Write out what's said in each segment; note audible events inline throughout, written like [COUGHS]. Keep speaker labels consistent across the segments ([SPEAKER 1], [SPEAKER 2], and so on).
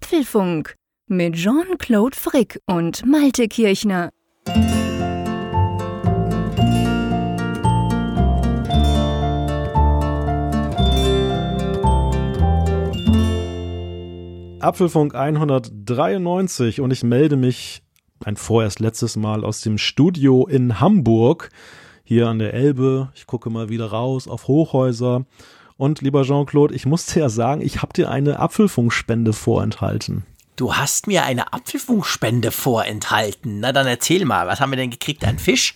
[SPEAKER 1] Apfelfunk mit Jean-Claude Frick und Malte Kirchner.
[SPEAKER 2] Apfelfunk 193 und ich melde mich ein vorerst letztes Mal aus dem Studio in Hamburg, hier an der Elbe. Ich gucke mal wieder raus auf Hochhäuser und lieber Jean-Claude, ich musste ja sagen, ich habe dir eine Apfelfunkspende vorenthalten.
[SPEAKER 3] Du hast mir eine Apfelfunkspende vorenthalten. Na dann erzähl mal, was haben wir denn gekriegt? Ein Fisch?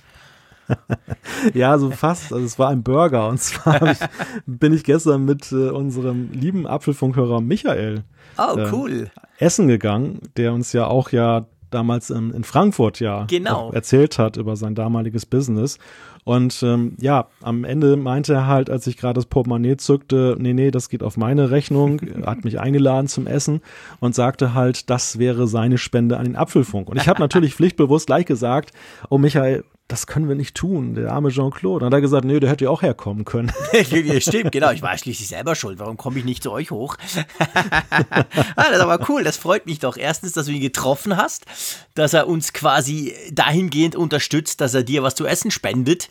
[SPEAKER 3] [LAUGHS]
[SPEAKER 2] ja, so fast. Also es war ein Burger. Und zwar ich, [LAUGHS] bin ich gestern mit äh, unserem lieben Apfelfunkhörer Michael
[SPEAKER 3] oh, äh, cool.
[SPEAKER 2] äh, essen gegangen, der uns ja auch ja damals in, in Frankfurt ja
[SPEAKER 3] genau.
[SPEAKER 2] erzählt hat über sein damaliges Business. Und ähm, ja, am Ende meinte er halt, als ich gerade das Portemonnaie zückte, nee, nee, das geht auf meine Rechnung, hat mich eingeladen zum Essen und sagte halt, das wäre seine Spende an den Apfelfunk. Und ich habe natürlich pflichtbewusst gleich gesagt, oh Michael, das können wir nicht tun, der arme Jean-Claude. Dann hat er gesagt, nee, der hätte ja auch herkommen können. [LAUGHS]
[SPEAKER 3] Stimmt, genau, ich war schließlich selber schuld. Warum komme ich nicht zu euch hoch? [LAUGHS] ah, das ist aber cool, das freut mich doch. Erstens, dass du ihn getroffen hast, dass er uns quasi dahingehend unterstützt, dass er dir was zu essen spendet.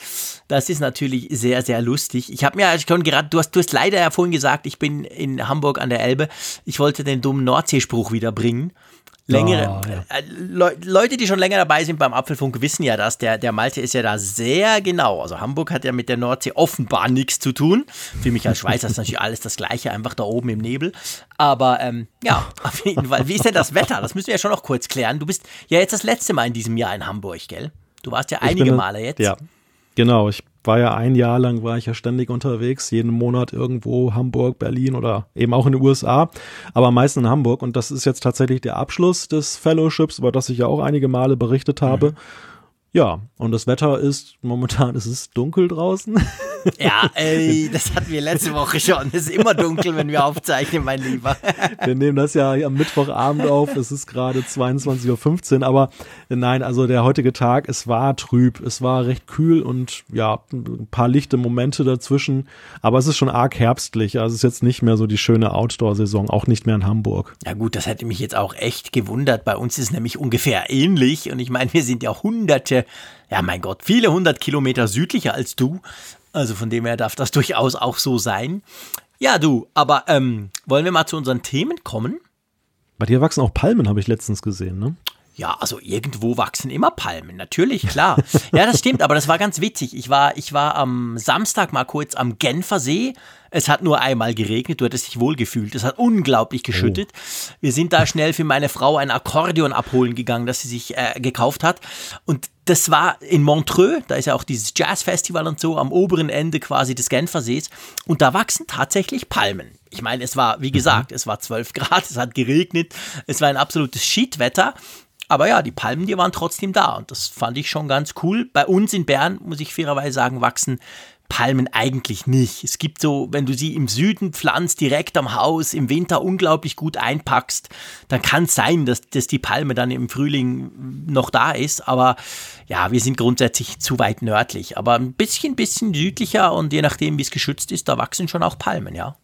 [SPEAKER 3] Das ist natürlich sehr, sehr lustig. Ich habe mir schon gerade, du hast, du hast leider ja vorhin gesagt, ich bin in Hamburg an der Elbe. Ich wollte den dummen Nordseespruch wieder bringen. Längere, oh, ja. Äh, Le Leute, die schon länger dabei sind beim Apfelfunk, wissen ja das. Der, der Malte ist ja da sehr genau. Also Hamburg hat ja mit der Nordsee offenbar nichts zu tun. Für mich als Schweizer ist natürlich alles das Gleiche, einfach da oben im Nebel. Aber ähm, ja, [LAUGHS] auf jeden Fall. Wie ist denn das Wetter? Das müssen wir ja schon noch kurz klären. Du bist ja jetzt das letzte Mal in diesem Jahr in Hamburg, gell? Du warst ja einige bin, Male jetzt.
[SPEAKER 2] Ja, genau. Ich war ja ein Jahr lang, war ich ja ständig unterwegs, jeden Monat irgendwo Hamburg, Berlin oder eben auch in den USA, aber meistens in Hamburg. Und das ist jetzt tatsächlich der Abschluss des Fellowships, über das ich ja auch einige Male berichtet habe. Mhm. Ja, und das Wetter ist, momentan ist es dunkel draußen. [LAUGHS]
[SPEAKER 3] Ja, ey, das hatten wir letzte Woche schon. Es ist immer dunkel, wenn wir aufzeichnen, mein Lieber.
[SPEAKER 2] Wir nehmen das ja am Mittwochabend auf. Es ist gerade 22.15 Uhr. Aber nein, also der heutige Tag, es war trüb. Es war recht kühl und ja, ein paar lichte Momente dazwischen. Aber es ist schon arg herbstlich. Also es ist jetzt nicht mehr so die schöne Outdoor-Saison, auch nicht mehr in Hamburg.
[SPEAKER 3] Ja gut, das hätte mich jetzt auch echt gewundert. Bei uns ist es nämlich ungefähr ähnlich. Und ich meine, wir sind ja hunderte ja mein Gott, viele hundert Kilometer südlicher als du. Also von dem her darf das [LAUGHS] durchaus auch so sein. Ja, du, aber ähm, wollen wir mal zu unseren Themen kommen?
[SPEAKER 2] Bei dir wachsen auch Palmen, habe ich letztens gesehen, ne?
[SPEAKER 3] Ja, also irgendwo wachsen immer Palmen, natürlich, klar. [LAUGHS] ja, das stimmt, aber das war ganz witzig. Ich war, ich war am Samstag mal kurz am Genfer See. Es hat nur einmal geregnet, du hättest dich wohl gefühlt. Es hat unglaublich geschüttet. Oh. Wir sind da [LAUGHS] schnell für meine Frau ein Akkordeon abholen gegangen, das sie sich äh, gekauft hat. Und das war in Montreux, da ist ja auch dieses Jazzfestival und so, am oberen Ende quasi des Genfersees. Und da wachsen tatsächlich Palmen. Ich meine, es war, wie gesagt, mhm. es war 12 Grad, es hat geregnet, es war ein absolutes Schiedwetter. Aber ja, die Palmen, die waren trotzdem da und das fand ich schon ganz cool. Bei uns in Bern, muss ich fairerweise sagen, wachsen Palmen eigentlich nicht. Es gibt so, wenn du sie im Süden pflanzt, direkt am Haus, im Winter unglaublich gut einpackst, dann kann es sein, dass, dass die Palme dann im Frühling noch da ist. Aber ja, wir sind grundsätzlich zu weit nördlich. Aber ein bisschen, bisschen südlicher und je nachdem, wie es geschützt ist, da wachsen schon auch Palmen, ja.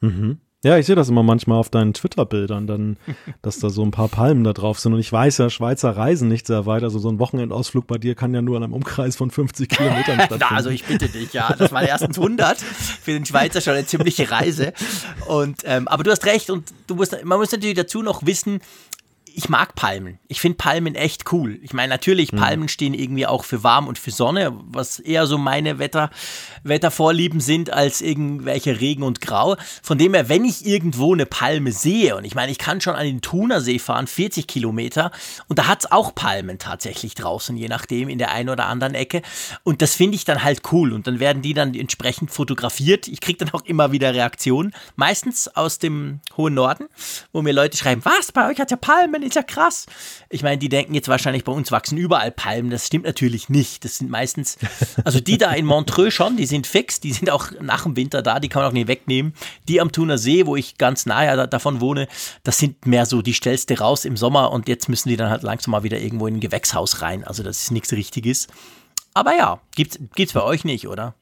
[SPEAKER 2] Mhm. Ja, ich sehe das immer manchmal auf deinen Twitter-Bildern, dann, [LAUGHS] dass da so ein paar Palmen da drauf sind. Und ich weiß ja, Schweizer reisen nicht sehr weit. Also so ein Wochenendausflug bei dir kann ja nur in einem Umkreis von 50 Kilometern [LAUGHS] stattfinden.
[SPEAKER 3] Na, also ich bitte dich, ja. Das war erstens 100. Für den Schweizer schon eine ziemliche Reise. Und, ähm, aber du hast recht. Und du musst, man muss natürlich dazu noch wissen, ich mag Palmen. Ich finde Palmen echt cool. Ich meine, natürlich, mhm. Palmen stehen irgendwie auch für warm und für Sonne, was eher so meine Wetter, Wettervorlieben sind als irgendwelche Regen und Grau. Von dem her, wenn ich irgendwo eine Palme sehe, und ich meine, ich kann schon an den Thunersee fahren, 40 Kilometer, und da hat es auch Palmen tatsächlich draußen, je nachdem, in der einen oder anderen Ecke. Und das finde ich dann halt cool. Und dann werden die dann entsprechend fotografiert. Ich kriege dann auch immer wieder Reaktionen, meistens aus dem hohen Norden, wo mir Leute schreiben, was, bei euch hat ja Palmen ist ja krass. Ich meine, die denken jetzt wahrscheinlich, bei uns wachsen überall Palmen. Das stimmt natürlich nicht. Das sind meistens, also die da in Montreux schon, die sind fix, die sind auch nach dem Winter da, die kann man auch nicht wegnehmen. Die am Thuner See, wo ich ganz nahe davon wohne, das sind mehr so, die stellst raus im Sommer und jetzt müssen die dann halt langsam mal wieder irgendwo in ein Gewächshaus rein. Also das ist nichts Richtiges. Aber ja, gibt's, gibt's bei euch nicht, oder?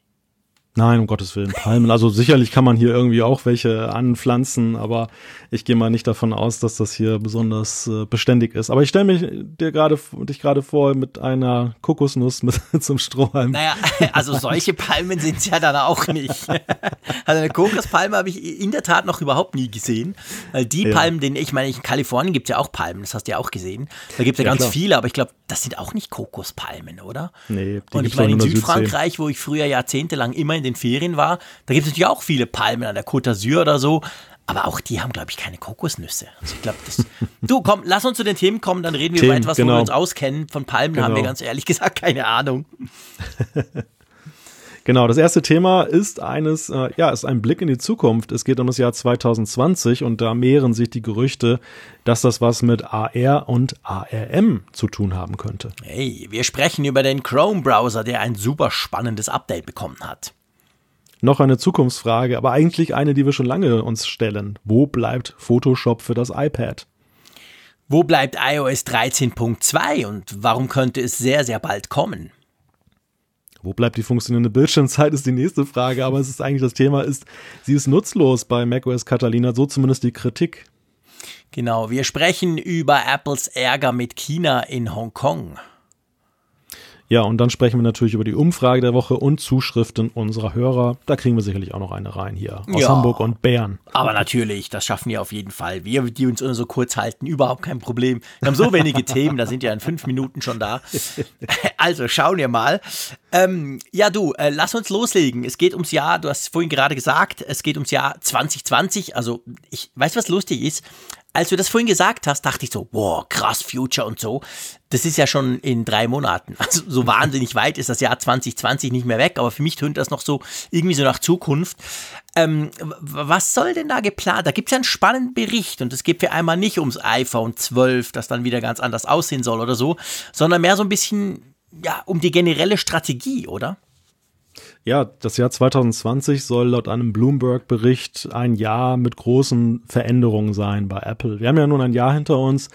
[SPEAKER 2] Nein, um Gottes Willen, Palmen. Also sicherlich kann man hier irgendwie auch welche anpflanzen, aber ich gehe mal nicht davon aus, dass das hier besonders äh, beständig ist. Aber ich stelle mich dir gerade dich gerade vor mit einer Kokosnuss mit [LAUGHS] zum Strohhalm.
[SPEAKER 3] Naja, also solche Palmen sind es ja dann auch nicht. Also eine Kokospalme habe ich in der Tat noch überhaupt nie gesehen. Weil die ja. Palmen, den ich meine, in Kalifornien gibt es ja auch Palmen, das hast du ja auch gesehen. Da gibt es ja, ja, ganz klar. viele, aber ich glaube, das sind auch nicht Kokospalmen, oder?
[SPEAKER 2] Nee,
[SPEAKER 3] die Und ich meine, in Südfrankreich, wo ich früher jahrzehntelang immer in den Ferien war, da gibt es natürlich auch viele Palmen an der Côte d'Azur oder so. Aber auch die haben, glaube ich, keine Kokosnüsse. Also ich glaube, das. [LAUGHS] du, komm, lass uns zu den Themen kommen, dann reden wir Themen, über etwas, genau. wo wir uns auskennen. Von Palmen genau. haben wir genau. ganz ehrlich [LAUGHS] gesagt keine Ahnung. [LAUGHS]
[SPEAKER 2] Genau, das erste Thema ist eines, äh, ja, ist ein Blick in die Zukunft. Es geht um das Jahr 2020 und da mehren sich die Gerüchte, dass das was mit AR und ARM zu tun haben könnte.
[SPEAKER 3] Hey, wir sprechen über den Chrome-Browser, der ein super spannendes Update bekommen hat.
[SPEAKER 2] Noch eine Zukunftsfrage, aber eigentlich eine, die wir schon lange uns stellen. Wo bleibt Photoshop für das iPad?
[SPEAKER 3] Wo bleibt iOS 13.2 und warum könnte es sehr, sehr bald kommen?
[SPEAKER 2] Wo bleibt die funktionierende Bildschirmzeit, ist die nächste Frage, aber es ist eigentlich das Thema, ist, sie ist nutzlos bei macOS Catalina, so zumindest die Kritik.
[SPEAKER 3] Genau, wir sprechen über Apples Ärger mit China in Hongkong.
[SPEAKER 2] Ja, und dann sprechen wir natürlich über die Umfrage der Woche und Zuschriften unserer Hörer. Da kriegen wir sicherlich auch noch eine rein hier aus ja, Hamburg und Bern.
[SPEAKER 3] Aber natürlich, das schaffen wir auf jeden Fall. Wir, die uns so kurz halten, überhaupt kein Problem. Wir haben so wenige [LAUGHS] Themen, da sind ja in fünf Minuten schon da. [LAUGHS] Also schauen wir mal. Ähm, ja, du, äh, lass uns loslegen. Es geht ums Jahr, du hast vorhin gerade gesagt, es geht ums Jahr 2020. Also, ich weiß, was lustig ist als du das vorhin gesagt hast, dachte ich so, wow, krass, Future und so. Das ist ja schon in drei Monaten. [LAUGHS] Also so wahnsinnig weit ist das Jahr 2020 nicht mehr weg, aber für mich tönt das noch so irgendwie so nach Zukunft. Ähm, was soll denn da geplant? Da gibt es ja einen spannenden Bericht und es geht für einmal nicht ums iPhone 12, das dann wieder ganz anders aussehen soll oder so, sondern mehr so ein bisschen ja, um die generelle Strategie, oder?
[SPEAKER 2] Ja, das Jahr 2020 soll laut einem Bloomberg-Bericht ein Jahr mit großen Veränderungen sein bei Apple. Wir haben ja nun ein Jahr hinter uns.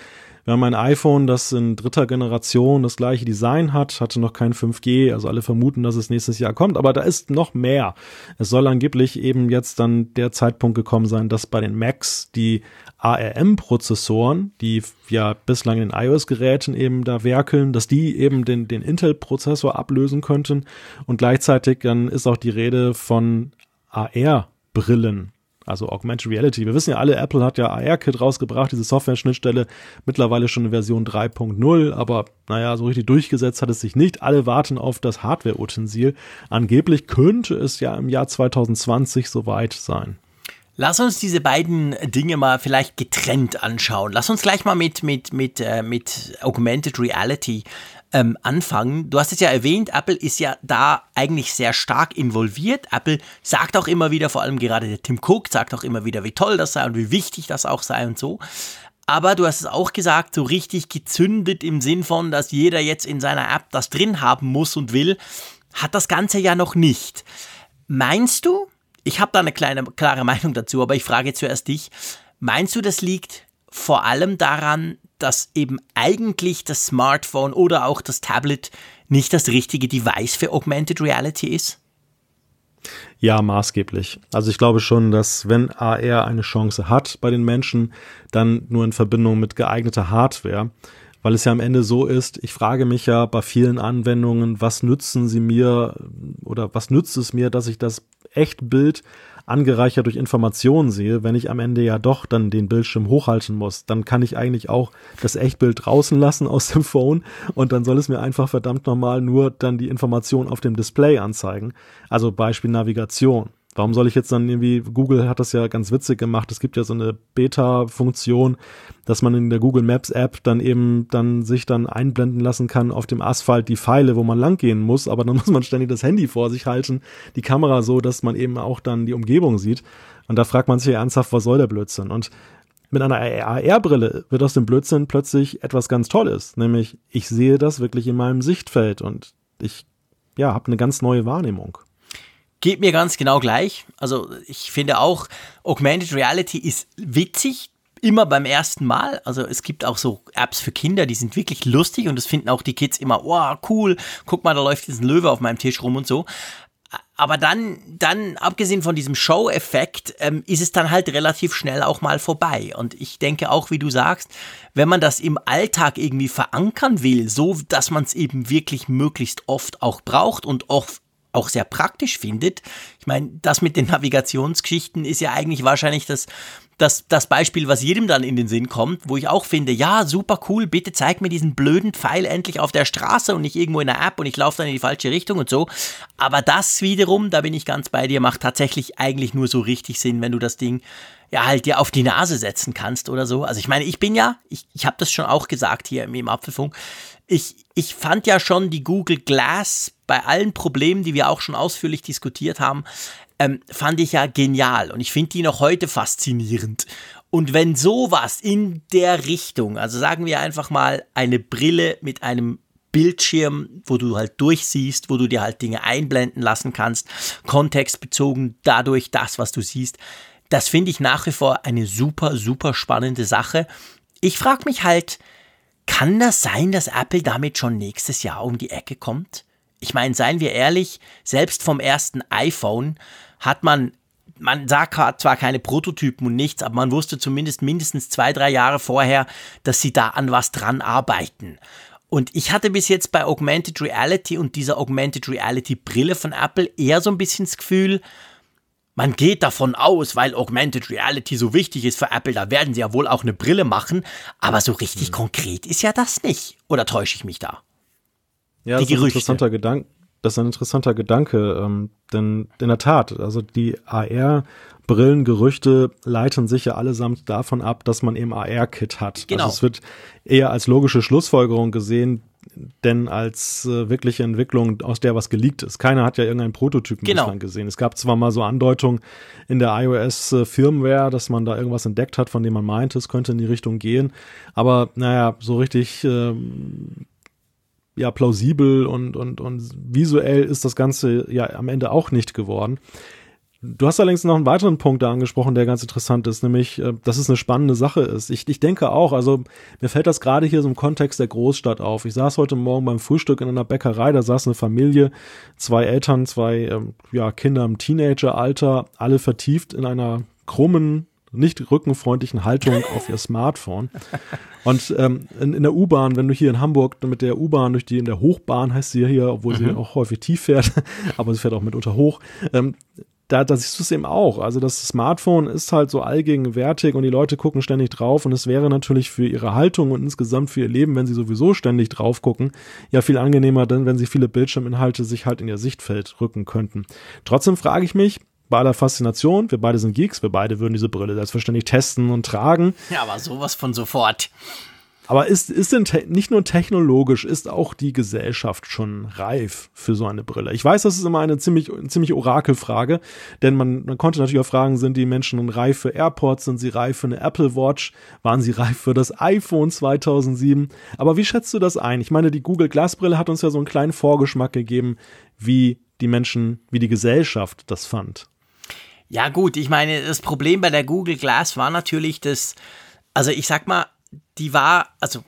[SPEAKER 2] Wir haben ein iPhone, das in dritter Generation das gleiche Design hat, hatte noch kein 5G, also alle vermuten, dass es nächstes Jahr kommt, aber da ist noch mehr. Es soll angeblich eben jetzt dann der Zeitpunkt gekommen sein, dass bei den Macs die ARM-Prozessoren, die ja bislang in iOS-Geräten eben da werkeln, dass die eben den, den Intel-Prozessor ablösen könnten und gleichzeitig dann ist auch die Rede von AR-Brillen also Augmented Reality. Wir wissen ja alle, Apple hat ja AR-Kit rausgebracht, diese Software-Schnittstelle, mittlerweile schon in Version 3.0, aber naja, so richtig durchgesetzt hat es sich nicht. Alle warten auf das Hardware-Utensil. Angeblich könnte es ja im Jahr 2020 soweit sein.
[SPEAKER 3] Lass uns diese beiden Dinge mal vielleicht getrennt anschauen. Lass uns gleich mal mit, mit, mit, äh, mit Augmented Reality ähm, anfangen. Du hast es ja erwähnt, Apple ist ja da eigentlich sehr stark involviert. Apple sagt auch immer wieder, vor allem gerade der Tim Cook sagt auch immer wieder, wie toll das sei und wie wichtig das auch sei und so. Aber du hast es auch gesagt, so richtig gezündet im Sinn von, dass jeder jetzt in seiner App das drin haben muss und will, hat das Ganze ja noch nicht. Meinst du, ich habe da eine kleine klare [LAUGHS] Meinung dazu, aber ich frage zuerst dich, meinst du, das liegt vor allem daran, dass eben eigentlich das Smartphone oder auch das Tablet nicht das richtige Device für Augmented Reality ist?
[SPEAKER 2] Ja, maßgeblich. Also ich glaube schon, dass wenn AR eine Chance hat bei den Menschen, dann nur in Verbindung mit geeigneter Hardware. Weil es ja am Ende so ist, ich frage mich ja bei vielen Anwendungen, was nützen sie mir oder was nützt es mir, dass ich das Echtbild angereichert durch Informationen sehe, wenn ich am Ende ja doch dann den Bildschirm hochhalten muss, dann kann ich eigentlich auch das Echtbild draußen lassen aus dem Phone und dann soll es mir einfach verdammt nochmal nur dann die Information auf dem Display anzeigen. Also Beispiel Navigation. Warum soll ich jetzt dann irgendwie, Google hat das ja ganz witzig gemacht, es gibt ja so eine Beta-Funktion, dass man in der Google Maps App dann eben dann sich dann einblenden lassen kann auf dem Asphalt die Pfeile, wo man langgehen muss, aber dann [LAUGHS] muss man ständig das Handy vor sich halten, die Kamera so, dass man eben auch dann die Umgebung sieht. Und da fragt man sich ja ernsthaft, was soll der Blödsinn? Und mit einer AR-Brille wird aus dem Blödsinn plötzlich etwas ganz Tolles, nämlich ich sehe das wirklich in meinem Sichtfeld und ich ja, habe eine ganz neue Wahrnehmung.
[SPEAKER 3] Geht mir ganz genau gleich. Also ich finde auch, Augmented Reality ist witzig, immer beim ersten Mal. Also es gibt auch so Apps für Kinder, die sind wirklich lustig und das finden auch die Kids immer, wow, cool, guck mal, da läuft jetzt ein Löwe auf meinem Tisch rum und so. aber dann, dann, abgesehen von diesem Show-Effekt, ähm, ist es dann halt relativ schnell auch mal vorbei. Und ich denke auch, wie du sagst, wenn man das im Alltag irgendwie verankern will, so dass man es eben wirklich möglichst oft auch braucht und oft auch sehr praktisch findet. Ich meine, das mit den [LAUGHS] Navigationsgeschichten ist ja eigentlich wahrscheinlich das, das, das Beispiel, was jedem dann in den Sinn kommt, wo ich auch finde, ja, super cool, bitte zeig mir diesen blöden Pfeil endlich auf der Straße und nicht irgendwo in der App und ich laufe dann in die falsche Richtung und so. Aber das wiederum, da bin ich ganz bei dir, macht tatsächlich eigentlich nur so richtig Sinn, wenn du das Ding ja halt dir auf die Nase setzen kannst oder so. Also ich meine, ich bin ja, ich, ich habe das schon auch gesagt hier im, Apfelfunk, ich, ich fand ja schon die Google Glass bei allen Problemen, die wir auch schon ausführlich diskutiert haben, ähm, fand ich ja genial und ich finde die noch heute faszinierend. Und wenn sowas in der Richtung, also sagen wir einfach mal eine Brille mit einem Bildschirm, wo du halt durchsiehst, wo du dir halt Dinge einblenden lassen kannst, kontextbezogen dadurch das, was du siehst, das finde ich nach wie vor eine super, super spannende Sache. Ich frage mich halt, kann das sein, dass Apple damit schon nächstes Jahr um die Ecke kommt? Ich meine, seien wir ehrlich, selbst vom ersten iPhone hat man, man sagt zwar keine Prototypen und nichts, aber man wusste zumindest mindestens zwei, drei Jahre vorher, dass sie da an was dran arbeiten. Und ich hatte bis jetzt bei Augmented Reality und dieser Augmented Reality Brille von Apple eher so ein bisschen das Gefühl, man geht davon aus, weil Augmented Reality so wichtig ist für Apple, da werden sie ja wohl auch eine Brille machen, aber so richtig mhm. konkret ist ja das nicht. Oder täusche ich mich da?
[SPEAKER 2] Ja, die das ist ein interessanter Gedanke. Das ist ein interessanter Gedanke, ähm, denn in der Tat, also die AR-Brillengerüchte leiten sich ja allesamt davon ab, dass man eben AR-Kit hat.
[SPEAKER 3] Genau.
[SPEAKER 2] Also es wird eher als logische Schlussfolgerung gesehen, denn als äh, wirkliche Entwicklung, aus der was geleakt ist. Keiner hat ja irgendeinen Prototypen
[SPEAKER 3] genau.
[SPEAKER 2] gesehen. Es gab zwar mal so Andeutungen in der iOS-Firmware, äh, dass man da irgendwas entdeckt hat, von dem man meinte, es könnte in die Richtung gehen. Aber naja, so richtig äh, ja plausibel und, und, und visuell ist das Ganze ja am Ende auch nicht geworden. Du hast allerdings noch einen weiteren Punkt da angesprochen, der ganz interessant ist, nämlich, äh, dass es eine spannende Sache ist. Ich, ich denke auch, also mir fällt das gerade hier so im Kontext der Großstadt auf. Ich saß heute Morgen beim Frühstück in einer Bäckerei, da saß eine Familie, zwei Eltern, zwei ähm, ja, Kinder im Teenageralter, alle vertieft in einer krummen, nicht rückenfreundlichen Haltung auf ihr Smartphone. Und ähm, in, in der U-Bahn, wenn du hier in Hamburg mit der U-Bahn durch die, in der Hochbahn heißt sie ja hier, obwohl mhm. sie auch häufig tief fährt, [LAUGHS] aber sie fährt auch mitunter hoch, ähm, da, da siehst du es eben auch. Also das Smartphone ist halt so allgegenwärtig und die Leute gucken ständig drauf und es wäre natürlich für ihre Haltung und insgesamt für ihr Leben, wenn sie sowieso ständig drauf gucken, ja viel angenehmer, denn wenn sie viele Bildschirminhalte sich halt in ihr Sichtfeld rücken könnten. Trotzdem frage ich mich, bei aller Faszination, wir beide sind Geeks, wir beide würden diese Brille selbstverständlich testen und tragen.
[SPEAKER 3] Ja, aber sowas von sofort.
[SPEAKER 2] Aber ist, ist denn nicht nur technologisch, ist auch die Gesellschaft schon reif für so eine Brille? Ich weiß, das ist immer eine ziemlich, ziemlich Orakelfrage, denn man, man konnte natürlich auch fragen, sind die Menschen reif für AirPods, sind sie reif für eine Apple Watch, waren sie reif für das iPhone 2007? Aber wie schätzt du das ein? Ich meine, die Google Glass Brille hat uns ja so einen kleinen Vorgeschmack gegeben, wie die Menschen, wie die Gesellschaft das fand.
[SPEAKER 3] Ja gut, ich meine, das Problem bei der Google Glass war natürlich, dass, also ich sag mal, die war, also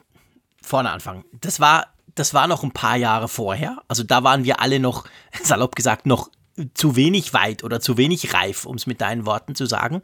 [SPEAKER 3] vorne anfangen, das war, das war noch ein paar Jahre vorher. Also da waren wir alle noch, [LAUGHS] salopp gesagt, noch zu wenig weit oder zu wenig reif, um es mit deinen Worten zu sagen.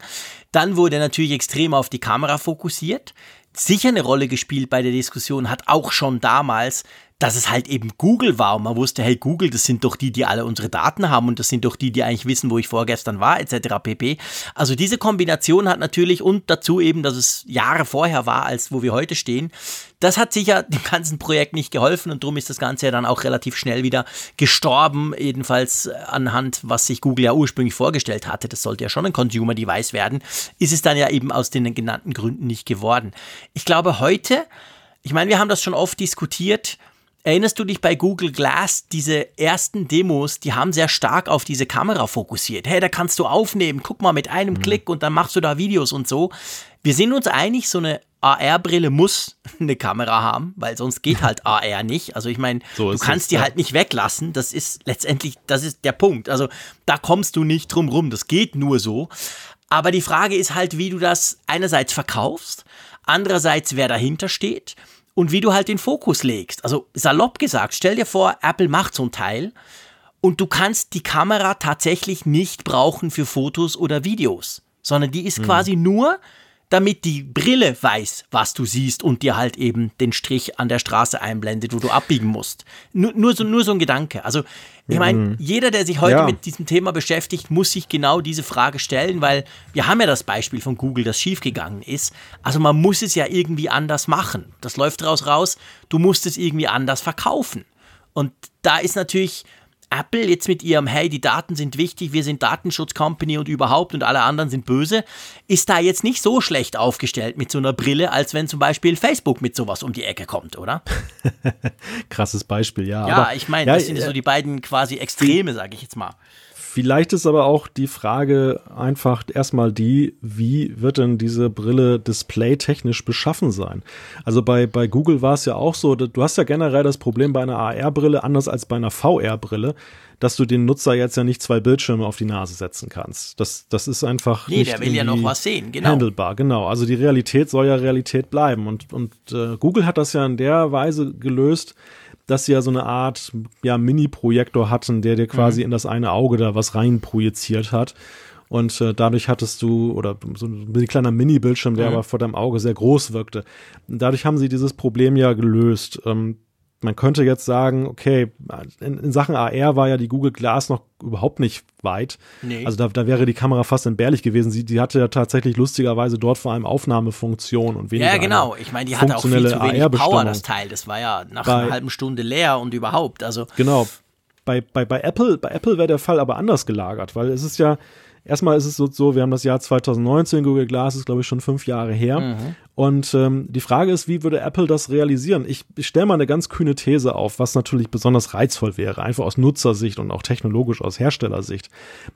[SPEAKER 3] Dann wurde natürlich extrem auf die Kamera fokussiert. Sicher eine Rolle gespielt bei der Diskussion hat auch schon damals dass es halt eben Google war und man wusste, hey Google, das sind doch die, die alle unsere Daten haben und das sind doch die, die eigentlich wissen, wo ich vorgestern war, etc. pp. Also diese Kombination hat natürlich und dazu eben, dass es Jahre vorher war, als wo wir heute stehen, das hat sicher [LAUGHS] dem ganzen Projekt nicht geholfen und darum ist das Ganze ja dann auch relativ schnell wieder gestorben, jedenfalls anhand, was sich Google ja ursprünglich vorgestellt hatte. Das sollte ja schon ein Consumer-Device werden, ist es dann ja eben aus den genannten Gründen nicht geworden. Ich glaube heute, ich meine, wir haben das schon oft diskutiert, Erinnerst du dich bei Google Glass, diese ersten Demos, die haben sehr stark auf diese Kamera fokussiert. Hey, da kannst du aufnehmen, guck mal mit einem mhm. Klick und dann machst du da Videos und so. Wir sind uns einig, so eine AR-Brille muss [LAUGHS] eine Kamera haben, weil sonst geht halt [LAUGHS] AR nicht. Also ich meine, so du kannst es, die ja. halt nicht weglassen. Das ist letztendlich, das ist der Punkt. Also da kommst du nicht drum rum. Das geht nur so. Aber die Frage ist halt, wie du das einerseits verkaufst, andererseits wer dahinter steht und wie du halt den Fokus legst. Also salopp gesagt, stell dir vor, Apple macht so ein Teil und du kannst die Kamera tatsächlich nicht brauchen für Fotos oder Videos, sondern die ist mhm. quasi nur damit die Brille weiß, was du siehst und dir halt eben den Strich an der Straße einblendet, wo du abbiegen musst. Nur, nur, so, nur so ein Gedanke. Also, ich meine, mhm. jeder, der sich heute ja. mit diesem Thema beschäftigt, muss sich genau diese Frage stellen, weil wir haben ja das Beispiel von Google, das schiefgegangen ist. Also, man muss es ja irgendwie anders machen. Das läuft daraus raus, du musst es irgendwie anders verkaufen. Und da ist natürlich Apple jetzt mit ihrem, hey, die Daten sind wichtig, wir sind Datenschutz-Company und überhaupt und alle anderen sind böse, ist da jetzt nicht so schlecht aufgestellt mit so einer Brille, als wenn zum Beispiel Facebook mit sowas um die Ecke kommt, oder? [LAUGHS]
[SPEAKER 2] Krasses Beispiel, ja.
[SPEAKER 3] Ja, aber, ich meine, ja, das sind ja so die beiden quasi Extreme, sage ich jetzt mal.
[SPEAKER 2] Vielleicht ist aber auch die Frage einfach erstmal die, wie wird denn diese Brille displaytechnisch beschaffen sein? Also bei, bei Google war es ja auch so, du hast ja generell das Problem bei einer AR-Brille, anders als bei einer VR-Brille, dass du den Nutzer jetzt ja nicht zwei Bildschirme auf die Nase setzen kannst. Das, das ist einfach nee, nicht
[SPEAKER 3] der will ja noch was sehen, genau.
[SPEAKER 2] handelbar. Genau, also die Realität soll ja Realität bleiben. Und, und äh, Google hat das ja in der Weise gelöst, dass sie ja so eine Art ja, Mini-Projektor hatten, der dir quasi mhm. in das eine Auge da was rein projiziert hat. Und äh, dadurch hattest du, oder so ein kleiner Mini-Bildschirm, der mhm. aber vor deinem Auge sehr groß wirkte. Dadurch haben sie dieses Problem ja gelöst. Ähm, man könnte jetzt sagen, okay, in, in, Sachen AR war ja die Google Glass noch überhaupt nicht weit. Nee. Also da, da wäre die Kamera fast entbehrlich gewesen. Sie, die hatte ja tatsächlich lustigerweise dort vor allem Aufnahmefunktion und weniger.
[SPEAKER 3] Ja, genau. Ich meine, die hatte auch viel zu wenig Power, das Teil. Das war ja nach bei, einer halben Stunde leer und überhaupt. Also
[SPEAKER 2] genau. Bei, bei, bei Apple, bei Apple wäre der Fall aber anders gelagert, weil es ist ja, erstmal ist es so, so, wir haben das Jahr 2019, Google Glass ist, glaube ich, schon fünf Jahre her. Mhm. Und ähm, die Frage ist, wie würde Apple das realisieren? Ich, ich stelle mal eine ganz kühne These auf, was natürlich besonders reizvoll wäre, einfach aus Nutzersicht und auch technologisch aus Herstellersicht.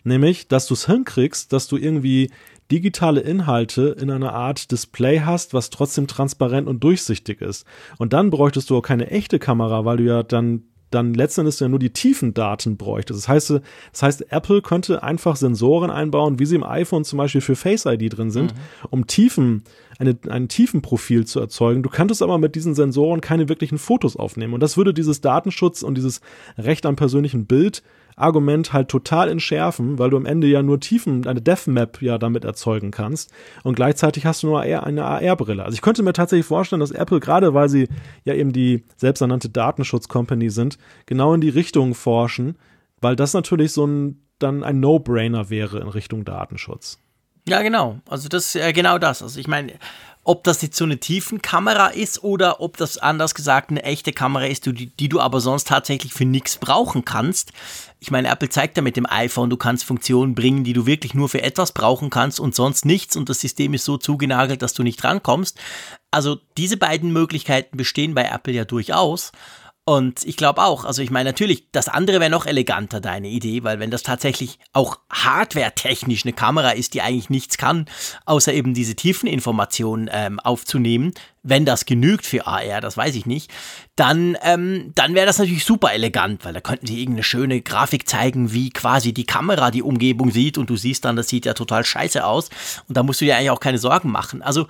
[SPEAKER 2] Nämlich, dass du es hinkriegst, dass du irgendwie digitale Inhalte in einer Art Display hast, was trotzdem transparent und durchsichtig ist. Und dann bräuchtest du auch keine echte Kamera, weil du ja dann dann letztendlich ja nur die tiefen Daten bräuchte. Das heißt, das heißt, Apple könnte einfach Sensoren einbauen, wie sie im iPhone zum Beispiel für Face ID drin sind, mhm. um Tiefen, eine, ein Tiefenprofil zu erzeugen. Du könntest aber mit diesen Sensoren keine wirklichen Fotos aufnehmen. Und das würde dieses Datenschutz und dieses Recht am persönlichen Bild Argument halt total entschärfen, weil du am Ende ja nur Tiefen, eine Death Map ja damit erzeugen kannst und gleichzeitig hast du nur eine AR-Brille. Also ich könnte mir tatsächlich vorstellen, dass Apple, gerade weil sie ja eben die selbsternannte Datenschutz-Company sind, genau in die Richtung forschen, weil das natürlich so ein, dann ein No-Brainer wäre in Richtung Datenschutz.
[SPEAKER 3] Ja, genau. Also das ist äh, genau das. Also ich meine, ob das jetzt so eine Tiefenkamera ist oder ob das anders gesagt eine echte Kamera ist, die, die du aber sonst tatsächlich für nichts brauchen kannst. Ich meine, Apple zeigt ja mit dem iPhone, du kannst Funktionen bringen, die du wirklich nur für etwas brauchen kannst und sonst nichts und das System ist so zugenagelt, dass du nicht rankommst. Also diese beiden Möglichkeiten bestehen bei Apple ja durchaus. Und ich glaube auch, also ich meine natürlich, das andere wäre noch eleganter, deine Idee, weil wenn das tatsächlich auch hardware-technisch eine Kamera ist, die eigentlich nichts kann, außer eben diese Tiefeninformationen ähm, aufzunehmen, wenn das genügt für AR, das weiß ich nicht, dann, ähm, dann wäre das natürlich super elegant, weil da könnten sie irgendeine schöne Grafik zeigen, wie quasi die Kamera die Umgebung sieht und du siehst dann, das sieht ja total scheiße aus und da musst du dir eigentlich auch keine Sorgen machen. Also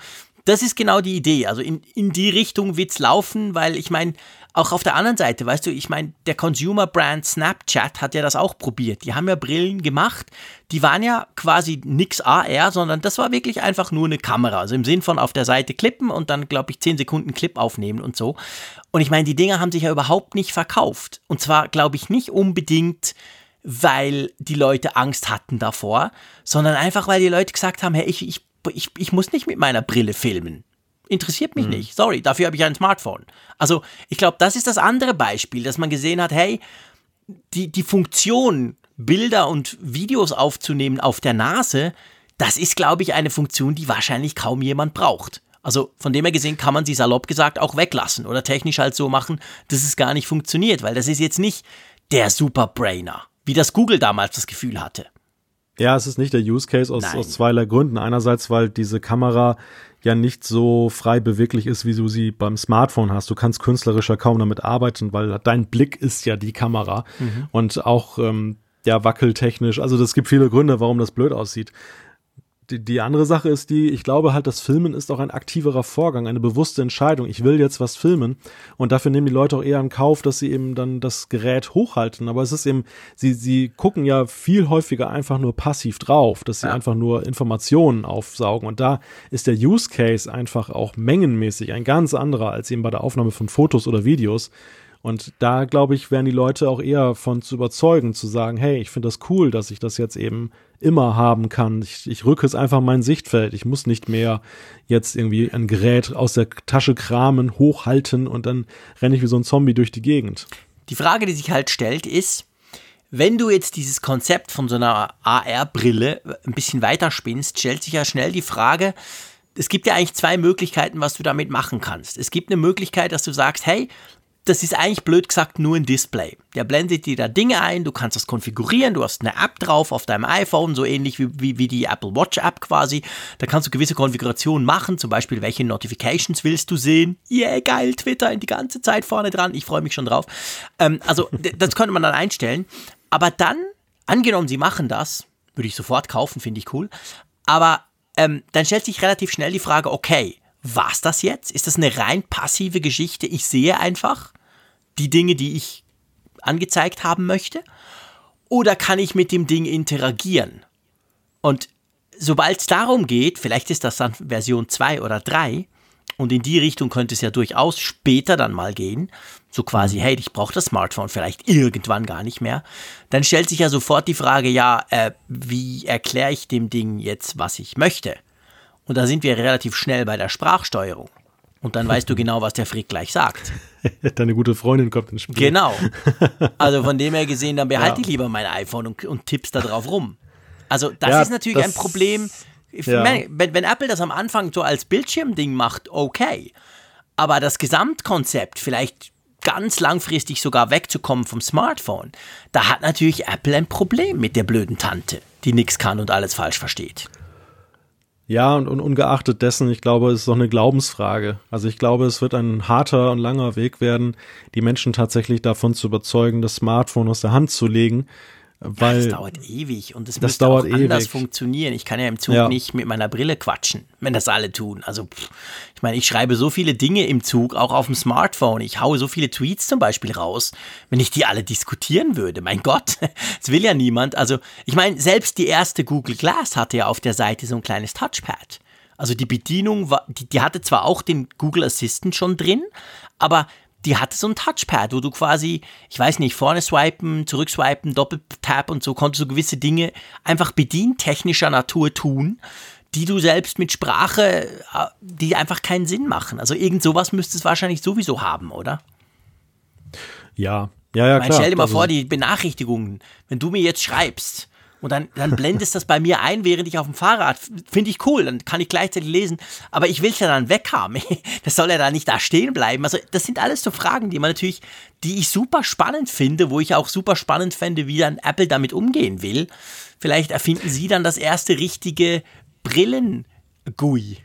[SPEAKER 3] das ist genau die Idee. Also in, in die Richtung wird's laufen, weil ich meine, auch auf der anderen Seite, weißt du, ich meine, der Consumer Brand Snapchat hat ja das auch probiert. Die haben ja Brillen gemacht, die waren ja quasi nix AR, sondern das war wirklich einfach nur eine Kamera. Also im Sinn von auf der Seite klippen und dann, glaube ich, 10 Sekunden Clip aufnehmen und so. Und ich meine, die Dinger haben sich ja überhaupt nicht verkauft. Und zwar, glaube ich, nicht unbedingt weil die Leute Angst hatten davor, sondern einfach, weil die Leute gesagt haben, hey, ich, ich, ich, ich muss nicht mit meiner Brille filmen. Interessiert mich mhm. nicht. Sorry, dafür habe ich ein Smartphone. Also ich glaube, das ist das andere Beispiel, dass man gesehen hat, hey, die, die Funktion, Bilder und Videos aufzunehmen auf der Nase, das ist, glaube ich, eine Funktion, die wahrscheinlich kaum jemand braucht. Also von dem her gesehen kann man sie salopp gesagt auch weglassen oder technisch halt so machen, dass es gar nicht funktioniert, weil das ist jetzt nicht der Superbrainer, wie das Google damals das Gefühl hatte.
[SPEAKER 2] Ja, es ist nicht der Use Case aus, aus zweierlei Gründen. Einerseits, weil diese Kamera ja nicht so frei beweglich ist, wie du sie beim Smartphone hast. Du kannst künstlerischer kaum damit arbeiten, weil dein Blick ist ja die Kamera mhm. und auch ähm, ja wackeltechnisch. Also es gibt viele Gründe, warum das blöd aussieht. Die, die andere Sache ist die, ich glaube halt, das Filmen ist auch ein aktiverer Vorgang, eine bewusste Entscheidung. Ich will jetzt was filmen und dafür nehmen die Leute auch eher in Kauf, dass sie eben dann das Gerät hochhalten. Aber es ist eben, sie, sie gucken ja viel häufiger einfach nur passiv drauf, dass sie ja. einfach nur Informationen aufsaugen. Und da ist der Use Case einfach auch mengenmäßig ein ganz anderer als eben bei der Aufnahme von Fotos oder Videos. Und da, glaube ich, wären die Leute auch eher von zu überzeugen, zu sagen, hey, ich finde das cool, dass ich das jetzt eben immer haben kann. Ich, ich rücke es einfach in mein Sichtfeld. Ich muss nicht mehr jetzt irgendwie ein Gerät aus der Tasche kramen, hochhalten und dann renne ich wie so ein Zombie durch die Gegend.
[SPEAKER 3] Die Frage, die sich halt stellt, ist, wenn du jetzt dieses Konzept von so einer AR-Brille ein bisschen weiterspinnst, stellt sich ja schnell die Frage, es gibt ja eigentlich zwei Möglichkeiten, was du damit machen kannst. Es gibt eine Möglichkeit, dass du sagst, hey, das ist eigentlich blöd gesagt nur ein Display. Der blendet dir da Dinge ein, du kannst das konfigurieren, du hast eine App drauf auf deinem iPhone, so ähnlich wie, wie, wie die Apple Watch App quasi. Da kannst du gewisse Konfigurationen machen, zum Beispiel welche Notifications willst du sehen. Yeah, geil, Twitter in die ganze Zeit vorne dran, ich freue mich schon drauf. Ähm, also [LAUGHS] das könnte man dann einstellen. Aber dann, angenommen, sie machen das, würde ich sofort kaufen, finde ich cool. Aber ähm, dann stellt sich relativ schnell die Frage, okay, war's das jetzt? Ist das eine rein passive Geschichte? Ich sehe einfach die Dinge, die ich angezeigt haben möchte? Oder kann ich mit dem Ding interagieren? Und sobald es darum geht, vielleicht ist das dann Version 2 oder 3, und in die Richtung könnte es ja durchaus später dann mal gehen, so quasi, hey, ich brauche das Smartphone vielleicht irgendwann gar nicht mehr, dann stellt sich ja sofort die Frage, ja, äh, wie erkläre ich dem Ding jetzt, was ich möchte? Und da sind wir relativ schnell bei der Sprachsteuerung. Und dann weißt du [LAUGHS] genau, was der Frick gleich sagt.
[SPEAKER 2] Deine gute Freundin kommt ins Spiel.
[SPEAKER 3] Genau. Also von dem her gesehen, dann behalte [LAUGHS] ja. ich lieber mein iPhone und, und tippst da drauf rum. Also das ja, ist natürlich das, ein Problem. Ja. Wenn, wenn Apple das am Anfang so als Bildschirmding macht, okay. Aber das Gesamtkonzept, vielleicht ganz langfristig sogar wegzukommen vom Smartphone, da hat natürlich Apple ein Problem mit der blöden Tante, die nichts kann und alles falsch versteht.
[SPEAKER 2] Ja, und, und ungeachtet dessen, ich glaube, es ist doch eine Glaubensfrage. Also ich glaube, es wird ein harter und langer Weg werden, die Menschen tatsächlich davon zu überzeugen, das Smartphone aus der Hand zu legen, weil
[SPEAKER 3] das dauert ewig und es das dauert auch anders ewig. funktionieren. Ich kann ja im Zug ja. nicht mit meiner Brille quatschen, wenn das alle tun. Also pff, ich meine, ich schreibe so viele Dinge im Zug, auch auf dem Smartphone. Ich haue so viele Tweets zum Beispiel raus. Wenn ich die alle diskutieren würde, mein Gott, [LAUGHS] das will ja niemand. Also ich meine, selbst die erste Google Glass hatte ja auf der Seite so ein kleines Touchpad. Also die Bedienung war, die, die hatte zwar auch den Google Assistant schon drin, aber die hatte so ein Touchpad, wo du quasi, ich weiß nicht, vorne swipen, zurückswipen, Doppeltap und so konntest du gewisse Dinge einfach bedientechnischer Natur tun, die du selbst mit Sprache, äh, die einfach keinen Sinn machen. Also irgend sowas müsste es wahrscheinlich sowieso haben, oder?
[SPEAKER 2] Ja, ja, ja,
[SPEAKER 3] ich meine,
[SPEAKER 2] klar.
[SPEAKER 3] Stell dir mal also vor, die Benachrichtigungen, wenn du mir jetzt schreibst, und dann, dann blendest das bei mir ein, während ich auf dem Fahrrad. Finde ich cool, dann kann ich gleichzeitig lesen. Aber ich will es ja dann weghaben. [LAUGHS] Das soll ja da nicht da stehen bleiben. Also, das sind alles so Fragen, die man natürlich, die ich super spannend finde, wo ich auch super spannend fände, wie dann Apple damit umgehen will. Vielleicht erfinden sie dann das erste richtige Brillen-GUI.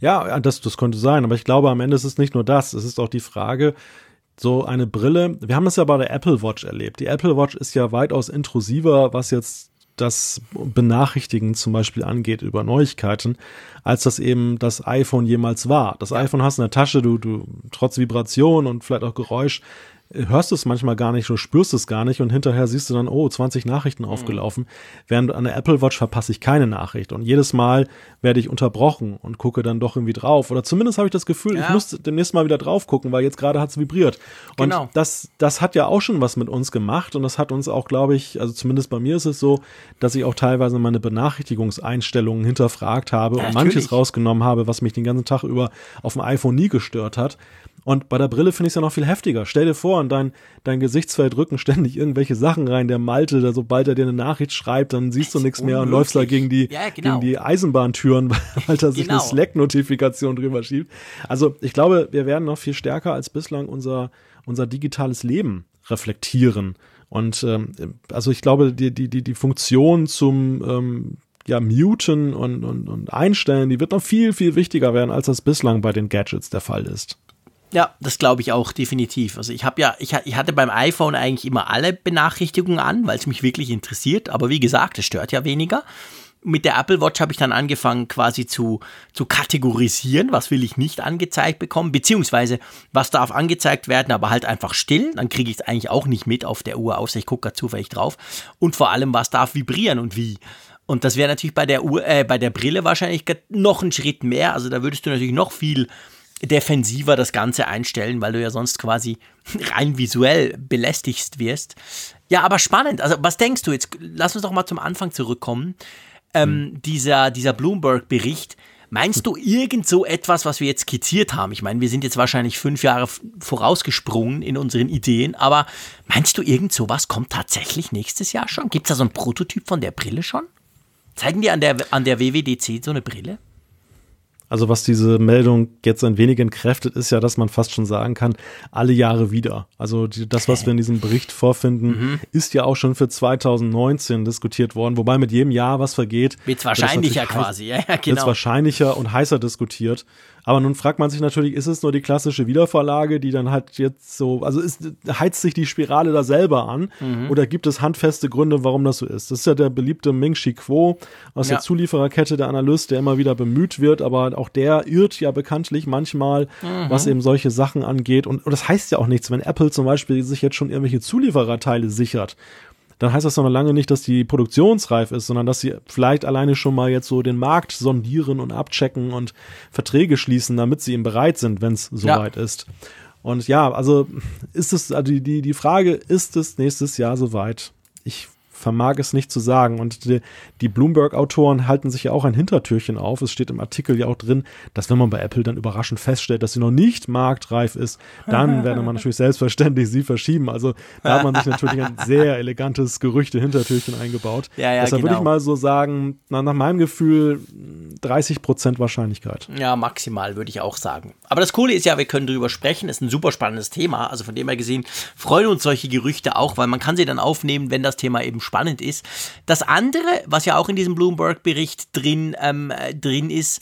[SPEAKER 2] Ja, das, das könnte sein, aber ich glaube, am Ende ist es nicht nur das. Es ist auch die Frage, so eine Brille, wir haben es ja bei der Apple Watch erlebt. Die Apple Watch ist ja weitaus intrusiver, was jetzt das Benachrichtigen zum Beispiel angeht über Neuigkeiten, als das eben das iPhone jemals war. Das iPhone hast in der Tasche, du, du, trotz Vibration und vielleicht auch Geräusch, hörst du es manchmal gar nicht, du spürst es gar nicht und hinterher siehst du dann, oh, 20 Nachrichten mhm. aufgelaufen. Während an der Apple Watch verpasse ich keine Nachricht und jedes Mal werde ich unterbrochen und gucke dann doch irgendwie drauf. Oder zumindest habe ich das Gefühl, ja. ich muss demnächst mal wieder drauf gucken, weil jetzt gerade hat es vibriert. Und genau. das, das hat ja auch schon was mit uns gemacht und das hat uns auch, glaube ich, also zumindest bei mir ist es so, dass ich auch teilweise meine Benachrichtigungseinstellungen hinterfragt habe ja, und manches rausgenommen habe, was mich den ganzen Tag über auf dem iPhone nie gestört hat. Und bei der Brille finde ich es ja noch viel heftiger. Stell dir vor, in dein, dein Gesichtsfeld rücken ständig irgendwelche Sachen rein. Der Malte, der, sobald er dir eine Nachricht schreibt, dann siehst du nichts mehr und läufst da gegen die, ja, genau. gegen die Eisenbahntüren, [LAUGHS] weil da sich genau. eine Slack-Notifikation drüber schiebt. Also ich glaube, wir werden noch viel stärker als bislang unser, unser digitales Leben reflektieren. Und ähm, also ich glaube, die, die, die, die Funktion zum ähm, ja, muten und, und, und einstellen, die wird noch viel, viel wichtiger werden, als das bislang bei den Gadgets der Fall ist.
[SPEAKER 3] Ja, das glaube ich auch definitiv. Also ich habe ja, ich, ich, hatte beim iPhone eigentlich immer alle Benachrichtigungen an, weil es mich wirklich interessiert. Aber wie gesagt, es stört ja weniger. mit der Apple Watch habe ich dann angefangen quasi zu, zu kategorisieren, was will ich nicht angezeigt bekommen, beziehungsweise was darf angezeigt werden, aber halt einfach still, dann kriege ich es eigentlich auch nicht mit auf der Uhr, außer ich gucke zufällig drauf. Und vor allem, was darf vibrieren und wie. Und das wäre natürlich bei der Uhr, äh, bei der Brille wahrscheinlich noch einen Schritt mehr. Also da würdest du natürlich noch viel defensiver das Ganze einstellen, weil du ja sonst quasi [LAUGHS] rein visuell belästigst wirst. Ja, aber spannend. Also was denkst du jetzt? Lass uns doch mal zum Anfang zurückkommen ähm, hm. dieser, dieser Bloomberg-Bericht. Meinst du irgend so etwas, was wir jetzt skizziert haben? Ich meine, wir sind jetzt wahrscheinlich fünf Jahre vorausgesprungen in unseren Ideen, aber meinst du irgend sowas kommt tatsächlich nächstes Jahr schon? Gibt es da so ein Prototyp von der Brille schon? Zeigen die an der, an der WWDC so eine Brille?
[SPEAKER 2] Also was diese Meldung jetzt ein wenig entkräftet, ist ja, dass man fast schon sagen kann, alle Jahre wieder. Also die, das, was wir in diesem Bericht vorfinden, mhm. ist ja auch schon für 2019 diskutiert worden, wobei mit jedem Jahr, was vergeht,
[SPEAKER 3] wird wahrscheinlicher quasi, ja, ja
[SPEAKER 2] genau. Wird wahrscheinlicher und heißer diskutiert. Aber nun fragt man sich natürlich, ist es nur die klassische Wiedervorlage, die dann halt jetzt so, also ist, heizt sich die Spirale da selber an mhm. oder gibt es handfeste Gründe, warum das so ist? Das ist ja der beliebte Ming Chi Kuo aus ja. der Zuliefererkette, der Analyst, der immer wieder bemüht wird, aber auch der irrt ja bekanntlich manchmal, mhm. was eben solche Sachen angeht. Und, und das heißt ja auch nichts, wenn Apple zum Beispiel sich jetzt schon irgendwelche Zuliefererteile sichert dann heißt das noch lange nicht, dass die produktionsreif ist, sondern dass sie vielleicht alleine schon mal jetzt so den Markt sondieren und abchecken und Verträge schließen, damit sie eben bereit sind, wenn es soweit ja. ist. Und ja, also ist es, also die, die Frage, ist es nächstes Jahr soweit? Ich vermag es nicht zu sagen. Und die, die Bloomberg-Autoren halten sich ja auch ein Hintertürchen auf. Es steht im Artikel ja auch drin, dass wenn man bei Apple dann überraschend feststellt, dass sie noch nicht marktreif ist, dann [LAUGHS] werde man natürlich selbstverständlich sie verschieben. Also da hat man sich natürlich ein sehr elegantes Gerüchte-Hintertürchen eingebaut. Ja, ja, Deshalb genau. würde ich genau. mal so sagen, na, nach meinem Gefühl 30 Prozent Wahrscheinlichkeit.
[SPEAKER 3] Ja, maximal würde ich auch sagen. Aber das Coole ist ja, wir können darüber sprechen. Ist ein super spannendes Thema. Also von dem her gesehen freuen uns solche Gerüchte auch, weil man kann sie dann aufnehmen, wenn das Thema eben spannend ist. Das andere, was ja auch in diesem Bloomberg-Bericht drin, ähm, äh, drin ist,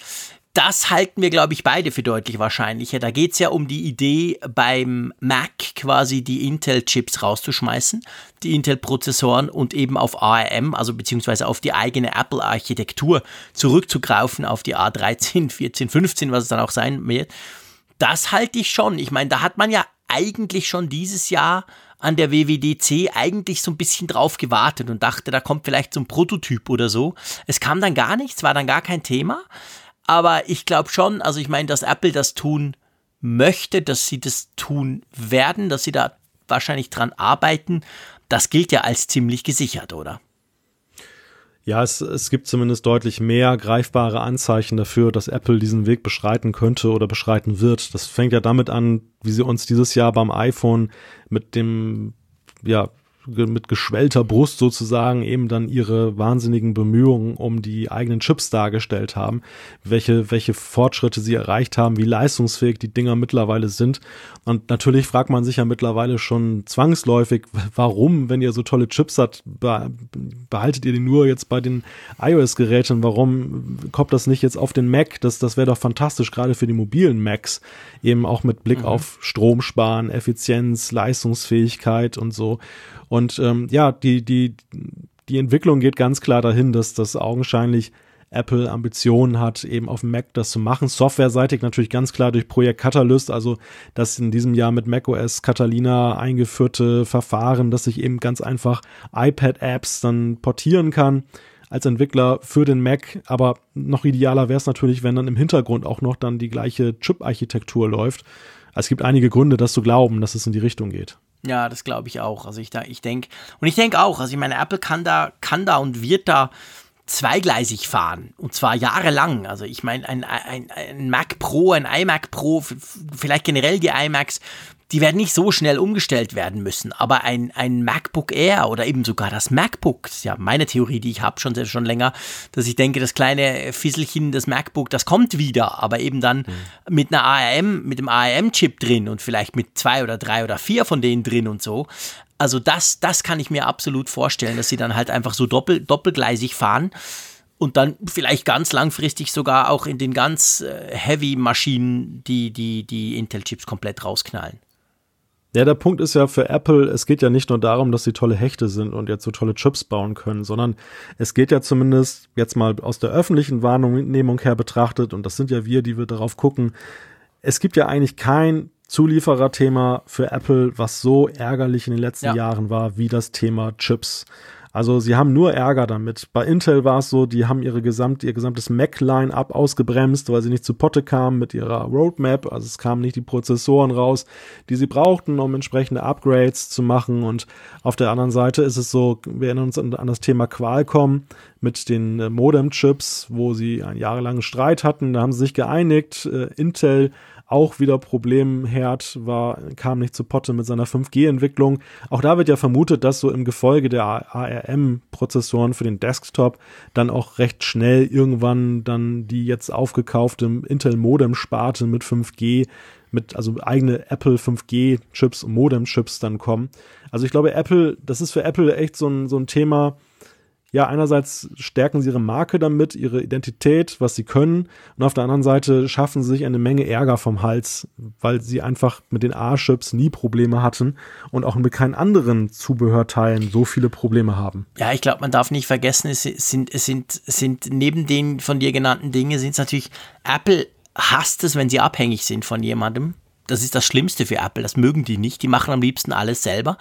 [SPEAKER 3] das halten wir, glaube ich, beide für deutlich wahrscheinlicher. Da geht es ja um die Idee, beim Mac quasi die Intel-Chips rauszuschmeißen, die Intel-Prozessoren und eben auf ARM, also beziehungsweise auf die eigene Apple-Architektur zurückzugreifen, auf die A13, 14, 15, was es dann auch sein wird. Das halte ich schon. Ich meine, da hat man ja eigentlich schon dieses Jahr an der WWDC eigentlich so ein bisschen drauf gewartet und dachte, da kommt vielleicht so ein Prototyp oder so. Es kam dann gar nichts, war dann gar kein Thema. Aber ich glaube schon, also ich meine, dass Apple das tun möchte, dass sie das tun werden, dass sie da wahrscheinlich dran arbeiten, das gilt ja als ziemlich gesichert, oder?
[SPEAKER 2] Ja, es, es gibt zumindest deutlich mehr greifbare Anzeichen dafür, dass Apple diesen Weg beschreiten könnte oder beschreiten wird. Das fängt ja damit an, wie sie uns dieses Jahr beim iPhone mit dem ja, mit geschwellter Brust sozusagen eben dann ihre wahnsinnigen Bemühungen um die eigenen Chips dargestellt haben, welche, welche Fortschritte sie erreicht haben, wie leistungsfähig die Dinger mittlerweile sind. Und natürlich fragt man sich ja mittlerweile schon zwangsläufig, warum, wenn ihr so tolle Chips habt, behaltet ihr die nur jetzt bei den iOS-Geräten? Warum kommt das nicht jetzt auf den Mac? Das, das wäre doch fantastisch, gerade für die mobilen Macs, eben auch mit Blick mhm. auf Stromsparen, Effizienz, Leistungsfähigkeit und so. Und ähm, ja, die, die, die Entwicklung geht ganz klar dahin, dass das augenscheinlich Apple Ambitionen hat, eben auf dem Mac das zu machen. Softwareseitig natürlich ganz klar durch Projekt Catalyst, also das in diesem Jahr mit macOS Catalina eingeführte Verfahren, dass ich eben ganz einfach iPad-Apps dann portieren kann als Entwickler für den Mac. Aber noch idealer wäre es natürlich, wenn dann im Hintergrund auch noch dann die gleiche Chip-Architektur läuft. Es gibt einige Gründe, das zu glauben, dass es in die Richtung geht.
[SPEAKER 3] Ja, das glaube ich auch. Also ich, ich denke, und ich denke auch, also ich meine, Apple kann da, kann da und wird da zweigleisig fahren und zwar jahrelang. Also ich meine, ein, ein, ein Mac Pro, ein iMac Pro, vielleicht generell die iMacs die werden nicht so schnell umgestellt werden müssen. Aber ein, ein MacBook Air oder eben sogar das MacBook, das ist ja meine Theorie, die ich habe schon, schon länger, dass ich denke, das kleine Fisselchen, das MacBook, das kommt wieder, aber eben dann mhm. mit einer ARM, mit dem ARM-Chip drin und vielleicht mit zwei oder drei oder vier von denen drin und so. Also das, das kann ich mir absolut vorstellen, dass sie dann halt einfach so doppel, doppelgleisig fahren und dann vielleicht ganz langfristig sogar auch in den ganz äh, heavy Maschinen die, die, die Intel-Chips komplett rausknallen.
[SPEAKER 2] Ja, der Punkt ist ja für Apple, es geht ja nicht nur darum, dass sie tolle Hechte sind und jetzt so tolle Chips bauen können, sondern es geht ja zumindest jetzt mal aus der öffentlichen Wahrnehmung her betrachtet, und das sind ja wir, die wir darauf gucken, es gibt ja eigentlich kein Zuliefererthema für Apple, was so ärgerlich in den letzten ja. Jahren war, wie das Thema Chips. Also sie haben nur Ärger damit. Bei Intel war es so, die haben ihre gesamt, ihr gesamtes Mac-Line-Up ausgebremst, weil sie nicht zu Potte kamen mit ihrer Roadmap. Also es kamen nicht die Prozessoren raus, die sie brauchten, um entsprechende Upgrades zu machen. Und auf der anderen Seite ist es so, wir erinnern uns an, an das Thema Qualcomm mit den äh, Modem-Chips, wo sie einen jahrelangen Streit hatten. Da haben sie sich geeinigt. Äh, Intel auch wieder Problemherd war, kam nicht zu Potte mit seiner 5G-Entwicklung. Auch da wird ja vermutet, dass so im Gefolge der ARM-Prozessoren für den Desktop dann auch recht schnell irgendwann dann die jetzt aufgekaufte Intel-Modem-Sparte mit 5G mit also eigene Apple 5G-Chips und Modem-Chips dann kommen. Also ich glaube, Apple, das ist für Apple echt so ein, so ein Thema, ja, einerseits stärken sie ihre Marke damit, ihre Identität, was sie können, und auf der anderen Seite schaffen sie sich eine Menge Ärger vom Hals, weil sie einfach mit den A-Chips nie Probleme hatten und auch mit keinen anderen Zubehörteilen so viele Probleme haben.
[SPEAKER 3] Ja, ich glaube, man darf nicht vergessen, es sind, es sind, es sind neben den von dir genannten Dingen, sind es natürlich, Apple hasst es, wenn sie abhängig sind von jemandem. Das ist das Schlimmste für Apple, das mögen die nicht, die machen am liebsten alles selber.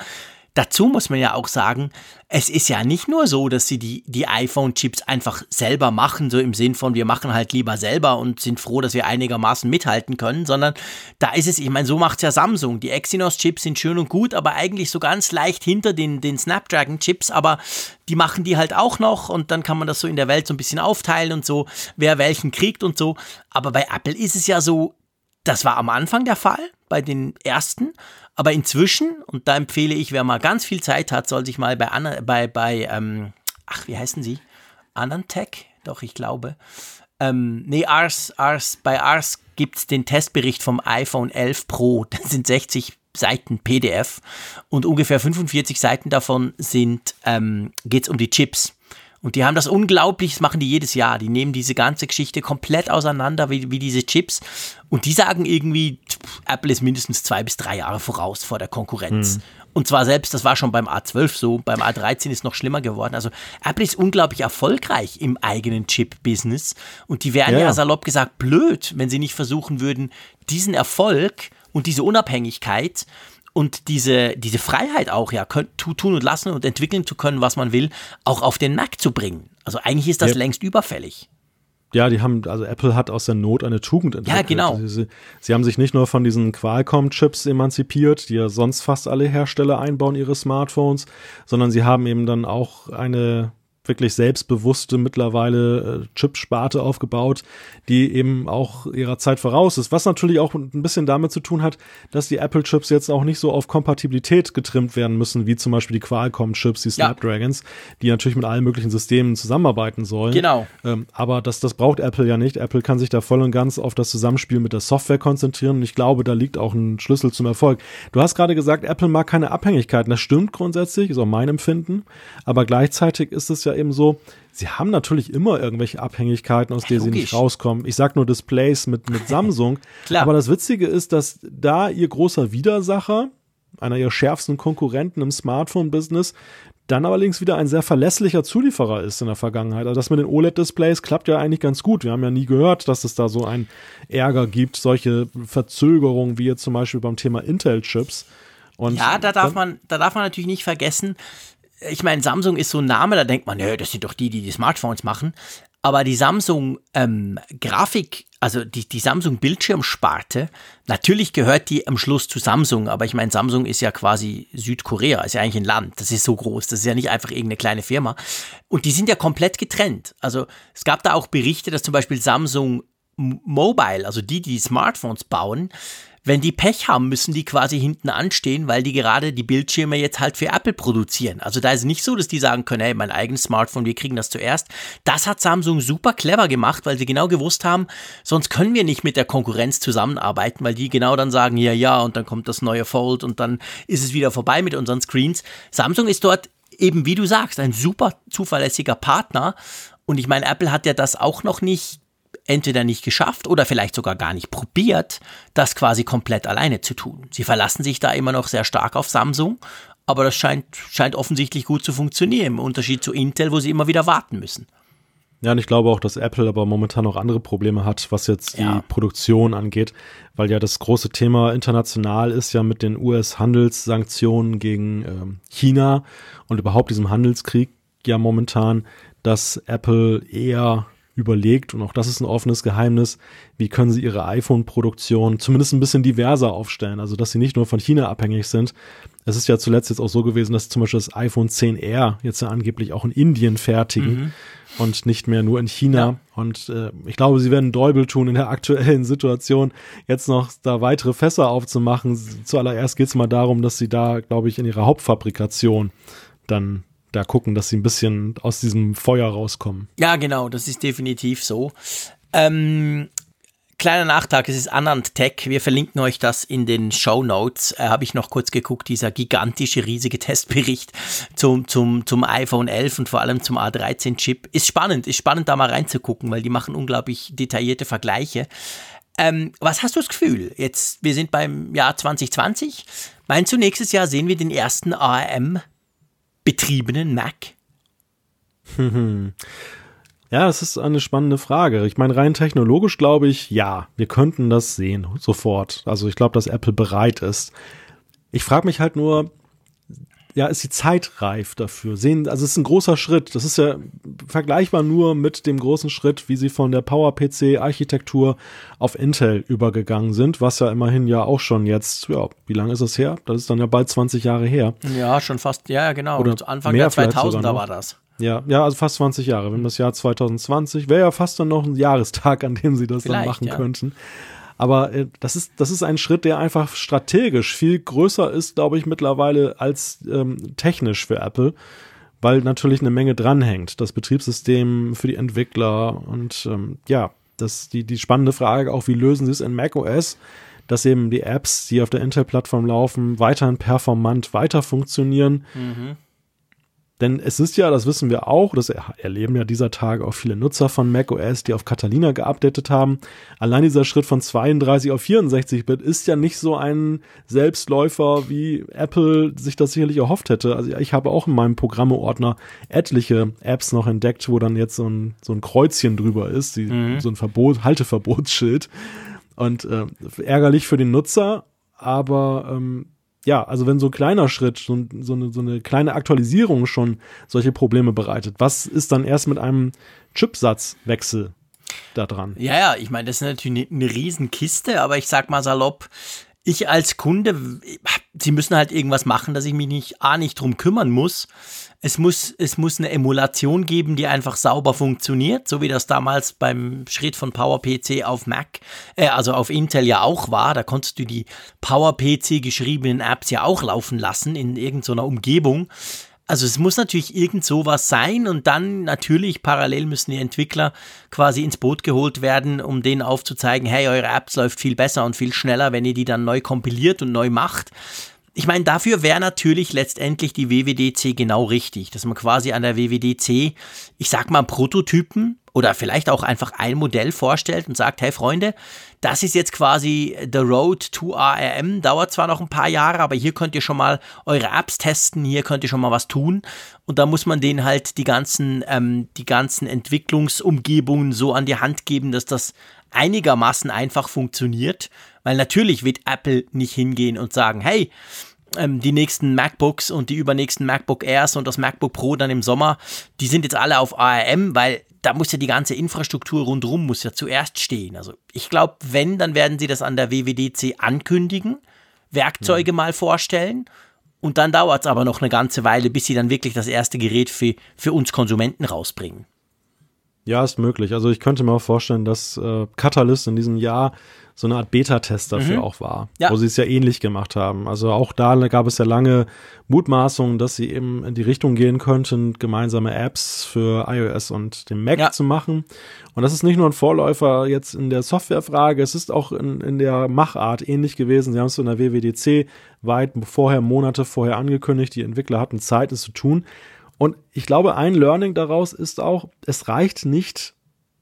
[SPEAKER 3] Dazu muss man ja auch sagen, es ist ja nicht nur so, dass sie die, die iPhone-Chips einfach selber machen, so im Sinn von, wir machen halt lieber selber und sind froh, dass wir einigermaßen mithalten können, sondern da ist es, ich meine, so macht es ja Samsung. Die Exynos-Chips sind schön und gut, aber eigentlich so ganz leicht hinter den, den Snapdragon-Chips, aber die machen die halt auch noch und dann kann man das so in der Welt so ein bisschen aufteilen und so, wer welchen kriegt und so. Aber bei Apple ist es ja so, das war am Anfang der Fall, bei den ersten. Aber inzwischen, und da empfehle ich, wer mal ganz viel Zeit hat, soll sich mal bei, Anna, bei, bei ähm, ach, wie heißen sie? Anantech? Doch, ich glaube. Ähm, nee, Ars, Ars, bei Ars gibt es den Testbericht vom iPhone 11 Pro. [LAUGHS] Das sind 60 Seiten PDF und ungefähr 45 Seiten davon sind, ähm, geht es um die Chips. Und die haben das unglaublich, das machen die jedes Jahr. Die nehmen diese ganze Geschichte komplett auseinander, wie, wie diese Chips. Und die sagen irgendwie, Apple ist mindestens zwei bis drei Jahre voraus vor der Konkurrenz. Mhm. Und zwar selbst, das war schon beim A12 so, beim A13 ist noch schlimmer geworden. Also Apple ist unglaublich erfolgreich im eigenen Chip-Business. Und die wären ja. ja salopp gesagt blöd, wenn sie nicht versuchen würden, diesen Erfolg und diese Unabhängigkeit und diese, diese Freiheit auch, ja, tun und lassen und entwickeln zu können, was man will, auch auf den Markt zu bringen. Also eigentlich ist das ja. längst überfällig.
[SPEAKER 2] Ja, die haben, also Apple hat aus der Not eine Tugend
[SPEAKER 3] entwickelt. Ja, genau.
[SPEAKER 2] Sie, sie, sie haben sich nicht nur von diesen Qualcomm-Chips emanzipiert, die ja sonst fast alle Hersteller einbauen, ihre Smartphones, sondern sie haben eben dann auch eine wirklich selbstbewusste mittlerweile äh, Chipsparte aufgebaut, die eben auch ihrer Zeit voraus ist. Was natürlich auch ein bisschen damit zu tun hat, dass die Apple-Chips jetzt auch nicht so auf Kompatibilität getrimmt werden müssen, wie zum Beispiel die Qualcomm-Chips, die Snapdragons, ja. die natürlich mit allen möglichen Systemen zusammenarbeiten sollen.
[SPEAKER 3] Genau.
[SPEAKER 2] Ähm, aber das, das braucht Apple ja nicht. Apple kann sich da voll und ganz auf das Zusammenspiel mit der Software konzentrieren und ich glaube, da liegt auch ein Schlüssel zum Erfolg. Du hast gerade gesagt, Apple mag keine Abhängigkeiten. Das stimmt grundsätzlich, ist auch mein Empfinden. Aber gleichzeitig ist es ja eben so, sie haben natürlich immer irgendwelche Abhängigkeiten, aus denen sie nicht rauskommen. Ich sag nur Displays mit, mit [LAUGHS] Samsung. Klar. Aber das Witzige ist, dass da ihr großer Widersacher, einer ihrer schärfsten Konkurrenten im Smartphone-Business, dann allerdings wieder ein sehr verlässlicher Zulieferer ist in der Vergangenheit. Also das mit den OLED-Displays klappt ja eigentlich ganz gut. Wir haben ja nie gehört, dass es da so einen Ärger gibt, solche Verzögerungen wie jetzt zum Beispiel beim Thema Intel-Chips.
[SPEAKER 3] ja, da darf man, da darf man natürlich nicht vergessen, ich meine, Samsung ist so ein Name, da denkt man, nö, das sind doch die, die die Smartphones machen. Aber die Samsung ähm, Grafik, also die, die Samsung Bildschirmsparte, natürlich gehört die am Schluss zu Samsung, aber ich meine, Samsung ist ja quasi Südkorea, ist ja eigentlich ein Land, das ist so groß, das ist ja nicht einfach irgendeine kleine Firma. Und die sind ja komplett getrennt. Also es gab da auch Berichte, dass zum Beispiel Samsung Mobile, also die, die Smartphones bauen, wenn die Pech haben, müssen die quasi hinten anstehen, weil die gerade die Bildschirme jetzt halt für Apple produzieren. Also da ist nicht so, dass die sagen können, hey, mein eigenes Smartphone, wir kriegen das zuerst. Das hat Samsung super clever gemacht, weil sie genau gewusst haben, sonst können wir nicht mit der Konkurrenz zusammenarbeiten, weil die genau dann sagen, ja, ja, und dann kommt das neue Fold und dann ist es wieder vorbei mit unseren Screens. Samsung ist dort eben, wie du sagst, ein super zuverlässiger Partner. Und ich meine, Apple hat ja das auch noch nicht entweder nicht geschafft oder vielleicht sogar gar nicht probiert, das quasi komplett alleine zu tun. Sie verlassen sich da immer noch sehr stark auf Samsung, aber das scheint, scheint offensichtlich gut zu funktionieren, im Unterschied zu Intel, wo sie immer wieder warten müssen.
[SPEAKER 2] Ja, und ich glaube auch, dass Apple aber momentan noch andere Probleme hat, was jetzt die ja. Produktion angeht, weil ja das große Thema international ist ja mit den US-Handelssanktionen gegen ähm, China und überhaupt diesem Handelskrieg ja momentan, dass Apple eher überlegt, und auch das ist ein offenes Geheimnis, wie können sie ihre iPhone-Produktion zumindest ein bisschen diverser aufstellen, also dass sie nicht nur von China abhängig sind. Es ist ja zuletzt jetzt auch so gewesen, dass zum Beispiel das iPhone 10R jetzt ja angeblich auch in Indien fertigen. Mhm und nicht mehr nur in China. Ja. Und äh, ich glaube, sie werden Däubel tun in der aktuellen Situation, jetzt noch da weitere Fässer aufzumachen. Zuallererst geht es mal darum, dass sie da, glaube ich, in ihrer Hauptfabrikation dann da gucken, dass sie ein bisschen aus diesem Feuer rauskommen.
[SPEAKER 3] Ja, genau, das ist definitiv so. Ähm, Kleiner Nachtrag, es ist Anand Tech. Wir verlinken euch das in den Show Notes. Äh, Habe ich noch kurz geguckt, dieser gigantische, riesige [LAUGHS] Testbericht zum, zum, zum iPhone 11 und vor allem zum A13-Chip. Ist spannend, ist spannend da mal reinzugucken, weil die machen unglaublich detaillierte Vergleiche. Ähm, was hast du das Gefühl? Jetzt, wir sind beim Jahr 2020. Meinst du, nächstes Jahr sehen wir den ersten ARM-betriebenen Mac? [LAUGHS]
[SPEAKER 2] Ja, das ist eine spannende Frage. Ich meine, rein technologisch glaube ich, ja, wir könnten das sehen, sofort. Also ich glaube, dass Apple bereit ist. Ich frage mich halt nur, ja, ist die Zeit reif dafür? Sehen, also es ist ein großer Schritt. Das ist ja vergleichbar nur mit dem großen Schritt, wie sie von der Power-PC-Architektur auf Intel übergegangen sind, was ja immerhin ja auch schon jetzt, ja, wie lange ist das her? Das ist dann ja bald 20 Jahre her.
[SPEAKER 3] Ja, schon fast, ja, genau. Oder Anfang der 2000er war das.
[SPEAKER 2] Ja, ja, also fast 20 Jahre. Wenn das Jahr 2020 wäre ja fast dann noch ein Jahrestag, an dem sie das Vielleicht, dann machen ja. könnten. Aber äh, das ist das ist ein Schritt, der einfach strategisch viel größer ist, glaube ich, mittlerweile als ähm, technisch für Apple, weil natürlich eine Menge dranhängt. Das Betriebssystem für die Entwickler und ähm, ja, das die die spannende Frage auch, wie lösen sie es in macOS? dass eben die Apps, die auf der Intel-Plattform laufen, weiterhin performant weiter funktionieren. Mhm. Denn es ist ja, das wissen wir auch, das erleben ja dieser Tage auch viele Nutzer von macOS, die auf Catalina geupdatet haben. Allein dieser Schritt von 32 auf 64-Bit ist ja nicht so ein Selbstläufer, wie Apple sich das sicherlich erhofft hätte. Also ich habe auch in meinem Programmeordner etliche Apps noch entdeckt, wo dann jetzt so ein, so ein Kreuzchen drüber ist, die, mhm. so ein Verbot, Halteverbotsschild. Und äh, ärgerlich für den Nutzer, aber ähm, ja, also wenn so ein kleiner Schritt, so, so, eine, so eine kleine Aktualisierung schon solche Probleme bereitet, was ist dann erst mit einem Chipsatzwechsel da dran?
[SPEAKER 3] Ja, ja, ich meine, das ist natürlich eine, eine Riesenkiste, aber ich sag mal salopp, ich als Kunde, sie müssen halt irgendwas machen, dass ich mich nicht, A, nicht drum kümmern muss. Es muss, es muss eine Emulation geben, die einfach sauber funktioniert, so wie das damals beim Schritt von PowerPC auf Mac, äh, also auf Intel ja auch war. Da konntest du die PowerPC geschriebenen Apps ja auch laufen lassen in irgendeiner Umgebung. Also es muss natürlich irgend sowas sein und dann natürlich parallel müssen die Entwickler quasi ins Boot geholt werden, um denen aufzuzeigen, hey, eure Apps läuft viel besser und viel schneller, wenn ihr die dann neu kompiliert und neu macht. Ich meine, dafür wäre natürlich letztendlich die WWDC genau richtig, dass man quasi an der WWDC, ich sag mal, Prototypen oder vielleicht auch einfach ein Modell vorstellt und sagt, hey Freunde, das ist jetzt quasi the road to ARM, dauert zwar noch ein paar Jahre, aber hier könnt ihr schon mal eure Apps testen, hier könnt ihr schon mal was tun. Und da muss man denen halt die ganzen, ähm, die ganzen Entwicklungsumgebungen so an die Hand geben, dass das einigermaßen einfach funktioniert, weil natürlich wird Apple nicht hingehen und sagen, hey, ähm, die nächsten MacBooks und die übernächsten MacBook Airs und das MacBook Pro dann im Sommer, die sind jetzt alle auf ARM, weil da muss ja die ganze Infrastruktur rundherum muss ja zuerst stehen. Also ich glaube, wenn, dann werden sie das an der WWDC ankündigen, Werkzeuge ja. mal vorstellen und dann dauert es aber noch eine ganze Weile, bis sie dann wirklich das erste Gerät für, für uns Konsumenten rausbringen.
[SPEAKER 2] Ja, ist möglich. Also ich könnte mir auch vorstellen, dass äh, Catalyst in diesem Jahr so eine Art Beta-Test dafür mhm. auch war, ja. wo sie es ja ähnlich gemacht haben. Also auch da gab es ja lange Mutmaßungen, dass sie eben in die Richtung gehen könnten, gemeinsame Apps für iOS und den Mac ja. zu machen. Und das ist nicht nur ein Vorläufer jetzt in der Softwarefrage, es ist auch in, in der Machart ähnlich gewesen. Sie haben es in der WWDC weit vorher, Monate vorher angekündigt, die Entwickler hatten Zeit, es zu tun. Und ich glaube, ein Learning daraus ist auch, es reicht nicht,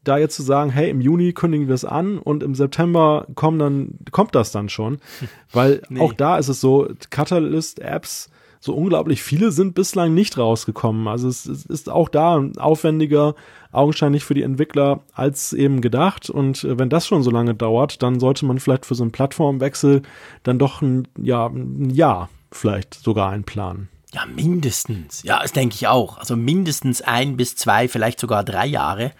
[SPEAKER 2] da jetzt zu sagen, hey, im Juni kündigen wir es an und im September kommen dann, kommt das dann schon. [LAUGHS] Weil nee. auch da ist es so, Catalyst-Apps, so unglaublich viele sind bislang nicht rausgekommen. Also es, es ist auch da aufwendiger, augenscheinlich für die Entwickler als eben gedacht. Und äh, wenn das schon so lange dauert, dann sollte man vielleicht für so einen Plattformwechsel dann doch ein, ja, ein Jahr vielleicht sogar einplanen.
[SPEAKER 3] Ja, mindestens. Ja, das denke ich auch. Also mindestens ein bis zwei, vielleicht sogar drei Jahre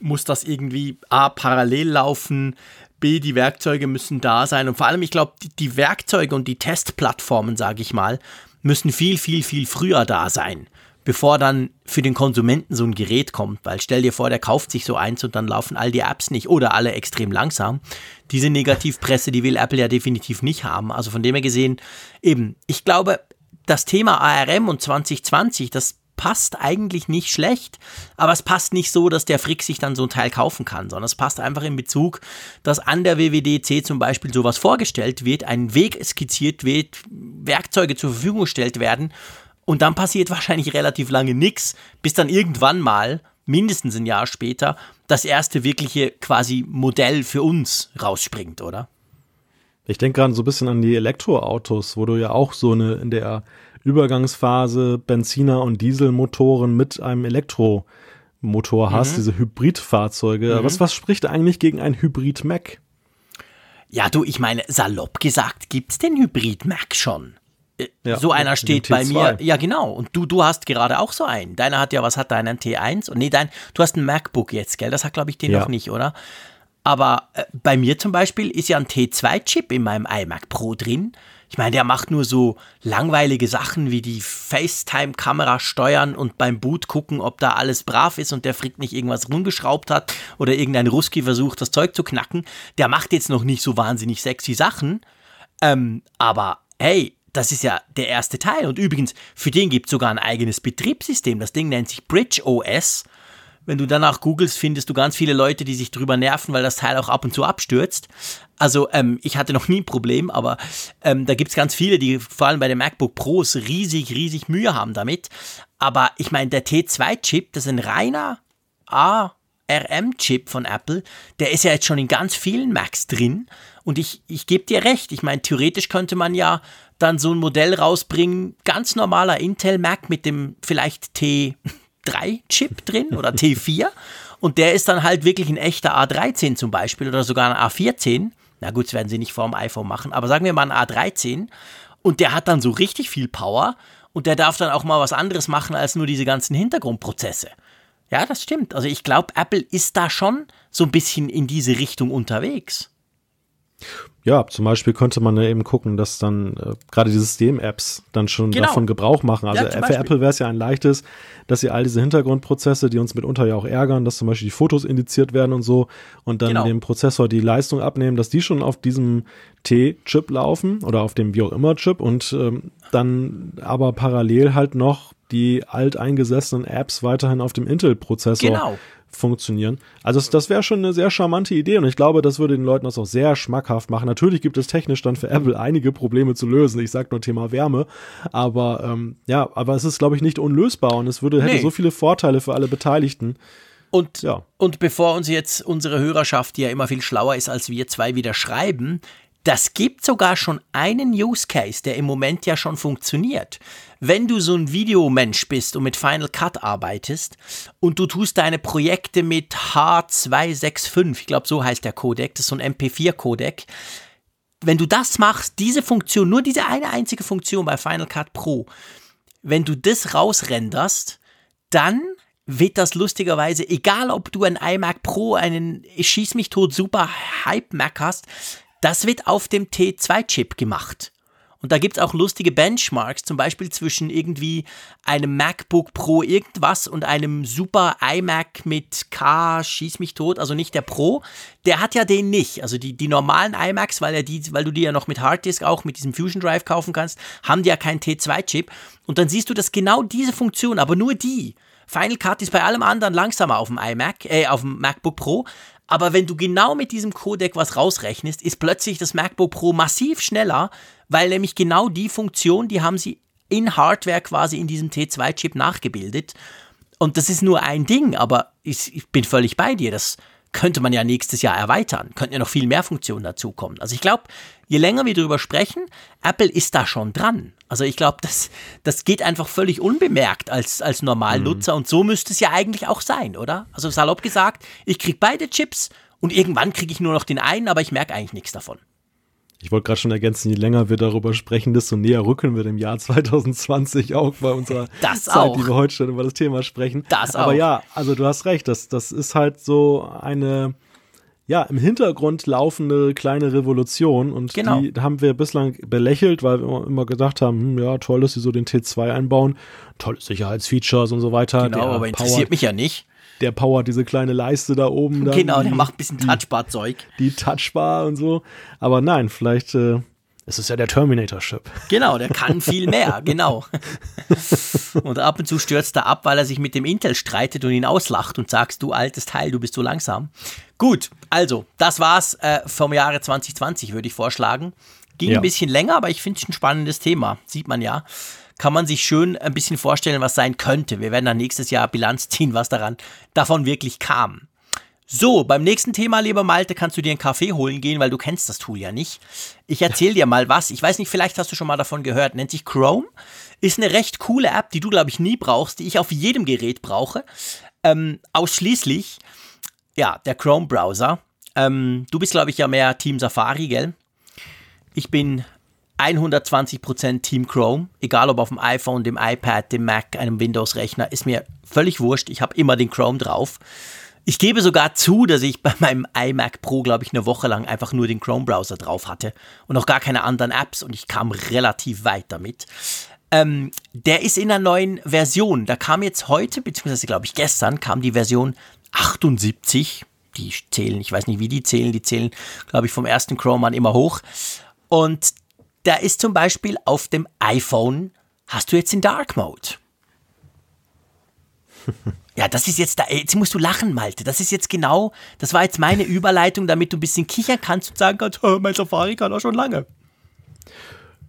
[SPEAKER 3] muss das irgendwie A, parallel laufen, B, die Werkzeuge müssen da sein. Und vor allem, ich glaube, die, die, Werkzeuge und die Testplattformen, sage ich mal, müssen viel, viel, viel früher da sein, bevor dann für den Konsumenten so ein Gerät kommt. Weil stell dir vor, der kauft sich so eins und dann laufen all die Apps nicht oder alle extrem langsam. Diese Negativpresse, die will Apple ja definitiv nicht haben. Also von dem her gesehen, eben, ich glaube, das Thema ARM und 2020, das passt eigentlich nicht schlecht, aber es passt nicht so, dass der Frick sich dann so ein Teil kaufen kann, sondern es passt einfach in Bezug, dass an der WWDC zum Beispiel sowas vorgestellt wird, ein Weg skizziert wird, Werkzeuge zur Verfügung gestellt werden und dann passiert wahrscheinlich relativ lange nichts, bis dann irgendwann mal, mindestens ein Jahr später, das erste wirkliche quasi Modell für uns rausspringt, oder?
[SPEAKER 2] Ich denke gerade so ein bisschen an die Elektroautos, wo du ja auch so eine in der Übergangsphase Benziner- und Dieselmotoren mit einem Elektromotor hast, mhm. diese Hybridfahrzeuge. Mhm. Was, was spricht eigentlich gegen ein Hybrid-Mac?
[SPEAKER 3] Ja, du, ich meine, salopp gesagt, gibt es den Hybrid-Mac schon? Äh, ja, so einer steht bei mir. Ja, genau. Und du, du hast gerade auch so einen. Deiner hat ja, was hat deiner? Ein T1? Und nee, dein, du hast ein MacBook jetzt, gell? Das hat, glaube ich, den ja. noch nicht, oder? Aber äh, bei mir zum Beispiel ist ja ein T2-Chip in meinem iMac Pro drin. Ich meine, der macht nur so langweilige Sachen wie die FaceTime-Kamera steuern und beim Boot gucken, ob da alles brav ist und der Frick nicht irgendwas rumgeschraubt hat oder irgendein Ruski versucht, das Zeug zu knacken. Der macht jetzt noch nicht so wahnsinnig sexy Sachen. Ähm, aber hey, das ist ja der erste Teil. Und übrigens, für den gibt es sogar ein eigenes Betriebssystem. Das Ding nennt sich Bridge OS. Wenn du danach googelst, findest du ganz viele Leute, die sich drüber nerven, weil das Teil auch ab und zu abstürzt. Also ähm, ich hatte noch [LAUGHS] nie ein Problem, aber ähm, da gibt es ganz viele, die vor allem bei den MacBook Pros riesig, riesig Mühe haben damit. Aber ich meine, der T2-Chip, das ist ein reiner ARM-Chip von Apple, der ist ja jetzt schon in ganz vielen Macs drin. Und ich, ich gebe dir recht, ich meine, theoretisch könnte man ja dann so ein Modell rausbringen, ganz normaler Intel Mac mit dem vielleicht T3-Chip drin oder T4. Und der ist dann halt wirklich ein echter A13 zum Beispiel oder sogar ein A14 na gut, das werden sie nicht vor dem iPhone machen, aber sagen wir mal ein A13 und der hat dann so richtig viel Power und der darf dann auch mal was anderes machen als nur diese ganzen Hintergrundprozesse. Ja, das stimmt. Also ich glaube, Apple ist da schon so ein bisschen in diese Richtung unterwegs.
[SPEAKER 2] Ja, zum Beispiel könnte man ja eben gucken, dass dann äh, gerade die System-Apps dann schon genau. davon Gebrauch machen. Also ja, für Apple wäre es ja ein leichtes, dass sie all diese Hintergrundprozesse, die uns mitunter ja auch ärgern, dass zum Beispiel die Fotos indiziert werden und so und dann genau. dem Prozessor die Leistung abnehmen, dass die schon auf diesem T-Chip laufen oder auf dem wie auch immer Chip und ähm, dann aber parallel halt noch die alteingesessenen Apps weiterhin auf dem Intel-Prozessor genau funktionieren. Also das, wäre schon eine sehr charmante Idee und ich glaube, das würde den Leuten das auch sehr schmackhaft machen. Natürlich gibt es technisch dann für Apple einige Probleme zu lösen. Ich sage nur Thema Wärme, aber ähm, ja, aber es ist glaube ich nicht unlösbar und es würde hätte nee. so viele Vorteile für alle Beteiligten.
[SPEAKER 3] Und, ja. und bevor uns jetzt unsere Hörerschaft, die ja immer viel schlauer ist als wir zwei, wieder schreiben, das gibt sogar schon einen Use Case, der im Moment ja schon funktioniert. Wenn du so ein Videomensch bist und mit Final Cut arbeitest und du tust deine Projekte mit H265, ich glaube so heißt der Codec, das ist so ein MP4-Codec, wenn du das machst, diese Funktion, nur diese eine einzige Funktion bei Final Cut Pro, wenn du das rausrenderst, dann wird das lustigerweise, egal ob du ein iMac Pro, einen Schieß mich tot super Hype Mac hast, das wird auf dem T2-Chip gemacht. Und da gibt es auch lustige Benchmarks, zum Beispiel zwischen irgendwie einem MacBook Pro irgendwas und einem super iMac mit K, schieß mich tot, also nicht der Pro. Der hat ja den nicht. Also die, die normalen iMacs, weil, er die, weil du die ja noch mit Harddisk auch mit diesem Fusion Drive kaufen kannst, haben die ja keinen T2-Chip. Und dann siehst du, dass genau diese Funktion, aber nur die, Final Cut ist bei allem anderen langsamer auf dem iMac, äh, auf dem MacBook Pro, aber wenn du genau mit diesem Codec was rausrechnest, ist plötzlich das MacBook Pro massiv schneller, weil nämlich genau die Funktion, die haben sie in Hardware quasi in diesem T2-Chip nachgebildet. und das ist nur ein Ding, aber ich, ich bin völlig bei dir. Das könnte man ja nächstes Jahr erweitern. Könnten ja noch viel mehr Funktionen dazukommen. Also ich glaube, je länger wir darüber sprechen, Apple ist da schon dran. Also ich glaube, das, das geht einfach völlig unbemerkt als, als Normalnutzer mhm. und so müsste es ja eigentlich auch sein, oder? Also salopp gesagt, ich kriege beide Chips und irgendwann kriege ich nur noch den einen, aber ich merke eigentlich nichts davon.
[SPEAKER 2] Ich wollte gerade schon ergänzen, je länger wir darüber sprechen, desto näher rücken wir dem Jahr 2020 auch bei unserer [LAUGHS]
[SPEAKER 3] das
[SPEAKER 2] Zeit,
[SPEAKER 3] auch.
[SPEAKER 2] die wir heute schon über das Thema sprechen.
[SPEAKER 3] Das
[SPEAKER 2] Aber
[SPEAKER 3] auch.
[SPEAKER 2] ja, also du hast recht, das, das ist halt so eine, ja, im Hintergrund laufende kleine Revolution und
[SPEAKER 3] Genau.
[SPEAKER 2] die haben wir bislang belächelt, weil wir immer gedacht haben, hm, ja, toll, dass sie so den T2 einbauen, tolle Sicherheitsfeatures und so weiter.
[SPEAKER 3] Genau, aber interessiert
[SPEAKER 2] powert,
[SPEAKER 3] mich ja nicht.
[SPEAKER 2] Der powert diese kleine Leiste da oben. Dann,
[SPEAKER 3] Genau, der macht ein bisschen
[SPEAKER 2] die-
[SPEAKER 3] Touchbar-Zeug.
[SPEAKER 2] die Touchbar und so. Aber nein, vielleicht äh, es ist ja der Terminator-Chip.
[SPEAKER 3] Genau, der kann [LAUGHS] viel mehr, genau. Und ab und zu stürzt er ab, weil er sich mit dem Intel streitet und ihn auslacht und sagst, du altes Teil, du bist so langsam. Gut, also, das war's äh, vom Jahre 2020, würde ich vorschlagen. Ging
[SPEAKER 2] Ja.
[SPEAKER 3] ein bisschen länger, aber ich finde es ein spannendes Thema, sieht man ja. Kann man sich schön ein bisschen vorstellen, was sein könnte. Wir werden dann nächstes Jahr Bilanz ziehen, was daran davon wirklich kam. So, beim nächsten Thema, lieber Malte, kannst du dir einen Kaffee holen gehen, weil du kennst das Tool ja nicht. Ich erzähle dir mal was. Ich weiß nicht, vielleicht hast du schon mal davon gehört. Nennt sich Chrome. Ist eine recht coole App, die du, glaube ich, nie brauchst, die ich auf jedem Gerät brauche. Ähm, ausschließlich, ja, der Chrome-Browser. Ähm, du bist, glaube ich, ja mehr Team Safari, gell? Ich bin 120% Team Chrome, egal ob auf dem iPhone, dem iPad, dem Mac, einem Windows-Rechner, ist mir völlig wurscht. Ich habe immer den Chrome drauf. Ich gebe sogar zu, dass ich bei meinem iMac Pro, glaube ich, eine Woche lang einfach nur den Chrome-Browser drauf hatte und noch gar keine anderen Apps und ich kam relativ weit damit. Ähm, der ist in einer neuen Version. Da kam jetzt heute, beziehungsweise glaube ich gestern, kam die Version 78. Die zählen, ich weiß nicht, wie die zählen, die zählen, glaube ich, vom ersten Chrome an immer hoch. Und da ist zum Beispiel auf dem iPhone, hast du jetzt den Dark Mode. [LAUGHS] Ja, das ist jetzt da, jetzt musst du lachen, Malte. Das ist jetzt genau, das war jetzt meine Überleitung, damit du ein bisschen kichern kannst und sagen kannst, "Oh, [LAUGHS] mein Safari kann auch schon lange.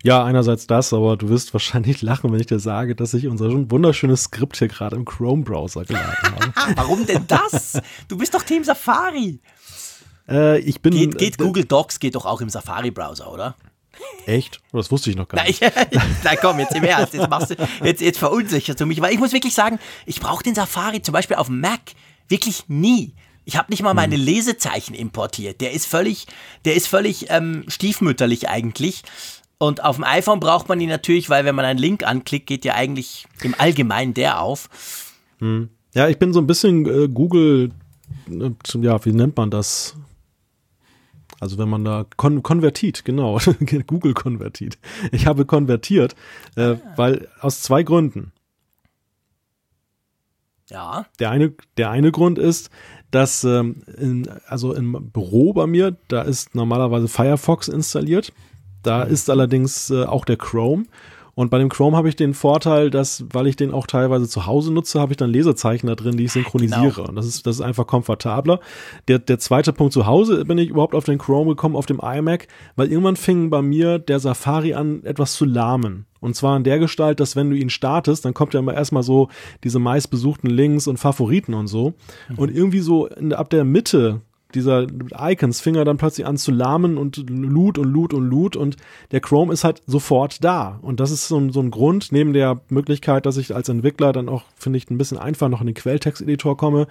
[SPEAKER 2] Ja, einerseits das, aber du wirst wahrscheinlich [LAUGHS] lachen, wenn ich dir sage, dass ich unser wunderschönes Skript hier gerade im Chrome-Browser geladen habe.
[SPEAKER 3] Warum denn das? Du bist doch Team Safari.
[SPEAKER 2] äh, ich bin
[SPEAKER 3] Geht, geht
[SPEAKER 2] äh,
[SPEAKER 3] Google Docs, geht doch auch im Safari-Browser, oder?
[SPEAKER 2] Echt? Das wusste ich noch gar nicht.
[SPEAKER 3] ich, [LAUGHS] na komm, jetzt im Ernst, jetzt, machst du, jetzt, jetzt verunsicherst du mich, weil ich muss wirklich sagen, ich brauche den Safari zum Beispiel auf dem Mac wirklich nie. Ich habe nicht mal meine Lesezeichen importiert. Der ist völlig, der ist völlig ähm, stiefmütterlich eigentlich. Und auf dem iPhone braucht man ihn natürlich, weil wenn man einen Link anklickt, geht ja eigentlich im Allgemeinen der auf.
[SPEAKER 2] Ja, ich bin so ein bisschen äh, Google, äh, ja, wie nennt man das? Also wenn man da kon konvertiert, genau, [LAUGHS] Google konvertiert. Ich habe konvertiert, äh, weil aus zwei Gründen.
[SPEAKER 3] Ja,
[SPEAKER 2] Der eine, der eine Grund ist, dass ähm, in, also im Büro bei mir, da ist normalerweise Firefox installiert. Da ist allerdings äh, auch der Chrome. Und bei dem Chrome habe ich den Vorteil, dass, weil ich den auch teilweise zu Hause nutze, habe ich dann Lesezeichen da drin, die ich synchronisiere.
[SPEAKER 3] Genau.
[SPEAKER 2] Und das ist, das ist einfach komfortabler. Der, der zweite Punkt zu Hause bin ich überhaupt auf den Chrome gekommen, auf dem iMac, weil irgendwann fing bei mir der Safari an, etwas zu lahmen. Und zwar in der Gestalt, dass wenn du ihn startest, dann kommt ja immer erstmal so diese meistbesuchten Links und Favoriten und so. Und irgendwie so in, ab der Mitte dieser Icons fing er dann plötzlich an zu lahmen und loot und loot und loot und der Chrome ist halt sofort da. Und das ist so ein, so ein Grund, neben der Möglichkeit, dass ich als Entwickler dann auch, finde ich, ein bisschen einfach noch in den Quelltext-Editor komme,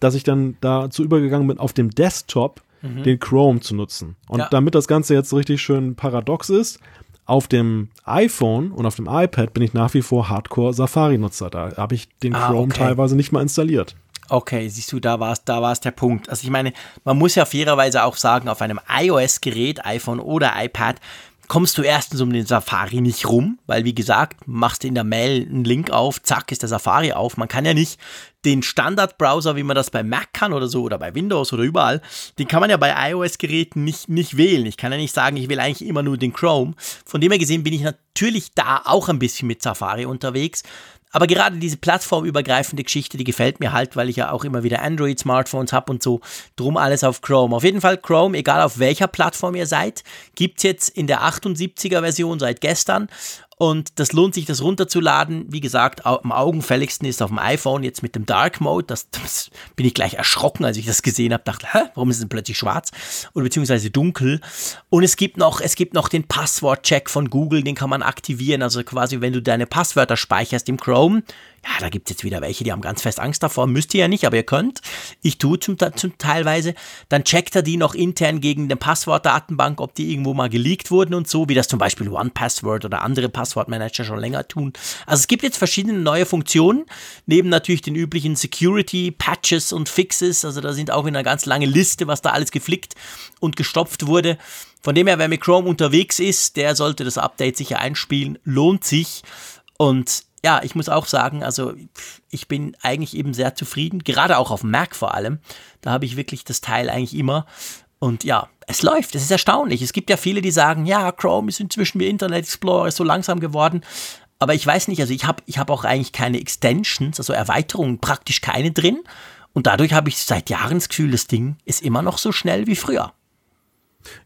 [SPEAKER 2] dass ich dann dazu übergegangen bin, auf dem Desktop den Chrome zu nutzen. Und
[SPEAKER 3] Ja.
[SPEAKER 2] damit das Ganze jetzt richtig schön paradox ist, auf dem iPhone und auf dem iPad bin ich nach wie vor Hardcore-Safari-Nutzer. Da habe ich den
[SPEAKER 3] Ah,
[SPEAKER 2] Chrome
[SPEAKER 3] okay.
[SPEAKER 2] teilweise nicht mal installiert.
[SPEAKER 3] Okay, siehst du, da war es da war's der Punkt. Also ich meine, man muss ja fairerweise auch sagen, auf einem iOS-Gerät, iPhone oder iPad, kommst du erstens um den Safari nicht rum, weil wie gesagt, machst du in der Mail einen Link auf, zack, ist der Safari auf. Man kann ja nicht den Standardbrowser, wie man das bei Mac kann oder so, oder bei Windows oder überall, den kann man ja bei iOS-Geräten nicht, nicht wählen. Ich kann ja nicht sagen, ich will eigentlich immer nur den Chrome. Von dem her gesehen bin ich natürlich da auch ein bisschen mit Safari unterwegs. Aber gerade diese plattformübergreifende Geschichte, die gefällt mir halt, weil ich ja auch immer wieder Android-Smartphones habe und so. Drum alles auf Chrome. Auf jeden Fall Chrome, egal auf welcher Plattform ihr seid, gibt's jetzt in der 78er-Version seit gestern. Und das lohnt sich, das runterzuladen. Wie gesagt, am augenfälligsten ist auf dem iPhone jetzt mit dem Dark Mode. Das, das bin ich gleich erschrocken, als ich das gesehen habe. Dachte, hä, warum ist es plötzlich schwarz? Oder beziehungsweise dunkel. Und es gibt noch, es gibt noch den Passwortcheck von Google, den kann man aktivieren. Also quasi, wenn du deine Passwörter speicherst im Chrome, ja, da gibt es jetzt wieder welche, die haben ganz fest Angst davor. Müsst ihr ja nicht, aber ihr könnt. Ich tue zum, zum teilweise. Dann checkt er die noch intern gegen eine Passwortdatenbank, ob die irgendwo mal geleakt wurden und so, wie das zum Beispiel OnePassword oder andere Passwortmanager schon länger tun. Also es gibt jetzt verschiedene neue Funktionen, neben natürlich den üblichen Security, Patches und Fixes. Also da sind auch in einer ganz lange Liste, was da alles geflickt und gestopft wurde. Von dem her, wer mit Chrome unterwegs ist, der sollte das Update sicher einspielen. Lohnt sich. Und ja, ich muss auch sagen, also ich bin eigentlich eben sehr zufrieden, gerade auch auf Mac vor allem. Da habe ich wirklich das Teil eigentlich immer. Und ja, es läuft, es ist erstaunlich. Es gibt ja viele, die sagen, ja, Chrome ist inzwischen wie Internet Explorer, ist so langsam geworden. Aber ich weiß nicht, also ich habe ich hab auch eigentlich keine Extensions, also Erweiterungen, praktisch keine drin. Und dadurch habe ich seit Jahren das Gefühl, das Ding ist immer noch so schnell wie früher.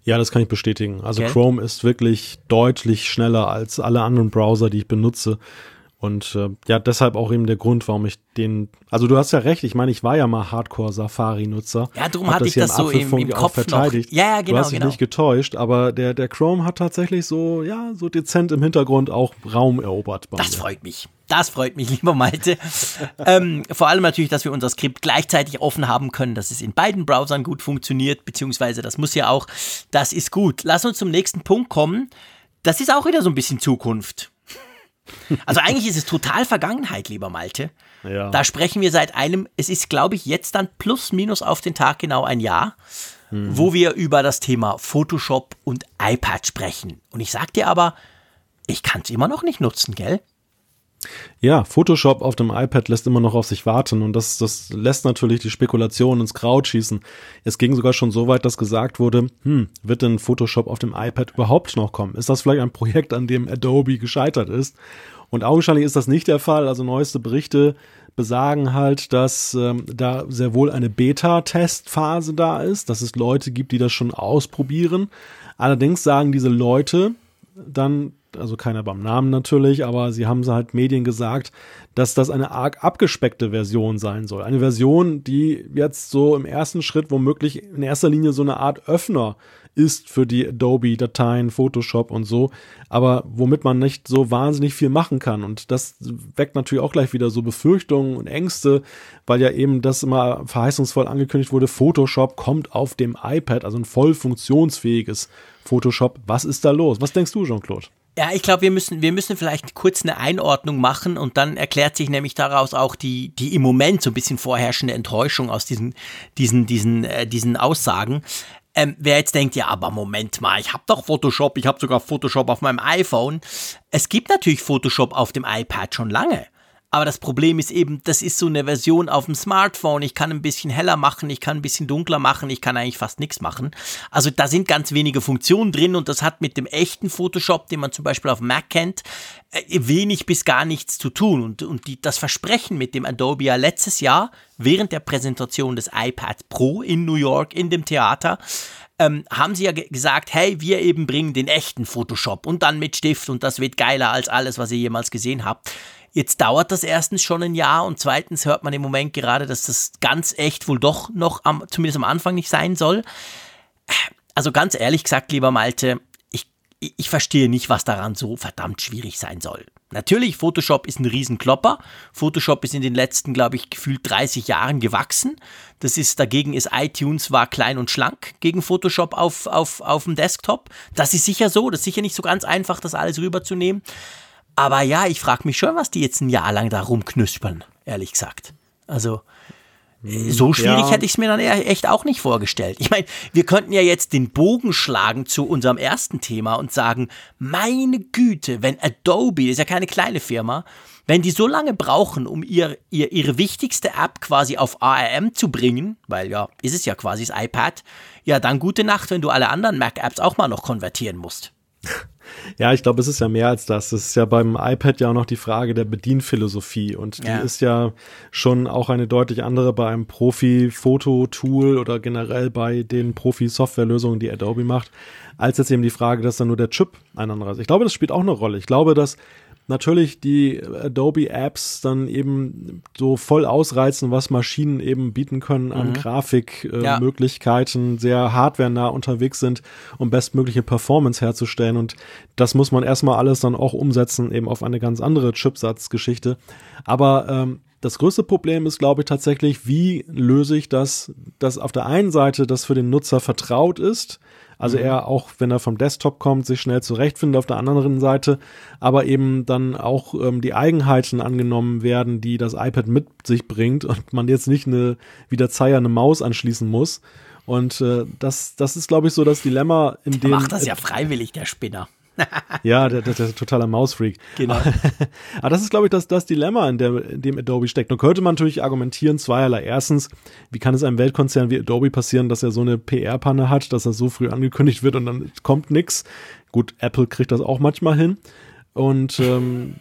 [SPEAKER 2] Ja, das kann ich bestätigen. Also okay. Chrome ist wirklich deutlich schneller als alle anderen Browser, die ich benutze. Und äh, ja, deshalb auch eben der Grund, warum ich den. Also du hast ja recht, ich meine, ich war ja mal Hardcore-Safari-Nutzer.
[SPEAKER 3] Ja, darum hatte ich das so im, im Kopf
[SPEAKER 2] verteidigt.
[SPEAKER 3] Noch. Ja, ja, genau.
[SPEAKER 2] Du hast dich
[SPEAKER 3] genau.
[SPEAKER 2] nicht getäuscht, aber der, der Chrome hat tatsächlich so, ja, so dezent im Hintergrund auch Raum erobert.
[SPEAKER 3] das mir. freut mich. Das freut mich, [LAUGHS] lieber Malte. ähm, vor allem natürlich, dass wir unser Skript gleichzeitig offen haben können, dass es in beiden Browsern gut funktioniert, beziehungsweise das muss ja auch, das ist gut. Lass uns zum nächsten Punkt kommen. Das ist auch wieder so ein bisschen Zukunft. Also eigentlich ist es total Vergangenheit, lieber Malte. Ja. Da sprechen wir seit einem, es ist, glaube ich, jetzt dann plus minus auf den Tag genau ein Jahr, mhm. wo wir über das Thema Photoshop und iPad sprechen. Und ich sag dir aber, ich kann es immer noch nicht nutzen, gell?
[SPEAKER 2] Ja, Photoshop auf dem iPad lässt immer noch auf sich warten und das, das lässt natürlich die Spekulation ins Kraut schießen. Es ging sogar schon so weit, dass gesagt wurde, hm, wird denn Photoshop auf dem iPad überhaupt noch kommen? Ist das vielleicht ein Projekt, an dem Adobe gescheitert ist? Und augenscheinlich ist das nicht der Fall. Also neueste Berichte besagen halt, dass ähm, da sehr wohl eine Beta-Testphase da ist, dass es Leute gibt, die das schon ausprobieren. Allerdings sagen diese Leute dann also keiner beim Namen natürlich, aber sie haben halt Medien gesagt, dass das eine arg abgespeckte Version sein soll. Eine Version, die jetzt so im ersten Schritt womöglich in erster Linie so eine Art Öffner ist für die Adobe-Dateien, Photoshop und so, aber womit man nicht so wahnsinnig viel machen kann. Und das weckt natürlich auch gleich wieder so Befürchtungen und Ängste, weil ja eben das immer verheißungsvoll angekündigt wurde, Photoshop kommt auf dem iPad, also ein voll funktionsfähiges Photoshop. Was ist da los? Was denkst du, Jean-Claude?
[SPEAKER 3] Ja, ich glaube, wir müssen, wir müssen vielleicht kurz eine Einordnung machen und dann erklärt sich nämlich daraus auch die, die im Moment so ein bisschen vorherrschende Enttäuschung aus diesen, diesen, diesen, äh, diesen Aussagen. Ähm, wer jetzt denkt, ja, aber Moment mal, ich habe doch Photoshop, ich habe sogar Photoshop auf meinem iPhone. Es gibt natürlich Photoshop auf dem iPad schon lange. Aber das Problem ist eben, das ist so eine Version auf dem Smartphone. Ich kann ein bisschen heller machen, ich kann ein bisschen dunkler machen, ich kann eigentlich fast nichts machen. Also da sind ganz wenige Funktionen drin und das hat mit dem echten Photoshop, den man zum Beispiel auf Mac kennt, äh, wenig bis gar nichts zu tun. Und, und die, das Versprechen mit dem Adobe ja letztes Jahr während der Präsentation des iPad Pro in New York in dem Theater ähm, haben sie ja gesagt, hey, wir eben bringen den echten Photoshop und dann mit Stift und das wird geiler als alles, was ihr jemals gesehen habt. Jetzt dauert das erstens schon ein Jahr und zweitens hört man im Moment gerade, dass das ganz echt wohl doch noch am, zumindest am Anfang nicht sein soll. Also ganz ehrlich gesagt, lieber Malte, ich, ich verstehe nicht, was daran so verdammt schwierig sein soll. Natürlich, Photoshop ist ein Riesenklopper. Photoshop ist in den letzten, glaube ich, gefühlt 30 Jahren gewachsen. Das ist, dagegen ist iTunes war klein und schlank gegen Photoshop auf, auf, auf dem Desktop. Das ist sicher so. Das ist sicher nicht so ganz einfach, das alles rüberzunehmen. Aber ja, ich frage mich schon, was die jetzt ein Jahr lang da rumknüspern, ehrlich gesagt. Also, äh, so schwierig ja. hätte ich es mir dann echt auch nicht vorgestellt. Ich meine, wir könnten ja jetzt den Bogen schlagen zu unserem ersten Thema und sagen, meine Güte, wenn Adobe, ist ja keine kleine Firma, wenn die so lange brauchen, um ihr, ihr, ihre wichtigste App quasi auf ARM zu bringen, weil ja, ist es ja quasi das iPad, ja, dann gute Nacht, wenn du alle anderen Mac-Apps auch mal noch konvertieren musst. [LAUGHS]
[SPEAKER 2] Ja, ich glaube, es ist ja mehr als das. Es ist ja beim iPad ja auch noch die Frage der Bedienphilosophie und die ja. ist ja schon auch eine deutlich andere bei einem Profi-Fototool oder generell bei den Profi-Softwarelösungen, die Adobe macht, als jetzt eben die Frage, dass dann nur der Chip ein anderer ist. Ich glaube, das spielt auch eine Rolle. Ich glaube, dass natürlich die Adobe Apps dann eben so voll ausreizen, was Maschinen eben bieten können an mhm. Grafikmöglichkeiten, äh, ja. sehr hardwarenah unterwegs sind, um bestmögliche Performance herzustellen. Und das muss man erstmal alles dann auch umsetzen, eben auf eine ganz andere Chipsatzgeschichte. Aber ähm, das größte Problem ist, glaube ich, tatsächlich, wie löse ich das, dass auf der einen Seite das für den Nutzer vertraut ist, also mhm. er auch, wenn er vom Desktop kommt, sich schnell zurechtfindet auf der anderen Seite, aber eben dann auch ähm, die Eigenheiten angenommen werden, die das iPad mit sich bringt und man jetzt nicht eine, wie der Zeier eine Maus anschließen muss. Und äh, das, das ist, glaube ich, so das Dilemma, in dem.
[SPEAKER 3] Macht das ja freiwillig, der Spinner. [LAUGHS]
[SPEAKER 2] ja, der, der, der totaler Mausfreak. Genau. [LAUGHS] Aber das ist, glaube ich, das, das Dilemma, in, der, in dem Adobe steckt. Nun könnte man natürlich argumentieren, zweierlei. Erstens, wie kann es einem Weltkonzern wie Adobe passieren, dass er so eine PR-Panne hat, dass er so früh angekündigt wird und dann kommt nichts. Gut, Apple kriegt das auch manchmal hin. Und ähm,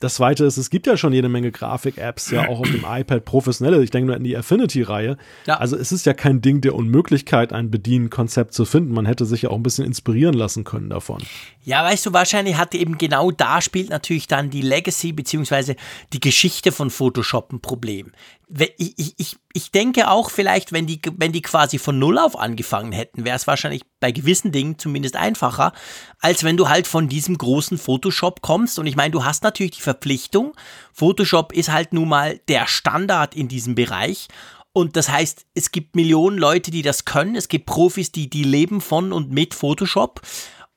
[SPEAKER 2] das zweite ist, es gibt ja schon jede Menge Grafik-Apps, ja auch auf dem iPad professionelle. Ich denke nur an die Affinity-Reihe. Ja. Also es ist ja kein Ding der Unmöglichkeit, ein Bedienkonzept zu finden. Man hätte sich ja auch ein bisschen inspirieren lassen können davon.
[SPEAKER 3] Ja, weißt du, wahrscheinlich hat eben genau da spielt natürlich dann die Legacy beziehungsweise die Geschichte von Photoshop ein Problem ich, ich, ich denke auch vielleicht, wenn die, wenn die quasi von Null auf angefangen hätten, wäre es wahrscheinlich bei gewissen Dingen zumindest einfacher, als wenn du halt von diesem großen Photoshop kommst. Und ich meine, du hast natürlich die Verpflichtung. Photoshop ist halt nun mal der Standard in diesem Bereich. Und das heißt, es gibt Millionen Leute, die das können. Es gibt Profis, die, die leben von und mit Photoshop.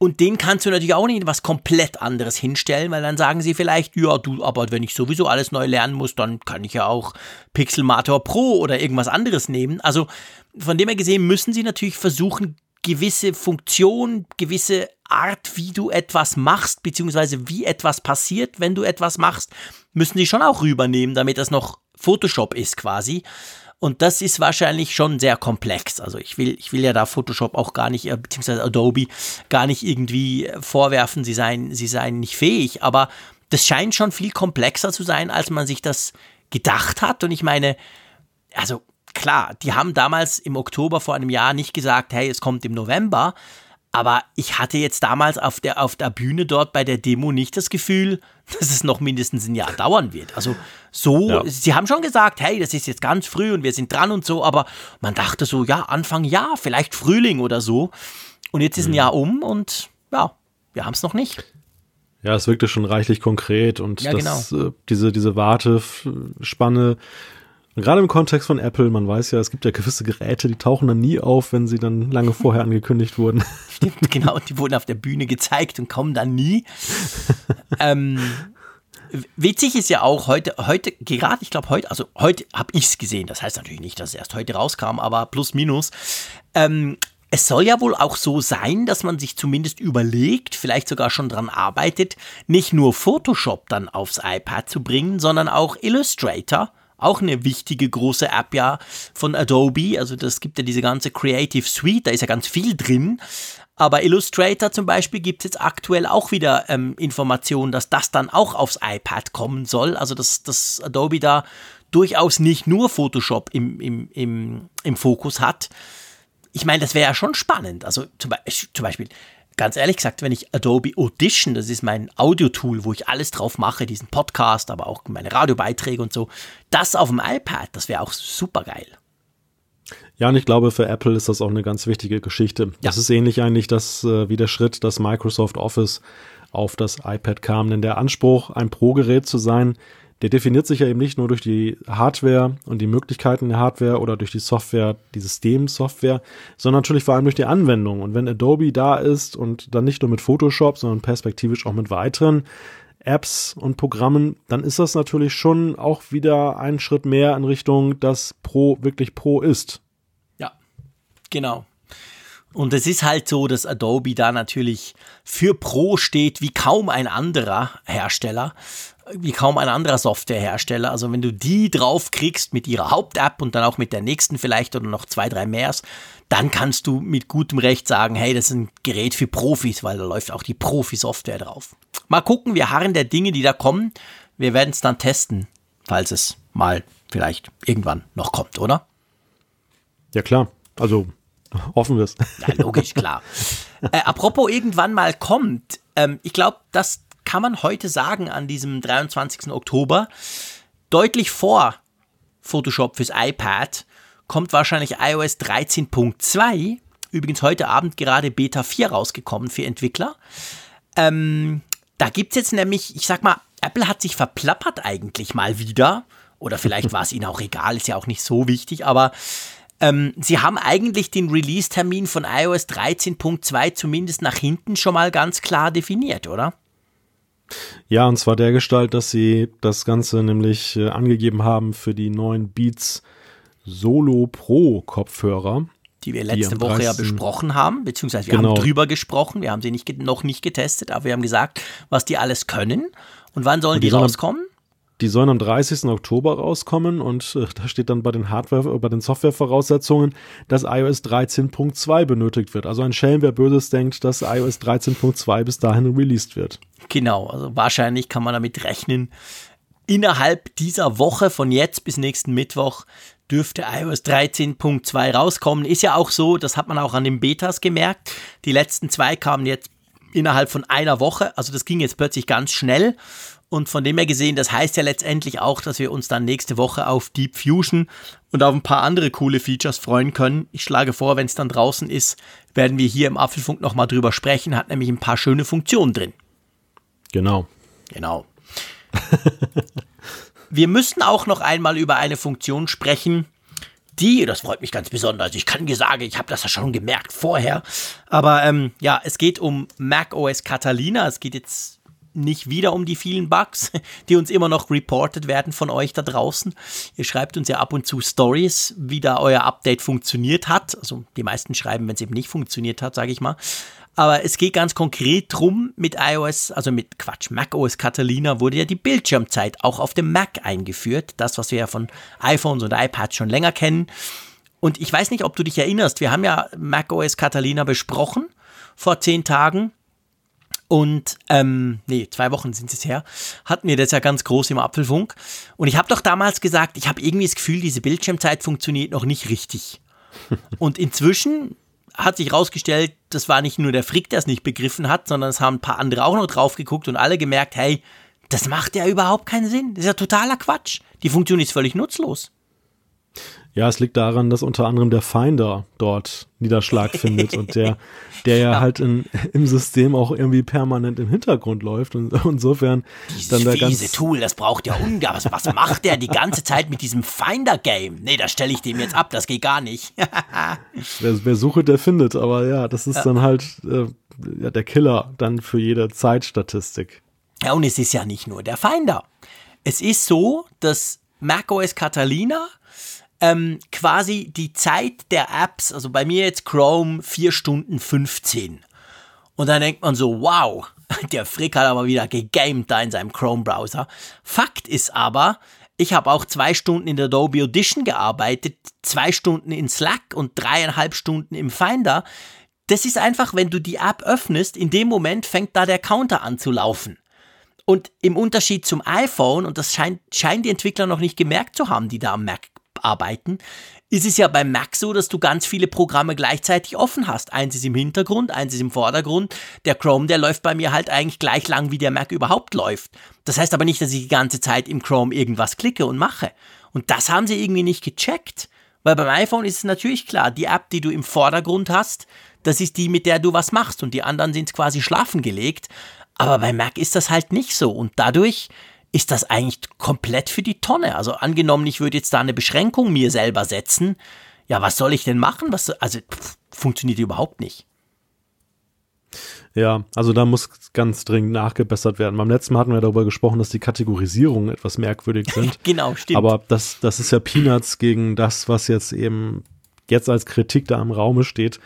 [SPEAKER 3] Und den kannst du natürlich auch nicht was komplett anderes hinstellen, weil dann sagen sie vielleicht, ja, du, aber wenn ich sowieso alles neu lernen muss, dann kann ich ja auch Pixelmator Pro oder irgendwas anderes nehmen. Also von dem her gesehen müssen sie natürlich versuchen, gewisse Funktion, gewisse Art, wie du etwas machst, beziehungsweise wie etwas passiert, wenn du etwas machst, müssen sie schon auch rübernehmen, damit das noch Photoshop ist quasi. Und das ist wahrscheinlich schon sehr komplex. Also ich will, ich will ja da Photoshop auch gar nicht, äh, beziehungsweise Adobe gar nicht irgendwie vorwerfen, sie seien, sie seien nicht fähig. Aber das scheint schon viel komplexer zu sein, als man sich das gedacht hat. Und ich meine, also klar, die haben damals im Oktober vor einem Jahr nicht gesagt, hey, es kommt im November. Aber ich hatte jetzt damals auf der, auf der Bühne dort bei der Demo nicht das Gefühl, dass es noch mindestens ein Jahr dauern wird. Also so, ja. sie haben schon gesagt, hey, das ist jetzt ganz früh und wir sind dran und so, aber man dachte so, ja, Anfang Jahr, vielleicht Frühling oder so. Und jetzt ist ein mhm. Jahr um und ja, wir haben es noch nicht.
[SPEAKER 2] Ja, es wirkte schon reichlich konkret und ja, das, genau. äh, diese, diese Wartespanne gerade im Kontext von Apple, man weiß ja, es gibt ja gewisse Geräte, die tauchen dann nie auf, wenn sie dann lange vorher angekündigt wurden. [LAUGHS]
[SPEAKER 3] Stimmt, genau, die wurden auf der Bühne gezeigt und kommen dann nie. [LAUGHS] ähm, witzig ist ja auch heute, heute, gerade, ich glaube heute, also heute habe ich es gesehen, das heißt natürlich nicht, dass es erst heute rauskam, aber plus minus. Ähm, es soll ja wohl auch so sein, dass man sich zumindest überlegt, vielleicht sogar schon dran arbeitet, nicht nur Photoshop dann aufs iPad zu bringen, sondern auch Illustrator auch eine wichtige große App ja von Adobe. Also das gibt ja diese ganze Creative Suite, da ist ja ganz viel drin. Aber Illustrator zum Beispiel gibt es jetzt aktuell auch wieder ähm, Informationen, dass das dann auch aufs iPad kommen soll. Also dass, dass Adobe da durchaus nicht nur Photoshop im, im, im, im Fokus hat. Ich meine, das wäre ja schon spannend. Also zum, zum Beispiel, ganz ehrlich gesagt, wenn ich Adobe Audition, das ist mein Audio-Tool, wo ich alles drauf mache, diesen Podcast, aber auch meine Radiobeiträge und so, das auf dem iPad, das wäre auch super geil.
[SPEAKER 2] Ja, und ich glaube, für Apple ist das auch eine ganz wichtige Geschichte. Ja. Das ist ähnlich eigentlich das, äh, wie der Schritt, dass Microsoft Office auf das iPad kam. Denn der Anspruch, ein Pro-Gerät zu sein, der definiert sich ja eben nicht nur durch die Hardware und die Möglichkeiten der Hardware oder durch die Software, die Systemsoftware, sondern natürlich vor allem durch die Anwendung. Und wenn Adobe da ist und dann nicht nur mit Photoshop, sondern perspektivisch auch mit weiteren Apps und Programmen, dann ist das natürlich schon auch wieder ein Schritt mehr in Richtung, dass Pro wirklich Pro ist.
[SPEAKER 3] Ja, genau. Und es ist halt so, dass Adobe da natürlich für Pro steht wie kaum ein anderer Hersteller, wie kaum ein anderer Softwarehersteller. Also wenn du die draufkriegst mit ihrer Haupt-App und dann auch mit der nächsten vielleicht oder noch zwei, drei mehr, dann kannst du mit gutem Recht sagen, hey, das ist ein Gerät für Profis, weil da läuft auch die Profi-Software drauf. Mal gucken, wir harren der Dinge, die da kommen. Wir werden es dann testen, falls es mal vielleicht irgendwann noch kommt, oder?
[SPEAKER 2] Ja klar, also hoffen wir es.
[SPEAKER 3] Ja, logisch, klar. [LAUGHS] äh, apropos irgendwann mal kommt, ähm, ich glaube, das kann man heute sagen an diesem 23. Oktober, deutlich vor Photoshop fürs iPad kommt wahrscheinlich iOS 13.2. Übrigens heute Abend gerade Beta 4 rausgekommen für Entwickler. Ähm, da gibt es jetzt nämlich, ich sag mal, Apple hat sich verplappert eigentlich mal wieder. Oder vielleicht war es ihnen auch egal, ist ja auch nicht so wichtig, aber ähm, sie haben eigentlich den Release-Termin von iOS 13.2 zumindest nach hinten schon mal ganz klar definiert, oder?
[SPEAKER 2] Ja, und zwar der Gestalt, dass sie das Ganze nämlich äh, angegeben haben für die neuen Beats Solo Pro Kopfhörer.
[SPEAKER 3] Die wir letzte die Woche ja besprochen haben, beziehungsweise wir genau. haben drüber gesprochen. Wir haben sie nicht, noch nicht getestet, aber wir haben gesagt, was die alles können. Und wann sollen und die, die rauskommen?
[SPEAKER 2] Die sollen am 30. Oktober rauskommen und äh, da steht dann bei den Hardware, äh, bei den Softwarevoraussetzungen, dass iOS 13.2 benötigt wird. Also ein Schelm, wer Böses denkt, dass iOS 13.2 bis dahin released wird.
[SPEAKER 3] Genau, also wahrscheinlich kann man damit rechnen, innerhalb dieser Woche von jetzt bis nächsten Mittwoch dürfte iOS 13.2 rauskommen. Ist ja auch so, das hat man auch an den Betas gemerkt. Die letzten zwei kamen jetzt innerhalb von einer Woche. Also das ging jetzt plötzlich ganz schnell. Und von dem her gesehen, das heißt ja letztendlich auch, dass wir uns dann nächste Woche auf Deep Fusion und auf ein paar andere coole Features freuen können. Ich schlage vor, wenn es dann draußen ist, werden wir hier im Apfelfunk nochmal drüber sprechen. Hat nämlich ein paar schöne Funktionen drin.
[SPEAKER 2] Genau.
[SPEAKER 3] Genau. [LAUGHS] wir müssen auch noch einmal über eine Funktion sprechen, die, das freut mich ganz besonders, ich kann dir sagen, ich habe das ja schon gemerkt vorher, aber ähm, ja, es geht um Mac OS Catalina, es geht jetzt nicht wieder um die vielen Bugs, [LAUGHS] die uns immer noch reported werden von euch da draußen. Ihr schreibt uns ja ab und zu Stories, wie da euer Update funktioniert hat. Also die meisten schreiben, wenn es eben nicht funktioniert hat, sage ich mal. Aber es geht ganz konkret drum mit iOS, also mit Quatsch, macOS Catalina wurde ja die Bildschirmzeit auch auf dem Mac eingeführt. Das, was wir ja von iPhones und iPads schon länger kennen. Und ich weiß nicht, ob du dich erinnerst, wir haben ja macOS Catalina besprochen vor zehn Tagen. Und, ähm, nee, zwei Wochen sind es her, hatten wir das ja ganz groß im Apfelfunk. Und ich habe doch damals gesagt, ich habe irgendwie das Gefühl, diese Bildschirmzeit funktioniert noch nicht richtig. [LAUGHS] Und inzwischen hat sich herausgestellt, das war nicht nur der Frick, der es nicht begriffen hat, sondern es haben ein paar andere auch noch drauf geguckt und alle gemerkt, hey, das macht ja überhaupt keinen Sinn. Das ist ja totaler Quatsch. Die Funktion ist völlig nutzlos.
[SPEAKER 2] Ja, es liegt daran, dass unter anderem der Finder dort Niederschlag findet und der, der ja, [LAUGHS] ja, halt in, im System auch irgendwie permanent im Hintergrund läuft und insofern
[SPEAKER 3] Dieses dann da ganz Tool, das braucht ja ungar. Was, was macht der die ganze Zeit mit diesem Finder-Game? Nee, das stelle ich dem jetzt ab, das geht gar nicht. [LAUGHS]
[SPEAKER 2] wer, wer sucht, der findet, aber ja, das ist ja. dann halt äh, ja, der Killer dann für jede Zeitstatistik.
[SPEAKER 3] Ja, und es ist ja nicht nur der Finder. Es ist so, dass macOS Catalina ähm, quasi die Zeit der Apps, also bei mir jetzt Chrome 4 Stunden 15. Und dann denkt man so, wow, [LAUGHS] der Frick hat aber wieder gegamed da in seinem Chrome-Browser. Fakt ist aber, ich habe auch zwei Stunden in der Adobe Audition gearbeitet, zwei Stunden in Slack und dreieinhalb Stunden im Finder. Das ist einfach, wenn du die App öffnest, in dem Moment fängt da der Counter an zu laufen. Und im Unterschied zum iPhone, und das scheint, scheinen die Entwickler noch nicht gemerkt zu haben, die da am Mac abarbeiten, ist es ja beim Mac so, dass du ganz viele Programme gleichzeitig offen hast. Eins ist im Hintergrund, eins ist im Vordergrund. Der Chrome, der läuft bei mir halt eigentlich gleich lang, wie der Mac überhaupt läuft. Das heißt aber nicht, dass ich die ganze Zeit im Chrome irgendwas klicke und mache. Und das haben sie irgendwie nicht gecheckt. Weil beim iPhone ist es natürlich klar, die App, die du im Vordergrund hast, das ist die, mit der du was machst und die anderen sind quasi schlafen gelegt. Aber bei Mac ist das halt nicht so und dadurch ist das eigentlich komplett für die Tonne. Also angenommen, ich würde jetzt da eine Beschränkung mir selber setzen, ja, was soll ich denn machen? Was, also pff, funktioniert überhaupt nicht.
[SPEAKER 2] Ja, also da muss ganz dringend nachgebessert werden. Beim letzten Mal hatten wir darüber gesprochen, dass die Kategorisierungen etwas merkwürdig [LAUGHS] sind.
[SPEAKER 3] genau, stimmt.
[SPEAKER 2] Aber das, das ist ja Peanuts gegen das, was jetzt eben jetzt als Kritik da im Raume steht.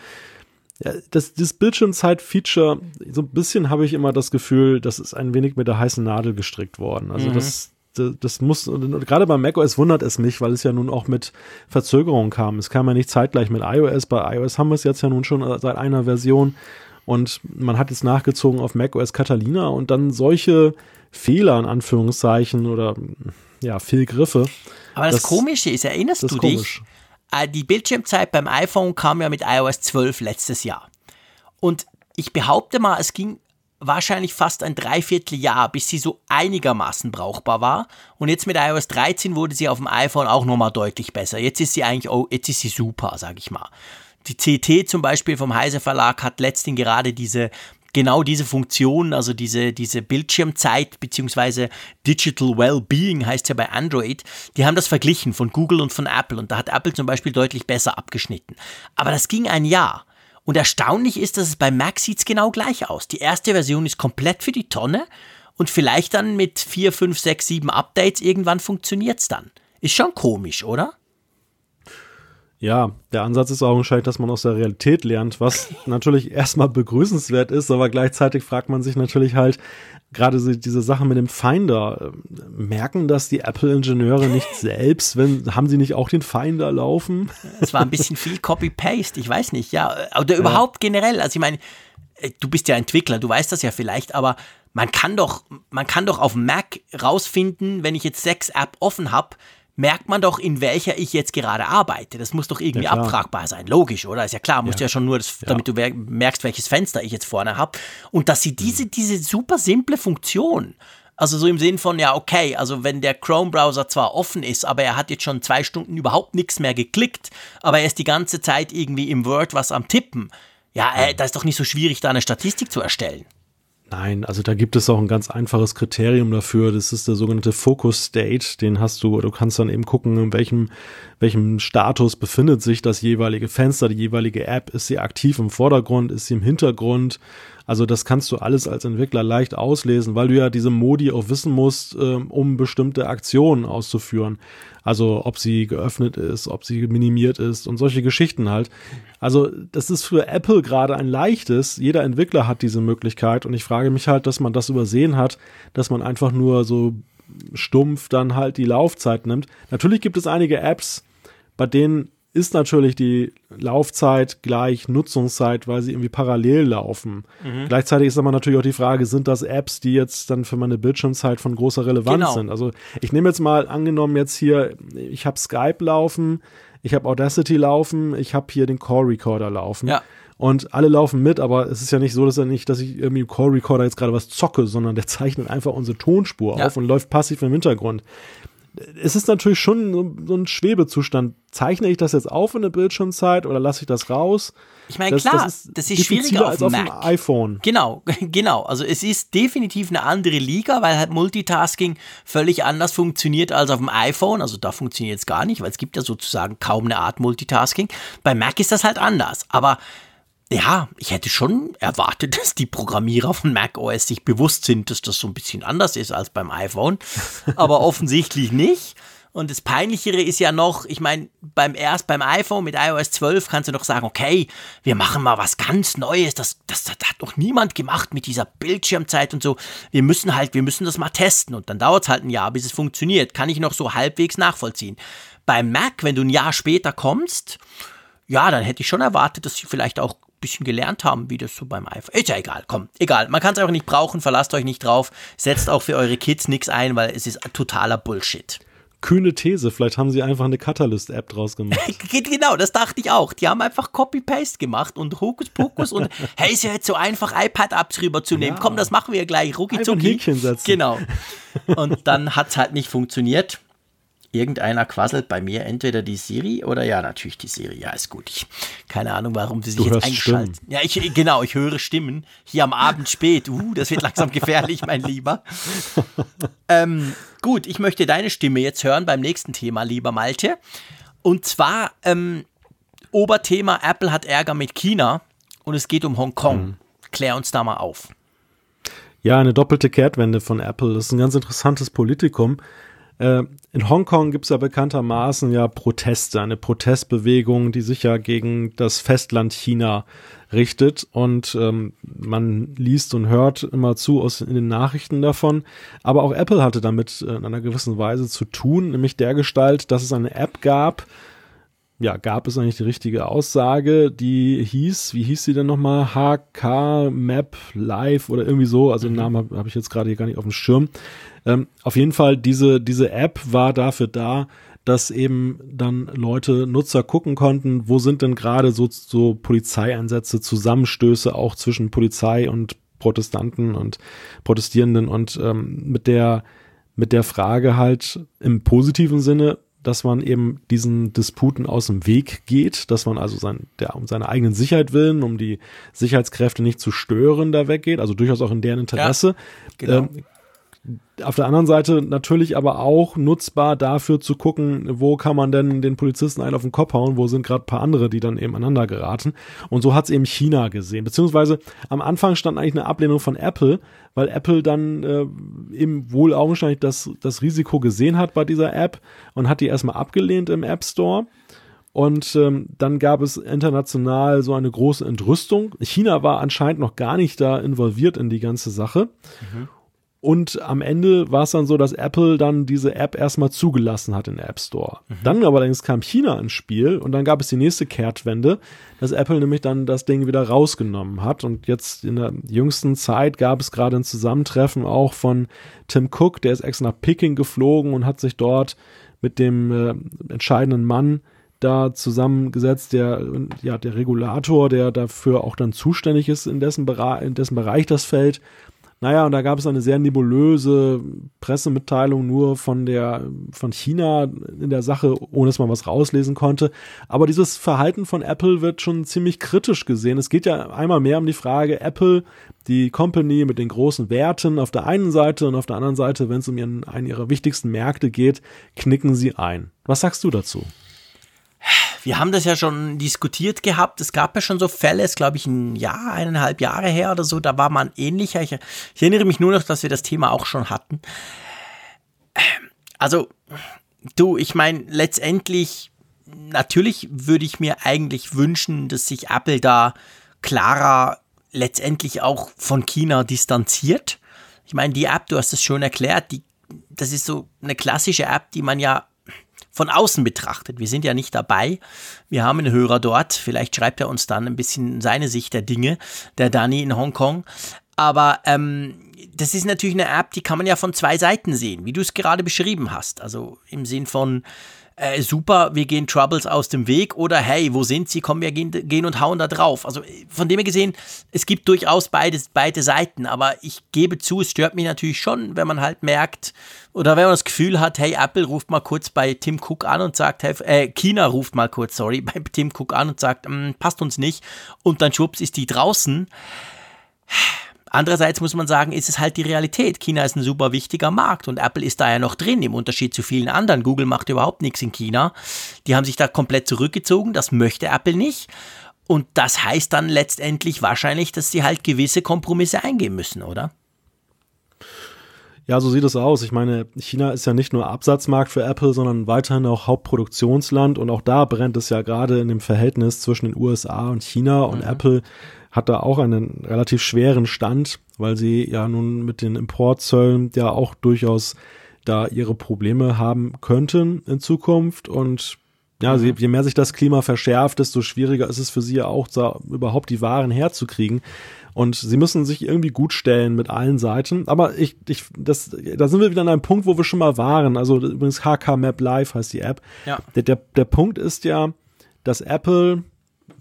[SPEAKER 2] Das, das Bildschirmzeit-Feature, so ein bisschen habe ich immer das Gefühl, das ist ein wenig mit der heißen Nadel gestrickt worden. Also mhm. das, das, das muss, gerade bei macOS wundert es mich, weil es ja nun auch mit Verzögerung kam. Es kam ja nicht zeitgleich mit iOS. Bei iOS haben wir es jetzt ja nun schon seit einer Version und man hat jetzt nachgezogen auf macOS Catalina und dann solche Fehler in Anführungszeichen oder ja, Fehlgriffe.
[SPEAKER 3] Aber das, das Komische ist, erinnerst du dich? Komisch. Äh, die Bildschirmzeit beim iPhone kam ja mit iOS 12 letztes Jahr. Und ich behaupte mal, es ging wahrscheinlich fast ein Dreivierteljahr, bis sie so einigermaßen brauchbar war. Und jetzt mit iOS 13 wurde sie auf dem iPhone auch nochmal deutlich besser. Jetzt ist sie eigentlich, oh, jetzt ist sie super, sag ich mal. Die CT zum Beispiel vom Heise Verlag hat letztens gerade diese genau diese Funktion, also diese, diese Bildschirmzeit beziehungsweise Digital Wellbeing heißt ja bei Android, die haben das verglichen von Google und von Apple und da hat Apple zum Beispiel deutlich besser abgeschnitten. Aber das ging ein Jahr. Und erstaunlich ist, dass es bei Mac sieht genau gleich aus. Die erste Version ist komplett für die Tonne und vielleicht dann mit 4, 5, 6, 7 Updates irgendwann funktioniert es dann. Ist schon komisch, oder?
[SPEAKER 2] Ja, der Ansatz ist augenscheinlich, dass man aus der Realität lernt, was [LAUGHS] natürlich erstmal begrüßenswert ist, aber gleichzeitig fragt man sich natürlich halt, gerade diese Sache mit dem Finder, äh, merken das die Apple-Ingenieure nicht [LAUGHS] selbst, wenn, haben sie nicht auch den Finder laufen?
[SPEAKER 3] Es war ein bisschen viel [LAUGHS] Copy-Paste, ich weiß nicht, ja, oder überhaupt ja. generell, also ich meine, äh, du bist ja Entwickler, du weißt das ja vielleicht, aber man kann doch, man kann doch auf Mac rausfinden, wenn ich jetzt sechs App offen habe, merkt man doch, in welcher ich jetzt gerade arbeite. Das muss doch irgendwie ja, abfragbar sein. Logisch, oder? Ist ja klar, musst ja, ja schon nur, das, damit du merkst, welches Fenster ich jetzt vorne habe. Und dass sie diese, diese super simple Funktion, also so im Sinn von, ja, okay, also wenn der Chrome-Browser zwar offen ist, aber er hat jetzt schon zwei Stunden überhaupt nichts mehr geklickt, aber er ist die ganze Zeit irgendwie im Word was am Tippen. Ja, äh, da ist doch nicht so schwierig, da eine Statistik zu erstellen.
[SPEAKER 2] Nein, also da gibt es auch ein ganz einfaches Kriterium dafür. Das ist der sogenannte Focus State. Den hast du, du kannst dann eben gucken, in welchem, welchem Status befindet sich das jeweilige Fenster, die jeweilige App. Ist sie aktiv im Vordergrund? Ist sie im Hintergrund? Also das kannst du alles als Entwickler leicht auslesen, weil du ja diese Modi auch wissen musst, ähm, um bestimmte Aktionen auszuführen. Also ob sie geöffnet ist, ob sie minimiert ist und solche Geschichten halt. Also das ist für Apple gerade ein leichtes. Jeder Entwickler hat diese Möglichkeit und ich frage mich halt, dass man das übersehen hat, dass man einfach nur so stumpf dann halt die Laufzeit nimmt. Natürlich gibt es einige Apps, bei denen ist natürlich die Laufzeit gleich Nutzungszeit, weil sie irgendwie parallel laufen. Mhm. Gleichzeitig ist aber natürlich auch die Frage, sind das Apps, die jetzt dann für meine Bildschirmzeit von großer Relevanz genau. sind? Also ich nehme jetzt mal angenommen jetzt hier, ich habe Skype laufen, ich habe Audacity laufen, ich habe hier den Core Recorder laufen. Ja. Und alle laufen mit, aber es ist ja nicht so, dass er nicht, dass ich irgendwie im Core Recorder jetzt gerade was zocke, sondern der [LAUGHS] zeichnet einfach unsere Tonspur ja. auf und läuft passiv im Hintergrund es ist natürlich schon so, so, ein Schwebezustand. Zeichne ich das jetzt auf in der Bildschirmzeit oder lasse ich das raus?
[SPEAKER 3] Ich meine, klar, das ist, das ist schwieriger auf,
[SPEAKER 2] als
[SPEAKER 3] auf dem
[SPEAKER 2] iPhone.
[SPEAKER 3] Genau, [LAUGHS] genau. Also es ist definitiv eine andere Liga, weil halt Multitasking völlig anders funktioniert als auf dem iPhone. Also da funktioniert es gar nicht, weil es gibt ja sozusagen kaum eine Art Multitasking. Bei Mac ist das halt anders. Aber ja, ich hätte schon erwartet, [LAUGHS] dass die Programmierer von macOS sich bewusst sind, dass das so ein bisschen anders ist als beim iPhone. Aber [LAUGHS] offensichtlich nicht. Und das Peinlichere ist ja noch, ich meine, beim erst beim iPhone mit iOS 12 kannst du noch sagen, okay, wir machen mal was ganz Neues. Das, das, das hat noch niemand gemacht mit dieser Bildschirmzeit und so. Wir müssen halt, wir müssen das mal testen. Und dann dauert es halt ein Jahr, bis es funktioniert. Kann ich noch so halbwegs nachvollziehen. Beim Mac, wenn du ein Jahr später kommst, ja, dann hätte ich schon erwartet, dass sie vielleicht auch bisschen gelernt haben, wie das so beim iPhone. Ist ja egal, komm, egal. Man kann es auch nicht brauchen, verlasst euch nicht drauf. Setzt auch für eure Kids nichts ein, weil es ist totaler Bullshit.
[SPEAKER 2] Kühne These, vielleicht haben sie einfach eine Catalyst-App draus gemacht. [LAUGHS]
[SPEAKER 3] genau, das dachte ich auch. Die haben einfach Copy-Paste gemacht und Hokuspokus und [LAUGHS] hey, ist ja jetzt so einfach, iPad-Apps rüberzunehmen. Ja. Komm, das machen wir gleich, rucki zucki. Genau. [LAUGHS] Und dann hat es halt nicht funktioniert irgendeiner quasselt bei mir entweder die Siri oder ja, natürlich die Siri. Ja, ist gut. Ich, keine Ahnung, warum sie sich du jetzt eingeschaltet. Ja, ich, genau, ich höre Stimmen hier am Abend spät. Uh, das wird langsam gefährlich, mein Lieber. Ähm, gut, ich möchte deine Stimme jetzt hören beim nächsten Thema, lieber Malte. Und zwar ähm, Oberthema: Apple hat Ärger mit China und es geht um Hongkong. Mhm. Klär uns da mal auf.
[SPEAKER 2] Ja, eine doppelte Kehrtwende von Apple. Das ist ein ganz interessantes Politikum in Hongkong gibt es ja bekanntermaßen ja Proteste, eine Protestbewegung, die sich ja gegen das Festland China richtet und ähm, man liest und hört immer zu aus in den Nachrichten davon. Aber auch Apple hatte damit in einer gewissen Weise zu tun, nämlich der Gestalt, dass es eine App gab, ja, gab es eigentlich die richtige Aussage, die hieß, wie hieß sie denn nochmal? HK Map Live oder irgendwie so, also den mhm. Namen habe hab ich jetzt gerade hier gar nicht auf dem Schirm. Ähm, auf jeden Fall, diese, diese App war dafür da, dass eben dann Leute, Nutzer gucken konnten, wo sind denn gerade so, so Polizeieinsätze, Zusammenstöße auch zwischen Polizei und Protestanten und Protestierenden und ähm, mit der mit der Frage halt im positiven Sinne, dass man eben diesen Disputen aus dem Weg geht, dass man also sein, der, um seine eigenen Sicherheit willen, um die Sicherheitskräfte nicht zu stören, da weggeht, also durchaus auch in deren Interesse. Ja, genau. ähm, auf der anderen Seite natürlich aber auch nutzbar dafür zu gucken, wo kann man denn den Polizisten einen auf den Kopf hauen, wo sind gerade paar andere, die dann eben aneinander geraten. Und so hat es eben China gesehen. Beziehungsweise am Anfang stand eigentlich eine Ablehnung von Apple, weil Apple dann äh, eben wohl augenscheinlich das, das Risiko gesehen hat bei dieser App und hat die erstmal abgelehnt im App Store. Und ähm, dann gab es international so eine große Entrüstung. China war anscheinend noch gar nicht da involviert in die ganze Sache. Mhm. Und am Ende war es dann so, dass Apple dann diese App erstmal zugelassen hat in der App Store. Mhm. Dann allerdings kam China ins Spiel und dann gab es die nächste Kehrtwende, dass Apple nämlich dann das Ding wieder rausgenommen hat. Und jetzt in der jüngsten Zeit gab es gerade ein Zusammentreffen auch von Tim Cook, der ist extra nach Peking geflogen und hat sich dort mit dem äh, entscheidenden Mann da zusammengesetzt, der, ja, der Regulator, der dafür auch dann zuständig ist, in dessen, Bereich, in dessen Bereich das fällt. Naja, und da gab es eine sehr nebulöse Pressemitteilung nur von der, von China in der Sache, ohne dass man was rauslesen konnte. Aber dieses Verhalten von Apple wird schon ziemlich kritisch gesehen. Es geht ja einmal mehr um die Frage, Apple, die Company mit den großen Werten auf der einen Seite und auf der anderen Seite, wenn es um ihren, einen ihrer wichtigsten Märkte geht, knicken sie ein. Was sagst du dazu?
[SPEAKER 3] Wir haben das ja schon diskutiert gehabt. Es gab ja schon so Fälle, es glaube ich ein Jahr, eineinhalb Jahre her oder so, da war man ähnlicher. Ich, ich erinnere mich nur noch, dass wir das Thema auch schon hatten. Also, du, ich meine, letztendlich, natürlich würde ich mir eigentlich wünschen, dass sich Apple da klarer letztendlich auch von China distanziert. Ich meine, die App, du hast es schon erklärt, die, das ist so eine klassische App, die man ja von außen betrachtet. Wir sind ja nicht dabei. Wir haben einen Hörer dort. Vielleicht schreibt er uns dann ein bisschen seine Sicht der Dinge, der Dani in Hongkong. Aber ähm, das ist natürlich eine App, die kann man ja von zwei Seiten sehen, wie du es gerade beschrieben hast. Also im Sinn von, äh, super, wir gehen Troubles aus dem Weg oder hey, wo sind sie? Komm, wir gehen, gehen und hauen da drauf. Also von dem her gesehen, es gibt durchaus beide, beide Seiten, aber ich gebe zu, es stört mich natürlich schon, wenn man halt merkt oder wenn man das Gefühl hat, hey, Apple ruft mal kurz bei Tim Cook an und sagt, hey, äh, China ruft mal kurz, sorry, [LAUGHS] bei Tim Cook an und sagt, hm, passt uns nicht und dann schwupps ist die draußen Andererseits muss man sagen, ist es halt die Realität. China ist ein super wichtiger Markt und Apple ist da ja noch drin, im Unterschied zu vielen anderen. Google macht überhaupt nichts in China. Die haben sich da komplett zurückgezogen. Das möchte Apple nicht. Und das heißt dann letztendlich wahrscheinlich, dass sie halt gewisse Kompromisse eingehen müssen, oder?
[SPEAKER 2] Ja, so sieht es aus. Ich meine, China ist ja nicht nur Absatzmarkt für Apple, sondern weiterhin auch Hauptproduktionsland und auch da brennt es ja gerade in dem Verhältnis zwischen den USA und China und mhm. Apple hat da auch einen relativ schweren Stand, weil sie ja nun mit den Importzöllen ja auch durchaus da ihre Probleme haben könnten in Zukunft und ja, sie, je mehr sich das Klima verschärft, desto schwieriger ist es für sie ja auch, da überhaupt die Waren herzukriegen. Und sie müssen sich irgendwie gut stellen mit allen Seiten. Aber ich, ich, das, da sind wir wieder an einem Punkt, wo wir schon mal waren. Also übrigens HK Map Live heißt die App. Ja. Der, der, der Punkt ist ja, dass Apple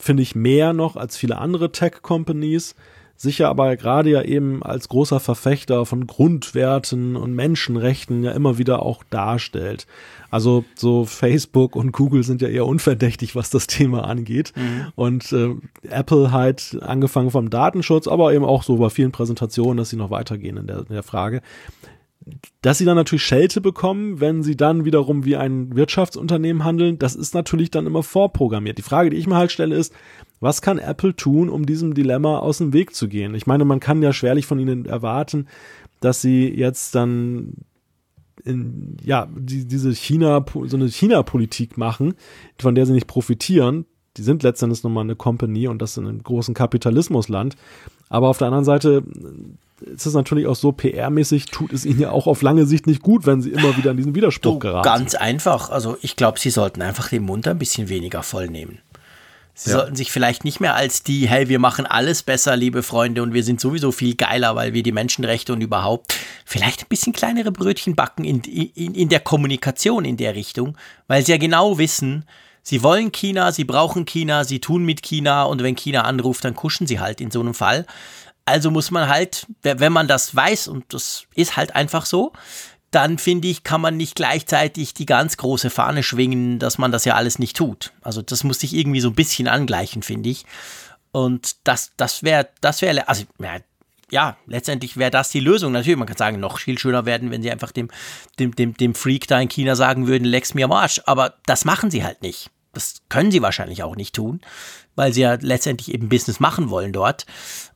[SPEAKER 2] finde ich, mehr noch als viele andere Tech-Companies, sicher aber gerade ja eben als großer Verfechter von Grundwerten und Menschenrechten ja immer wieder auch darstellt. Also so Facebook und Google sind ja eher unverdächtig, was das Thema angeht. Mhm. Und äh, Apple halt angefangen vom Datenschutz, aber eben auch so bei vielen Präsentationen, dass sie noch weitergehen in der, in der Frage dass sie dann natürlich Schelte bekommen, wenn sie dann wiederum wie ein Wirtschaftsunternehmen handeln, das ist natürlich dann immer vorprogrammiert. Die Frage, die ich mir halt stelle, ist, was kann Apple tun, um diesem Dilemma aus dem Weg zu gehen? Ich meine, man kann ja schwerlich von ihnen erwarten, dass sie jetzt dann in, ja, die, diese China, so eine China-Politik machen, von der sie nicht profitieren. Die sind letztendlich nochmal eine Company und das in einem großen Kapitalismusland. Aber auf der anderen Seite ist es natürlich auch so, PR-mäßig tut es ihnen ja auch auf lange Sicht nicht gut, wenn sie immer wieder in diesen Widerspruch
[SPEAKER 3] du,
[SPEAKER 2] geraten.
[SPEAKER 3] Ganz einfach. Also ich glaube, sie sollten einfach den Mund ein bisschen weniger voll nehmen. Sie ja. sollten sich vielleicht nicht mehr als die, hey, wir machen alles besser, liebe Freunde, und wir sind sowieso viel geiler, weil wir die Menschenrechte und überhaupt vielleicht ein bisschen kleinere Brötchen backen in, in, in der Kommunikation in der Richtung, weil sie ja genau wissen, sie wollen China, sie brauchen China, sie tun mit China und wenn China anruft, dann kuschen sie halt in so einem Fall. Also muss man halt, wenn man das weiß, und das ist halt einfach so, dann finde ich, kann man nicht gleichzeitig die ganz große Fahne schwingen, dass man das ja alles nicht tut. Also das muss sich irgendwie so ein bisschen angleichen, finde ich. Und das, das wäre, das wäre, also ja, ja, letztendlich wäre das die Lösung. Natürlich, man kann sagen, noch viel schöner werden, wenn sie einfach dem, dem, dem, dem Freak da in China sagen würden, lex mir am Arsch. Aber das machen sie halt nicht. Das können sie wahrscheinlich auch nicht tun, weil sie ja letztendlich eben Business machen wollen dort.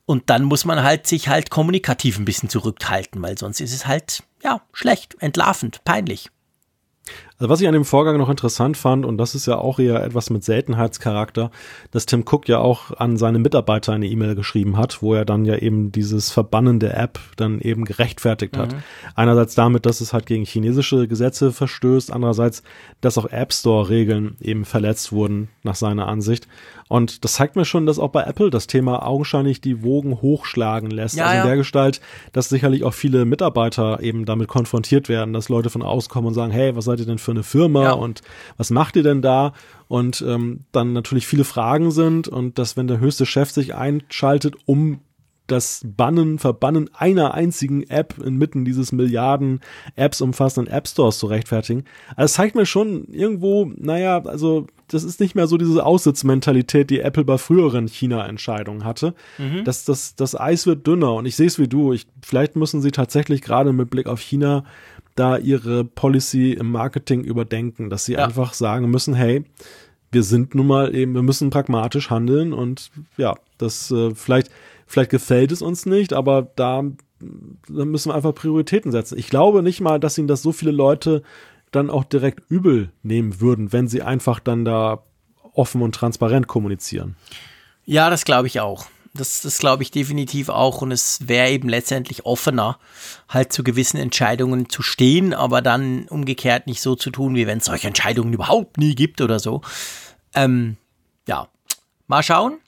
[SPEAKER 3] Und dann muss man halt sich halt kommunikativ ein bisschen zurückhalten, weil sonst ist es halt, ja, schlecht, entlarvend, peinlich.
[SPEAKER 2] Also was ich an dem Vorgang noch interessant fand, und das ist ja auch eher etwas mit Seltenheitscharakter, dass Tim Cook ja auch an seine Mitarbeiter eine E-Mail geschrieben hat, wo er dann ja eben dieses Verbannen der App dann eben gerechtfertigt hat. Mhm. Einerseits damit, dass es halt gegen chinesische Gesetze verstößt, andererseits, dass auch App Store Regeln eben verletzt wurden, nach seiner Ansicht. Und das zeigt mir schon, dass auch bei Apple das Thema augenscheinlich die Wogen hochschlagen lässt.
[SPEAKER 3] Ja,
[SPEAKER 2] also in
[SPEAKER 3] ja.
[SPEAKER 2] der Gestalt, dass sicherlich auch viele Mitarbeiter eben damit konfrontiert werden, dass Leute von außen kommen und sagen, hey, was seid ihr denn für eine Firma
[SPEAKER 3] Ja.
[SPEAKER 2] und was macht ihr denn da? Und ähm, dann natürlich viele Fragen sind und dass, wenn der höchste Chef sich einschaltet, um das Bannen, Verbannen einer einzigen App inmitten dieses Milliarden Apps umfassenden App Stores zu rechtfertigen. Also es zeigt mir schon irgendwo, naja, also das ist nicht mehr so diese Aussitzmentalität, die Apple bei früheren China-Entscheidungen hatte. Das, das, das Eis wird dünner und ich sehe es wie du. Ich, vielleicht müssen sie tatsächlich gerade mit Blick auf China da ihre Policy im Marketing überdenken, dass sie
[SPEAKER 3] Ja.
[SPEAKER 2] einfach sagen müssen, hey, wir sind nun mal eben, wir müssen pragmatisch handeln und ja, das äh, vielleicht, vielleicht gefällt es uns nicht, aber da, da müssen wir einfach Prioritäten setzen. Ich glaube nicht mal, dass ihnen das so viele Leute dann auch direkt übel nehmen würden, wenn sie einfach dann da offen und transparent kommunizieren.
[SPEAKER 3] Ja, das glaube ich auch. Das, das glaube ich definitiv auch. Und es wäre eben letztendlich offener, halt zu gewissen Entscheidungen zu stehen, aber dann umgekehrt nicht so zu tun, wie wenn es solche Entscheidungen überhaupt nie gibt oder so. Ähm, ja, mal schauen.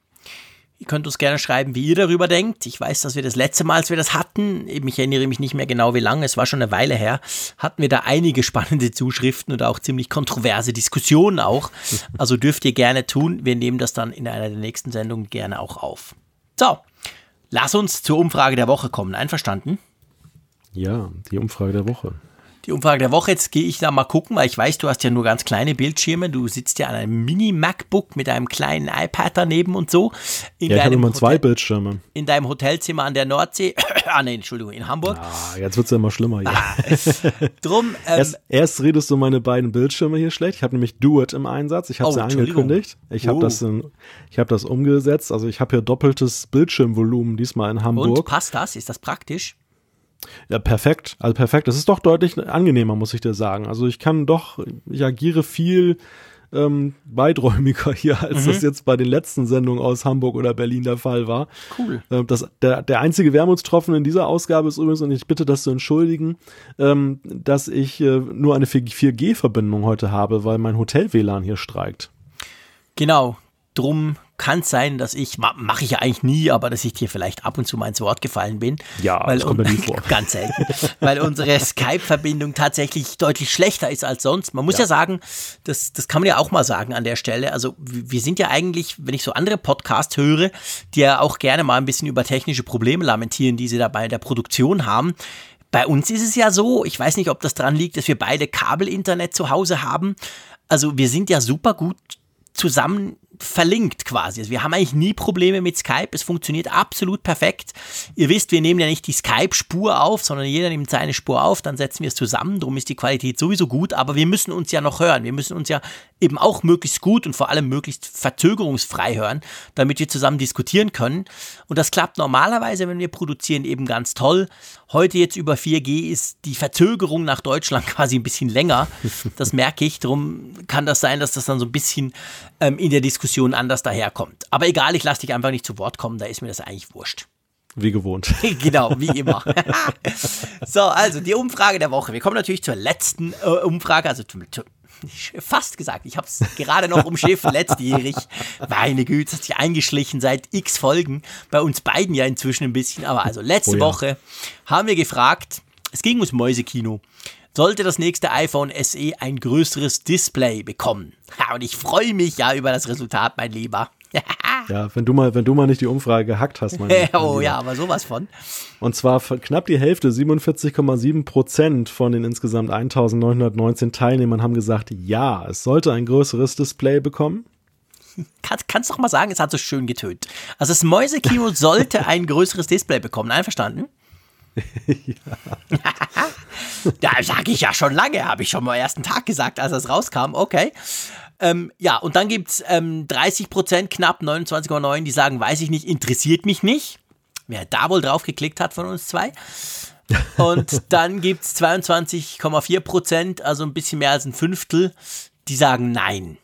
[SPEAKER 3] Ihr könnt uns gerne schreiben, wie ihr darüber denkt. Ich weiß, dass wir das letzte Mal, als wir das hatten, eben ich erinnere mich nicht mehr genau wie lange, es war schon eine Weile her, hatten wir da einige spannende Zuschriften und auch ziemlich kontroverse Diskussionen auch. [LAUGHS] Also dürft ihr gerne tun. Wir nehmen das dann in einer der nächsten Sendungen gerne auch auf. So, lass uns zur Umfrage der Woche kommen. Einverstanden?
[SPEAKER 2] Ja, die Umfrage der Woche.
[SPEAKER 3] Die Umfrage der Woche, jetzt gehe ich da mal gucken, weil ich weiß, du hast ja nur ganz kleine Bildschirme. Du sitzt ja an einem Mini-MacBook mit einem kleinen iPad daneben und so. In
[SPEAKER 2] Ja, ich habe immer zwei Bildschirme.
[SPEAKER 3] in deinem Hotelzimmer an der Nordsee. [COUGHS] ah, nee, Entschuldigung, in Hamburg.
[SPEAKER 2] Ah, jetzt wird's ja immer schlimmer hier.
[SPEAKER 3] Drum, [LAUGHS] ähm,
[SPEAKER 2] Erst, erst redest du meine beiden Bildschirme hier schlecht. Ich habe nämlich Do It im Einsatz. Ich habe
[SPEAKER 3] Oh,
[SPEAKER 2] sie angekündigt. Ich habe
[SPEAKER 3] Oh.
[SPEAKER 2] das, in- ich habe das umgesetzt. Also ich habe hier doppeltes Bildschirmvolumen diesmal in
[SPEAKER 3] und
[SPEAKER 2] Hamburg.
[SPEAKER 3] passt das? Ist das praktisch?
[SPEAKER 2] Ja, perfekt. Also perfekt. Das ist doch deutlich angenehmer, muss ich dir sagen. Also ich kann doch, ich agiere viel ähm, weiträumiger hier, als
[SPEAKER 3] Mhm.
[SPEAKER 2] das jetzt bei den letzten Sendungen aus Hamburg oder Berlin der Fall war.
[SPEAKER 3] Cool.
[SPEAKER 2] Ähm, Das, der, der einzige Wermutstropfen in dieser Ausgabe ist übrigens, und ich bitte das zu entschuldigen, ähm, dass ich äh, nur eine 4G-Verbindung heute habe, weil mein Hotel-WLAN hier streikt.
[SPEAKER 3] Genau. Drum kann es sein, dass ich, ma, mache ich ja eigentlich nie, aber dass ich dir vielleicht ab und zu mal ins Wort gefallen bin.
[SPEAKER 2] Ja,
[SPEAKER 3] weil
[SPEAKER 2] das kommt mir nie [LAUGHS] vor.
[SPEAKER 3] Ganz selten. weil unsere Skype-Verbindung tatsächlich deutlich schlechter ist als sonst. Man muss ja, sagen, das, das kann man ja auch mal sagen an der Stelle. Also wir sind ja eigentlich, wenn ich so andere Podcasts höre, die ja auch gerne mal ein bisschen über technische Probleme lamentieren, die sie da bei der Produktion haben. Bei uns ist es ja so, ich weiß nicht, ob das dran liegt, dass wir beide Kabelinternet zu Hause haben. Also wir sind ja super gut zusammen verlinkt quasi. Also wir haben eigentlich nie Probleme mit Skype. Es funktioniert absolut perfekt. Ihr wisst, wir nehmen ja nicht die Skype-Spur auf, sondern jeder nimmt seine Spur auf, dann setzen wir es zusammen. Darum ist die Qualität sowieso gut. Aber wir müssen uns ja noch hören. Wir müssen uns ja eben auch möglichst gut und vor allem möglichst verzögerungsfrei hören, damit wir zusammen diskutieren können. Und das klappt normalerweise, wenn wir produzieren, eben ganz toll. Heute jetzt über 4G ist die Verzögerung nach Deutschland [LAUGHS] quasi ein bisschen länger. Das merke ich. Darum kann das sein, dass das dann so ein bisschen ähm, in der Diskussion anders daherkommt. Aber egal, ich lasse dich einfach nicht zu Wort kommen. Da ist mir das eigentlich wurscht.
[SPEAKER 2] Wie gewohnt. [LAUGHS]
[SPEAKER 3] genau, wie immer. [LAUGHS] so, also die Umfrage der Woche. Wir kommen natürlich zur letzten äh, Umfrage, also zum, fast gesagt, ich habe es gerade noch umschiffen, letztjährig. Meine Güte, hat sich eingeschlichen seit x Folgen. Bei uns beiden ja inzwischen ein bisschen. Aber also letzte oh ja. Woche haben wir gefragt, es ging ums Mäusekino. Sollte das nächste iPhone SE ein größeres Display bekommen? Ja, und ich freue mich ja über das Resultat, mein Lieber.
[SPEAKER 2] Ja, wenn du mal, wenn du mal nicht die Umfrage gehackt hast, mein, [LAUGHS] mein
[SPEAKER 3] Oh ja, aber sowas von.
[SPEAKER 2] Und zwar knapp die Hälfte, 47,7 Prozent von den insgesamt 1919 Teilnehmern haben gesagt, ja, es sollte ein größeres Display bekommen.
[SPEAKER 3] Kann, kannst du doch mal sagen, es hat so schön getönt. Also das Mäusekino [LAUGHS] sollte ein größeres Display bekommen, einverstanden? ja. [LAUGHS] ja, sage ich ja schon lange, habe ich schon mal am ersten Tag gesagt, als es rauskam. Okay. Ähm, ja, und dann gibt es ähm, 30 Prozent, knapp 29,9, die sagen, weiß ich nicht, interessiert mich nicht. Wer da wohl drauf geklickt hat von uns zwei. Und [LAUGHS] dann gibt es 22,4 Prozent, also ein bisschen mehr als ein Fünftel, die sagen Nein.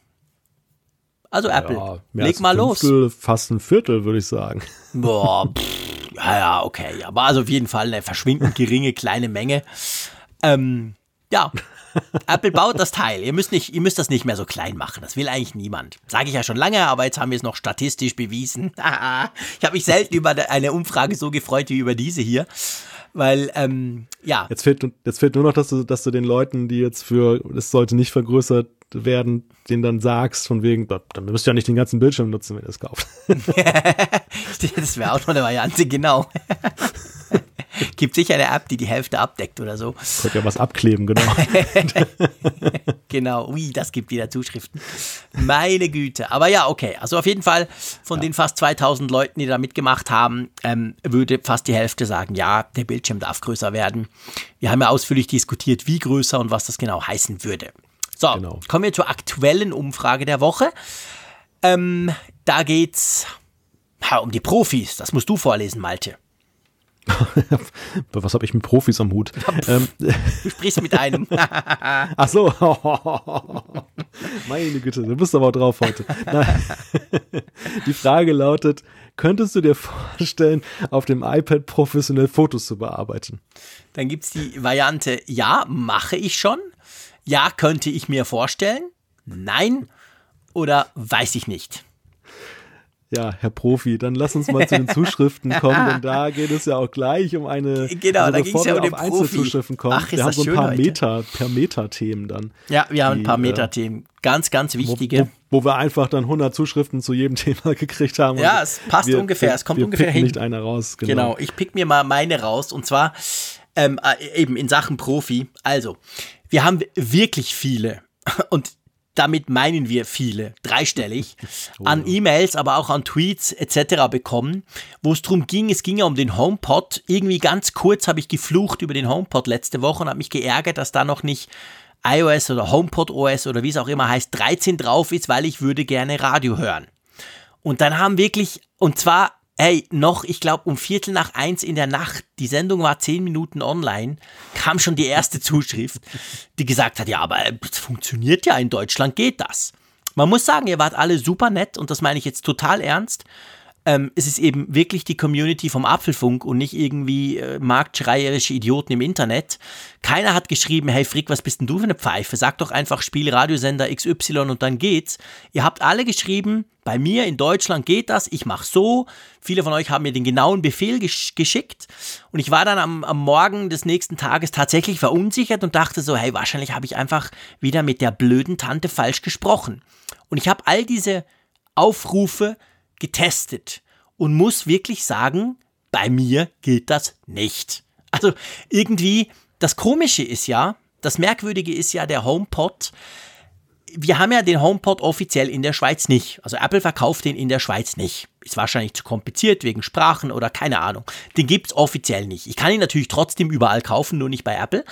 [SPEAKER 3] Also Apple, ja, leg mal Fünftel,
[SPEAKER 2] los. Fast ein Viertel, würde ich sagen.
[SPEAKER 3] Boah, [LAUGHS] pff, ja, ja, okay. Aber also auf jeden Fall eine verschwindend geringe kleine Menge. Ähm, ja, Apple baut das Teil. Ihr müsst, nicht, ihr müsst das nicht mehr so klein machen. Das will eigentlich niemand. Sage ich ja schon lange, aber jetzt haben wir es noch statistisch bewiesen. [LAUGHS] ich habe mich selten über eine Umfrage so gefreut wie über diese hier. Weil, ähm, ja.
[SPEAKER 2] Jetzt fehlt, jetzt fehlt nur noch, dass du, dass du den Leuten, die jetzt für, es sollte nicht vergrößert werden, denen dann sagst, von wegen, dann müsst ihr ja nicht den ganzen Bildschirm nutzen, wenn ihr es kauft. [LAUGHS]
[SPEAKER 3] das wäre auch noch eine Variante, genau. [LAUGHS] [LAUGHS] Gibt sicher eine App, die die Hälfte abdeckt oder so.
[SPEAKER 2] Könnt ja was abkleben, genau. [LAUGHS]
[SPEAKER 3] genau, ui, das gibt wieder Zuschriften. Meine Güte. Aber ja, okay. Also auf jeden Fall von ja. den fast 2000 Leuten, die da mitgemacht haben, ähm, würde fast die Hälfte sagen, ja, der Bildschirm darf größer werden. Wir haben ja ausführlich diskutiert, wie größer und was das genau heißen würde. So, genau. kommen wir zur aktuellen Umfrage der Woche. Ähm, da geht's ha, um die Profis. Das musst du vorlesen, Malte. [LAUGHS]
[SPEAKER 2] Was habe ich mit Profis am Hut?
[SPEAKER 3] Ähm, du sprichst mit einem. [LAUGHS] [LAUGHS]
[SPEAKER 2] Ach so. Meine Güte, du bist aber drauf heute. Die Frage lautet, könntest du dir vorstellen, auf dem iPad professionell Fotos zu bearbeiten?
[SPEAKER 3] Dann gibt es die Variante, ja, mache ich schon. Ja, könnte ich mir vorstellen. Nein oder weiß ich nicht.
[SPEAKER 2] Ja, Herr Profi, dann lass uns mal zu den Zuschriften [LAUGHS] kommen, denn da geht es ja auch gleich um eine.
[SPEAKER 3] Genau, also da ging es ja um den.
[SPEAKER 2] Einzelzuschriften kommen. Ach, ist wir haben so ein paar Meta, per Meta-Themen dann.
[SPEAKER 3] Ja, wir haben die, ein paar äh, Meta-Themen. Ganz, ganz wichtige.
[SPEAKER 2] Wo, wo, wir einfach dann 100 Zuschriften zu jedem [LAUGHS] Thema gekriegt haben.
[SPEAKER 3] Ja, es passt wir, ungefähr. Wir, es kommt
[SPEAKER 2] wir
[SPEAKER 3] ungefähr hin.
[SPEAKER 2] nicht einer raus.
[SPEAKER 3] Genau. genau, ich pick mir mal meine raus und zwar ähm, äh, eben in Sachen Profi. Also, wir haben wirklich viele. [LAUGHS] Und damit meinen wir viele, dreistellig, oh, [LAUGHS] an E-Mails, aber auch an Tweets etc. bekommen, wo es darum ging, es ging ja um den HomePod. Irgendwie ganz kurz habe ich geflucht über den HomePod letzte Woche und habe mich geärgert, dass da noch nicht iOS oder HomePod OS oder wie es auch immer heißt, 13 drauf ist, weil ich würde gerne Radio hören. Und dann haben wirklich, und zwar Ey, noch, ich glaube, um Viertel nach eins in der Nacht, die Sendung war zehn Minuten online, kam schon die erste [LAUGHS] Zuschrift, die gesagt hat, ja, aber es funktioniert ja, in Deutschland geht das. Man muss sagen, ihr wart alle super nett und das meine ich jetzt total ernst ähm, es ist eben wirklich die Community vom Apfelfunk und nicht irgendwie äh, marktschreierische Idioten im Internet. Keiner hat geschrieben, hey Frick, was bist denn du für eine Pfeife? Sag doch einfach Spielradiosender XY und dann geht's. Ihr habt alle geschrieben, bei mir in Deutschland geht das, ich mache so. Viele von euch haben mir den genauen Befehl gesch geschickt und ich war dann am, am Morgen des nächsten Tages tatsächlich verunsichert und dachte so, hey, wahrscheinlich habe ich einfach wieder mit der blöden Tante falsch gesprochen. Und ich habe all diese Aufrufe getestet und muss wirklich sagen, bei mir gilt das nicht. Also irgendwie, das Komische ist ja, das Merkwürdige ist ja der HomePod. Wir haben ja den HomePod offiziell in der Schweiz nicht. Also Apple verkauft den in der Schweiz nicht. Ist wahrscheinlich zu kompliziert wegen Sprachen oder keine Ahnung. Den gibt es offiziell nicht. Ich kann ihn natürlich trotzdem überall kaufen, nur nicht bei Apple.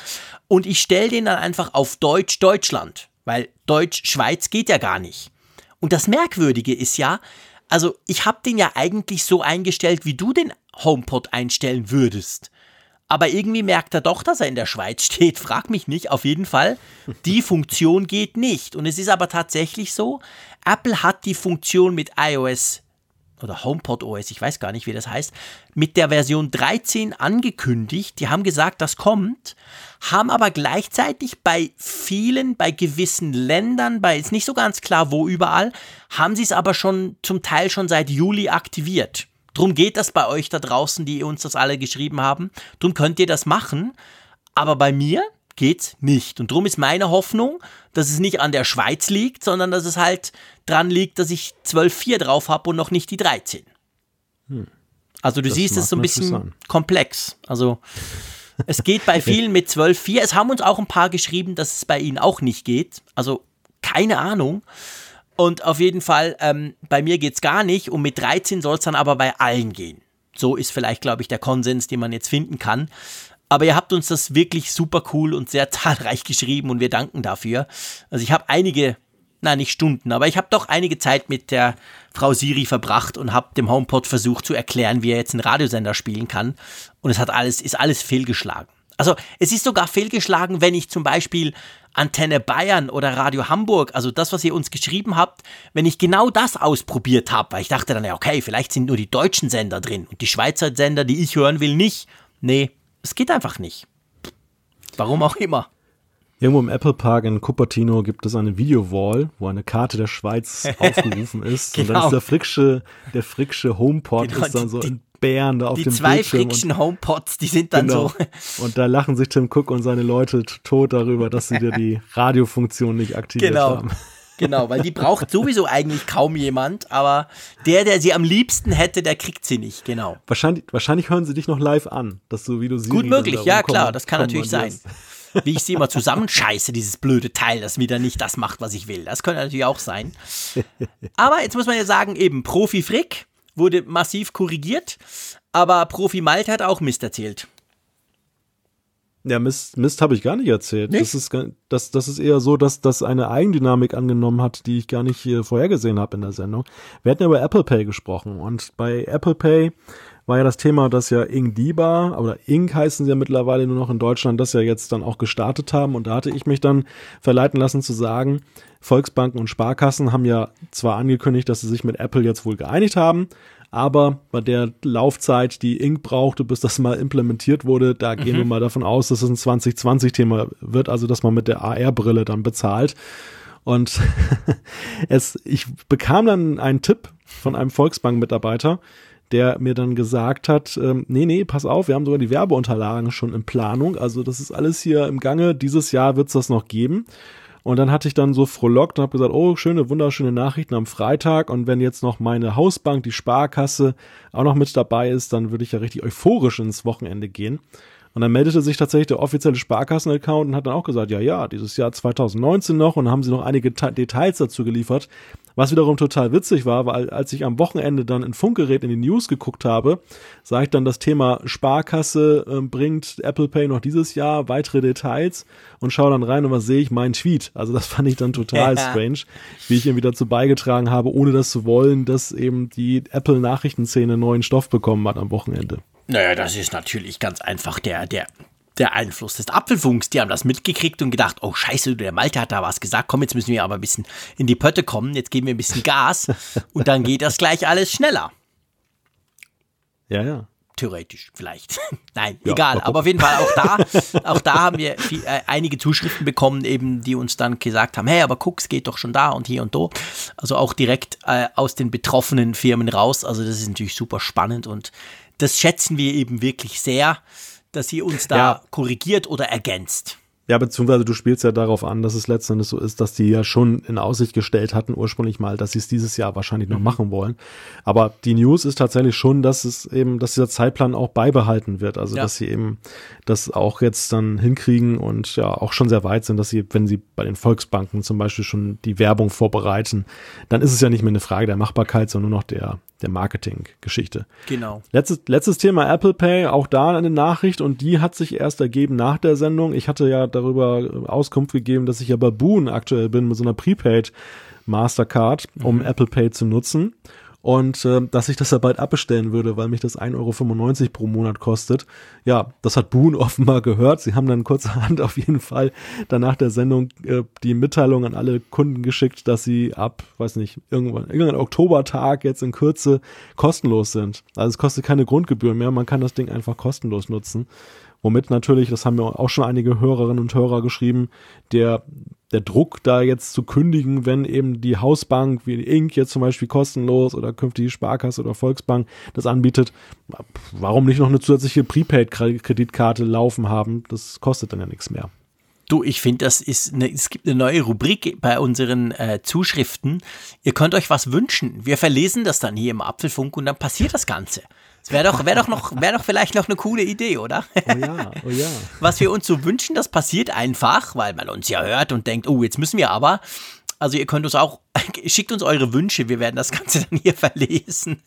[SPEAKER 3] Und ich stelle den dann einfach auf Deutsch Deutschland, weil Deutsch Schweiz geht ja gar nicht. Und das Merkwürdige ist ja, also ich habe den ja eigentlich so eingestellt, wie du den HomePod einstellen würdest. aber irgendwie merkt er doch, dass er in der Schweiz [LAUGHS] steht. Frag mich nicht, auf jeden Fall. Die Funktion geht nicht. Und es ist aber tatsächlich so, Apple hat die Funktion mit iOS oder HomePod OS, ich weiß gar nicht, wie das heißt, mit der Version 13 angekündigt. Die haben gesagt, das kommt, haben aber gleichzeitig bei vielen, bei gewissen Ländern, bei ist nicht so ganz klar, wo überall, haben sie es aber schon zum Teil schon seit Juli aktiviert. Drum geht das bei euch da draußen, die uns das alle geschrieben haben. Drum könnt ihr das machen. Aber bei mir geht's nicht. Und drum ist meine Hoffnung, dass es nicht an der Schweiz liegt, sondern dass es halt dran liegt, dass ich 12.4 drauf habe und noch nicht die 13. Hm. Also du das siehst es so ein bisschen komplex. Also es geht bei [LAUGHS] vielen mit 12.4. Es haben uns auch ein paar geschrieben, dass es bei ihnen auch nicht geht. Also keine Ahnung. Und auf jeden Fall, ähm, bei mir geht es gar nicht. Und mit 13 soll es dann aber bei allen gehen. So ist vielleicht, glaube ich, der Konsens, den man jetzt finden kann. Aber ihr habt uns das wirklich super cool und sehr [LAUGHS] zahlreich geschrieben und wir danken dafür. Also ich habe einige, na nicht Stunden, aber ich habe doch einige Zeit mit der Frau Siri verbracht und habe dem HomePod versucht zu erklären, wie er jetzt einen Radiosender spielen kann. Und es hat alles, ist alles fehlgeschlagen. Also es ist sogar fehlgeschlagen, wenn ich zum Beispiel Antenne Bayern oder Radio Hamburg, also das, was ihr uns geschrieben habt, wenn ich genau das ausprobiert habe, weil ich dachte dann, ja, okay, vielleicht sind nur die deutschen Sender drin und die Schweizer Sender, die ich hören will, nicht. Nee, es geht einfach nicht. Warum auch immer.
[SPEAKER 2] Irgendwo im Apple Park in Cupertino gibt es eine Videowall, wo eine Karte der Schweiz [LAUGHS] aufgerufen ist. genau. Und dann ist genau. der Fricksche, der Fricksche HomePod genau, ist dann so in Bären da auf dem
[SPEAKER 3] Bildschirm. Die zwei Frickschen HomePods, die sind dann genau.
[SPEAKER 2] so. [LAUGHS] Und da lachen sich Tim Cook und seine Leute tot darüber, dass sie dir die [LAUGHS] Radiofunktion nicht aktiviert genau. haben.
[SPEAKER 3] Genau, weil die braucht sowieso eigentlich kaum jemand, aber der, der sie am liebsten hätte, der kriegt sie nicht, genau.
[SPEAKER 2] Wahrscheinlich, wahrscheinlich hören sie dich noch live an, dass du, wie du siehst.
[SPEAKER 3] Gut möglich, ja klar, das kann natürlich sein. Wie ich sie immer zusammenscheiße, dieses blöde Teil, das wieder nicht das macht, was ich will. Das könnte natürlich auch sein. Aber jetzt muss man ja sagen, eben Profi Frick wurde massiv korrigiert, aber Profi Malte hat auch Mist erzählt.
[SPEAKER 2] Ja, Mist, Mist habe ich gar nicht erzählt. Nicht? Das, ist, das, das ist eher so, dass das eine Eigendynamik angenommen hat, die ich gar nicht äh, vorhergesehen habe in der Sendung. Wir hatten ja über Apple Pay gesprochen und bei Apple Pay war ja das Thema, dass ja Ing Diba oder Ing heißen sie ja mittlerweile nur noch in Deutschland, das ja jetzt dann auch gestartet haben und da hatte ich mich dann verleiten lassen zu sagen, Volksbanken und Sparkassen haben ja zwar angekündigt, dass sie sich mit Apple jetzt wohl geeinigt haben, aber bei der Laufzeit, die Ink brauchte, bis das mal implementiert wurde, da gehen wir mhm. mal davon aus, dass es ein 2020-Thema wird, also dass man mit der AR-Brille dann bezahlt. Und [LAUGHS] es, ich bekam dann einen Tipp von einem Volksbank-Mitarbeiter, der mir dann gesagt hat, ähm, nee, nee, pass auf, wir haben sogar die Werbeunterlagen schon in Planung, also das ist alles hier im Gange, dieses Jahr wird es das noch geben. Und dann hatte ich dann so frohlockt und habe gesagt, oh, schöne, wunderschöne Nachrichten am Freitag. Und wenn jetzt noch meine Hausbank, die Sparkasse, auch noch mit dabei ist, dann würde ich ja richtig euphorisch ins Wochenende gehen. Und dann meldete sich tatsächlich der offizielle Sparkassen-Account und hat dann auch gesagt, ja, ja, dieses Jahr 2019 noch und haben sie noch einige Details dazu geliefert. Was wiederum total witzig war, weil als ich am Wochenende dann in Funkgerät in die News geguckt habe, sah ich dann das Thema Sparkasse äh, bringt Apple Pay noch dieses Jahr weitere Details und schaue dann rein und was sehe ich? Mein Tweet. Also das [LAUGHS] fand ich dann total ja. strange, wie ich irgendwie dazu beigetragen habe, ohne das zu wollen, dass eben die Apple Nachrichtenszene neuen Stoff bekommen hat am Wochenende.
[SPEAKER 3] Naja, das ist natürlich ganz einfach der, der, der Einfluss des Apfelfunks. Die haben das mitgekriegt und gedacht, oh scheiße, der Malte hat da was gesagt, komm, jetzt müssen wir aber ein bisschen in die Pötte kommen, jetzt geben wir ein bisschen Gas [LAUGHS] und dann geht das gleich alles schneller.
[SPEAKER 2] Ja, ja.
[SPEAKER 3] Theoretisch, vielleicht. [LAUGHS] Nein, ja, egal. Aber auf jeden Fall auch da, auch da haben wir viel, äh, einige Zuschriften bekommen, eben, die uns dann gesagt haben, hey, aber guck, es geht doch schon da und hier und da. Also auch direkt äh, aus den betroffenen Firmen raus. Also das ist natürlich super spannend und das schätzen wir eben wirklich sehr, dass sie uns da ja. korrigiert oder ergänzt.
[SPEAKER 2] Ja, beziehungsweise du spielst ja darauf an, dass es letzten Endes so ist, dass die ja schon in Aussicht gestellt hatten ursprünglich mal, dass sie es dieses Jahr wahrscheinlich noch mhm. machen wollen. Aber die News ist tatsächlich schon, dass es eben, dass dieser Zeitplan auch beibehalten wird. Also ja. dass sie eben das auch jetzt dann hinkriegen und ja auch schon sehr weit sind, dass sie, wenn sie bei den Volksbanken zum Beispiel schon die Werbung vorbereiten, dann ist es ja nicht mehr eine Frage der Machbarkeit, sondern nur noch der der Marketing-Geschichte.
[SPEAKER 3] Genau.
[SPEAKER 2] Letztes, letztes Thema Apple Pay, auch da eine Nachricht und die hat sich erst ergeben nach der Sendung. Ich hatte ja darüber Auskunft gegeben, dass ich ja bei Boon aktuell bin mit so einer Prepaid Mastercard, um mhm. Apple Pay zu nutzen. Und äh, dass ich das ja bald abbestellen würde, weil mich das 1,95 Euro pro Monat kostet. Ja, das hat Boone [LAUGHS] offenbar gehört. Sie haben dann kurzerhand [LAUGHS] auf jeden Fall danach der Sendung äh, die Mitteilung an alle Kunden geschickt, dass sie ab, weiß nicht, irgendwann, irgendein Oktobertag jetzt in Kürze kostenlos sind. Also es kostet keine Grundgebühr mehr, man kann das Ding einfach kostenlos nutzen. Womit natürlich, das haben mir auch schon einige Hörerinnen und Hörer geschrieben, der, der Druck da jetzt zu kündigen, wenn eben die Hausbank wie Inc. jetzt zum Beispiel kostenlos oder künftig die Sparkasse oder Volksbank das anbietet, warum nicht noch eine zusätzliche Prepaid-Kreditkarte laufen haben? Das kostet dann ja nichts mehr.
[SPEAKER 3] Du, ich finde, das ist eine, es gibt eine neue Rubrik bei unseren äh, Zuschriften. Ihr könnt euch was wünschen. Wir verlesen das dann hier im Apfelfunk und dann passiert das Ganze. Das wäre doch, wär doch, noch, wär doch vielleicht noch eine coole Idee, oder?
[SPEAKER 2] Oh ja, oh ja.
[SPEAKER 3] Was wir uns so wünschen, das passiert einfach, weil man uns ja hört und denkt, oh, jetzt müssen wir aber. Also ihr könnt uns auch, [LAUGHS] schickt uns eure Wünsche, wir werden das Ganze dann hier verlesen.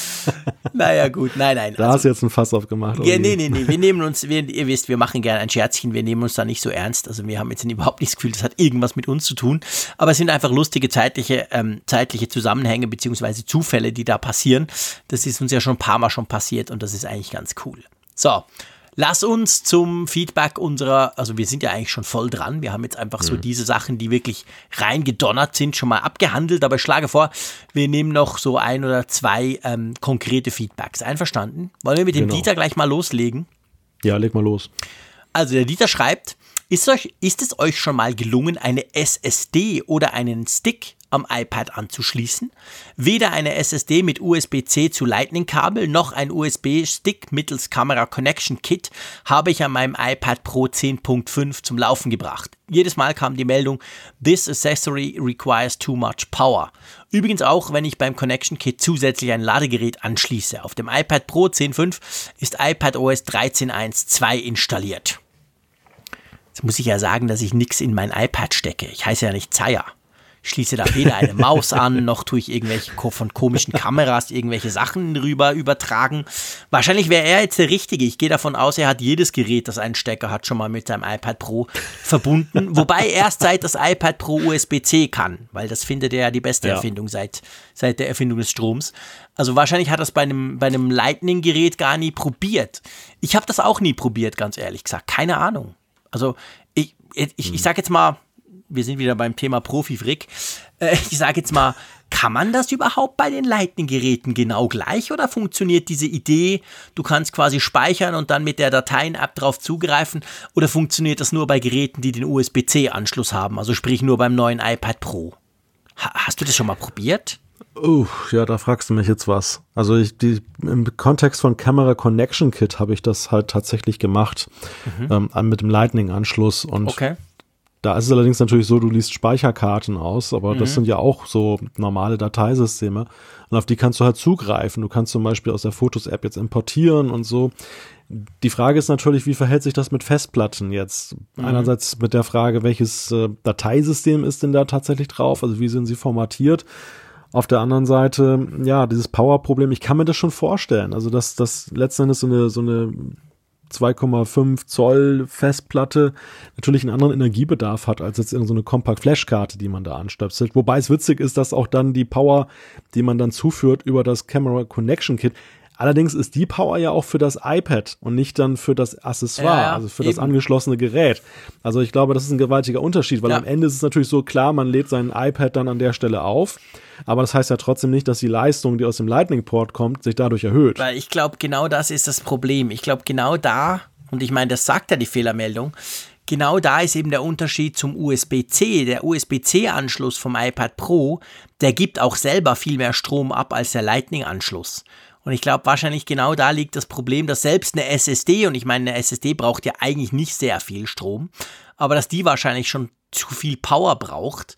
[SPEAKER 3] [LAUGHS] naja, gut, nein, nein.
[SPEAKER 2] Da also, hast du jetzt ein Fass aufgemacht.
[SPEAKER 3] Ja, nee, nee, nee, wir nehmen uns, wir, ihr wisst, wir machen gerne ein Scherzchen, wir nehmen uns da nicht so ernst. Also wir haben jetzt überhaupt nicht das Gefühl, das hat irgendwas mit uns zu tun. Aber es sind einfach lustige zeitliche, ähm, zeitliche Zusammenhänge beziehungsweise Zufälle, die da passieren. Das ist uns ja schon ein paar Mal schon passiert und das ist eigentlich ganz cool. So, Lass uns zum Feedback unserer, also wir sind ja eigentlich schon voll dran. Wir haben jetzt einfach mhm. so diese Sachen, die wirklich reingedonnert sind, schon mal abgehandelt. Aber ich schlage vor, wir nehmen noch so ein oder zwei ähm, konkrete Feedbacks. Einverstanden? Wollen wir mit dem genau. Dieter gleich mal loslegen?
[SPEAKER 2] Ja, leg mal los.
[SPEAKER 3] Also der Dieter schreibt, ist, euch, ist es euch schon mal gelungen, eine SSD oder einen Stick am iPad anzuschließen? Weder eine SSD mit USB-C zu Lightning-Kabel noch ein USB-Stick mittels Camera Connection Kit habe ich an meinem iPad Pro 10.5 zum Laufen gebracht. Jedes Mal kam die Meldung, This accessory requires too much power. Übrigens auch, wenn ich beim Connection Kit zusätzlich ein Ladegerät anschließe. Auf dem iPad Pro 10.5 ist iPadOS 13.1.2 installiert. Jetzt muss ich ja sagen, dass ich nichts in mein iPad stecke. Ich heiße ja nicht Zaya. Schließe da weder eine Maus an, noch tue ich irgendwelche von komischen Kameras irgendwelche Sachen rüber übertragen. Wahrscheinlich wäre er jetzt der Richtige. Ich gehe davon aus, er hat jedes Gerät, das einen Stecker hat, schon mal mit seinem iPad Pro verbunden. [LAUGHS] Wobei erst seit das iPad Pro USB-C kann, weil das findet er ja die beste ja. Erfindung seit, seit der Erfindung des Stroms. Also wahrscheinlich hat er es bei einem, bei einem Lightning-Gerät gar nie probiert. Ich habe das auch nie probiert, ganz ehrlich gesagt. Keine Ahnung. Also ich, ich, ich hm. sage jetzt mal, wir sind wieder beim Thema Profi-Frick. Äh, [LAUGHS] ich sage jetzt mal, kann man das überhaupt bei den Lightning-Geräten genau gleich oder funktioniert diese Idee, du kannst quasi speichern und dann mit der Dateien-App drauf zugreifen oder funktioniert das nur bei Geräten, die den USB-C-Anschluss haben, also sprich nur beim neuen iPad Pro? Ha hast du das schon mal probiert?
[SPEAKER 2] Oh, ja, da fragst du mich jetzt was. Also ich, die, im Kontext von Camera Connection Kit habe ich das halt tatsächlich gemacht mhm. ähm, mit dem Lightning-Anschluss und
[SPEAKER 3] okay.
[SPEAKER 2] Da ist es allerdings natürlich so, du liest Speicherkarten aus, aber mhm. das sind ja auch so normale Dateisysteme und auf die kannst du halt zugreifen. Du kannst zum Beispiel aus der Fotos-App jetzt importieren und so. Die Frage ist natürlich, wie verhält sich das mit Festplatten jetzt? Mhm. Einerseits mit der Frage, welches äh, Dateisystem ist denn da tatsächlich drauf? Also wie sind sie formatiert? Auf der anderen Seite, ja, dieses Power-Problem, ich kann mir das schon vorstellen. Also, dass das letzten Endes so eine, so eine 2,5 Zoll Festplatte natürlich einen anderen Energiebedarf hat als jetzt irgendeine so eine Compact Flash Karte, die man da anstöpselt. Wobei es witzig ist, dass auch dann die Power, die man dann zuführt über das Camera Connection Kit, Allerdings ist die Power ja auch für das iPad und nicht dann für das Accessoire, ja, also für eben. das angeschlossene Gerät. Also ich glaube, das ist ein gewaltiger Unterschied, weil ja. am Ende ist es natürlich so klar, man lädt sein iPad dann an der Stelle auf. Aber das heißt ja trotzdem nicht, dass die Leistung, die aus dem Lightning-Port kommt, sich dadurch erhöht.
[SPEAKER 3] Weil ich glaube, genau das ist das Problem. Ich glaube, genau da, und ich meine, das sagt ja die Fehlermeldung, genau da ist eben der Unterschied zum USB-C. Der USB-C-Anschluss vom iPad Pro, der gibt auch selber viel mehr Strom ab als der Lightning-Anschluss. Und ich glaube, wahrscheinlich genau da liegt das Problem, dass selbst eine SSD, und ich meine, eine SSD braucht ja eigentlich nicht sehr viel Strom, aber dass die wahrscheinlich schon zu viel Power braucht.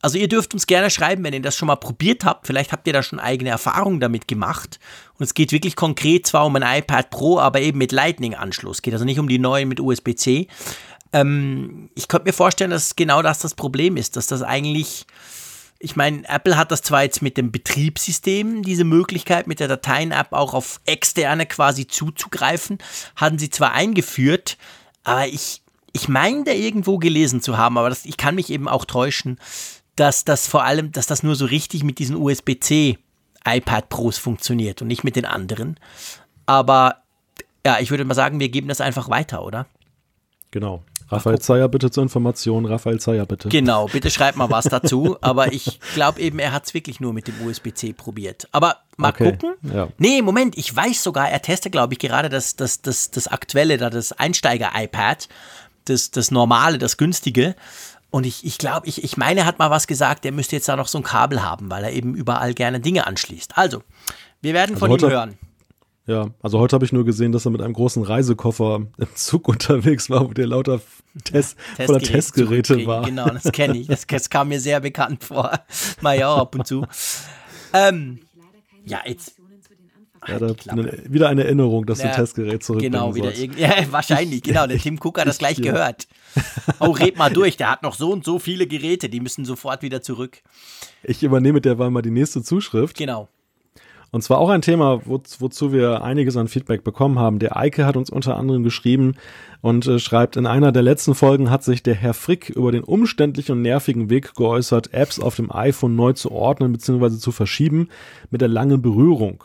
[SPEAKER 3] Also ihr dürft uns gerne schreiben, wenn ihr das schon mal probiert habt. Vielleicht habt ihr da schon eigene Erfahrungen damit gemacht. Und es geht wirklich konkret zwar um ein iPad Pro, aber eben mit Lightning-Anschluss. Geht also nicht um die neuen mit USB-C. Ähm, ich könnte mir vorstellen, dass genau das das Problem ist, dass das eigentlich ich meine, Apple hat das zwar jetzt mit dem Betriebssystem, diese Möglichkeit mit der Dateien-App auch auf externe quasi zuzugreifen, hatten sie zwar eingeführt, aber ich, ich meine da irgendwo gelesen zu haben, aber das, ich kann mich eben auch täuschen, dass das vor allem, dass das nur so richtig mit diesen USB-C iPad Pros funktioniert und nicht mit den anderen. Aber ja, ich würde mal sagen, wir geben das einfach weiter, oder?
[SPEAKER 2] Genau. Raphael Zeyer bitte zur Information. Raphael Zeyer bitte.
[SPEAKER 3] Genau, bitte schreib mal was dazu. [LAUGHS] Aber ich glaube eben, er hat es wirklich nur mit dem USB-C probiert. Aber mal okay, gucken. Ja. Nee, Moment, ich weiß sogar, er testet, glaube ich, gerade das, das, das, das aktuelle, das Einsteiger-iPad, das, das normale, das günstige. Und ich, ich glaube, ich, ich meine, er hat mal was gesagt, er müsste jetzt da noch so ein Kabel haben, weil er eben überall gerne Dinge anschließt. Also, wir werden also von ihm hören.
[SPEAKER 2] Ja, also heute habe ich nur gesehen, dass er mit einem großen Reisekoffer im Zug [LAUGHS] unterwegs war, wo der lauter Test, voller Testgeräte war.
[SPEAKER 3] Genau, das kenne ich. Das, das, kam mir sehr bekannt vor. [LAUGHS] Mal ja ab und zu. Ähm, ja, jetzt.
[SPEAKER 2] Ja, da eine, wieder eine Erinnerung, dass ja, du Testgerät zurückbringen
[SPEAKER 3] Genau, wieder [LAUGHS] ja, wahrscheinlich, genau. Der Tim Cook hat das gleich ja. gehört. Oh, red mal durch, der hat noch so und so viele Geräte, die müssen sofort wieder zurück.
[SPEAKER 2] Ich übernehme derweil mal die nächste Zuschrift.
[SPEAKER 3] Genau.
[SPEAKER 2] Und zwar auch ein Thema, wo, wozu wir einiges an Feedback bekommen haben. Der Eike hat uns unter anderem geschrieben und äh, schreibt, in einer der letzten Folgen hat sich der Herr Frick über den umständlichen und nervigen Weg geäußert, Apps auf dem iPhone neu zu ordnen bzw. zu verschieben mit der langen Berührung.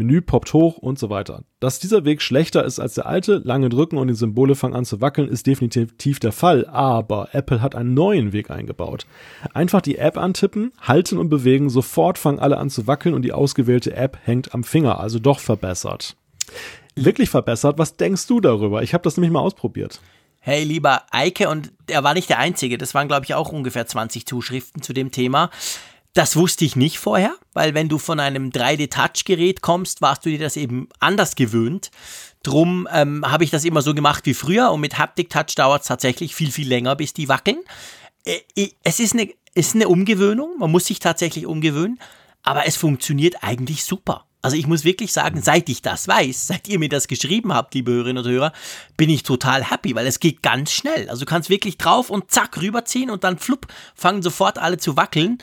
[SPEAKER 2] Menü poppt hoch und so weiter. Dass dieser Weg schlechter ist als der alte, lange drücken und die Symbole fangen an zu wackeln, ist definitiv der Fall, aber Apple hat einen neuen Weg eingebaut. Einfach die App antippen, halten und bewegen, sofort fangen alle an zu wackeln und die ausgewählte App hängt am Finger, also doch verbessert. Wirklich verbessert? Was denkst du darüber? Ich habe das nämlich mal ausprobiert.
[SPEAKER 3] Hey, lieber Eike, und er war nicht der Einzige, das waren, glaube ich, auch ungefähr 20 Zuschriften zu dem Thema. Das wusste ich nicht vorher, weil wenn du von einem 3D-Touch-Gerät kommst, warst du dir das eben anders gewöhnt. Drum ähm, habe ich das immer so gemacht wie früher und mit Haptic-Touch dauert es tatsächlich viel, viel länger, bis die wackeln. Äh, es ist eine, ist eine Umgewöhnung, man muss sich tatsächlich umgewöhnen, aber es funktioniert eigentlich super. Also ich muss wirklich sagen, seit ich das weiß, seit ihr mir das geschrieben habt, liebe Hörerinnen und Hörer, bin ich total happy, weil es geht ganz schnell. Also du kannst wirklich drauf und zack rüberziehen und dann flupp, fangen sofort alle zu wackeln.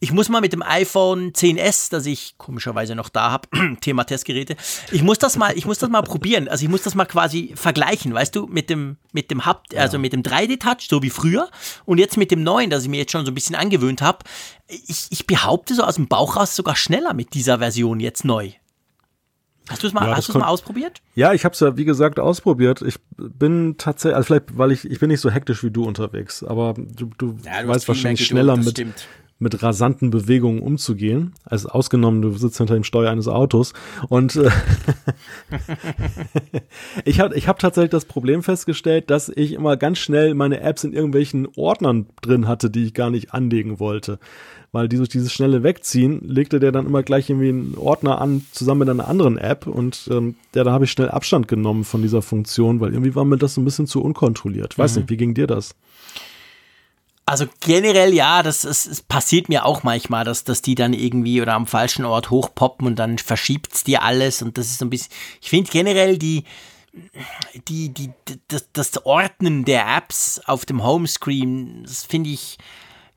[SPEAKER 3] Ich muss mal mit dem iPhone 10s, das ich komischerweise noch da habe, [CLEARS THROAT] Thema Testgeräte, ich muss das mal, ich muss das mal probieren. Also ich muss das mal quasi vergleichen, weißt du, mit dem, mit dem Hub, also mit dem 3D-Touch, so wie früher, und jetzt mit dem neuen, das ich mir jetzt schon so ein bisschen angewöhnt habe ich, ich behaupte so aus dem Bauch raus sogar schneller mit dieser Version jetzt neu. Hast du es mal, ja, hast du es mal ausprobiert?
[SPEAKER 2] Ja, ich habe es ja wie gesagt ausprobiert. Ich bin tatsächlich, also vielleicht, weil ich ich bin nicht so hektisch wie du unterwegs, aber du, du, ja, du weißt wahrscheinlich schneller mit stimmt mit rasanten Bewegungen umzugehen. Also ausgenommen, du sitzt hinter dem Steuer eines Autos. Und äh, [LAUGHS] ich habe ich hab tatsächlich das Problem festgestellt, dass ich immer ganz schnell meine Apps in irgendwelchen Ordnern drin hatte, die ich gar nicht anlegen wollte. Weil dieses, dieses schnelle Wegziehen legte der dann immer gleich irgendwie einen Ordner an, zusammen mit einer anderen App. Und ähm, ja, da habe ich schnell Abstand genommen von dieser Funktion, weil irgendwie war mir das ein bisschen zu unkontrolliert. Weiß mhm. nicht, wie ging dir das?
[SPEAKER 3] Also generell ja, das, das, das, passiert mir auch manchmal, dass, dass die dann irgendwie oder am falschen Ort hochpoppen und dann verschiebt dir alles und das ist so ein bisschen. Ich finde generell die, die, die, das, das Ordnen der Apps auf dem Homescreen, das finde ich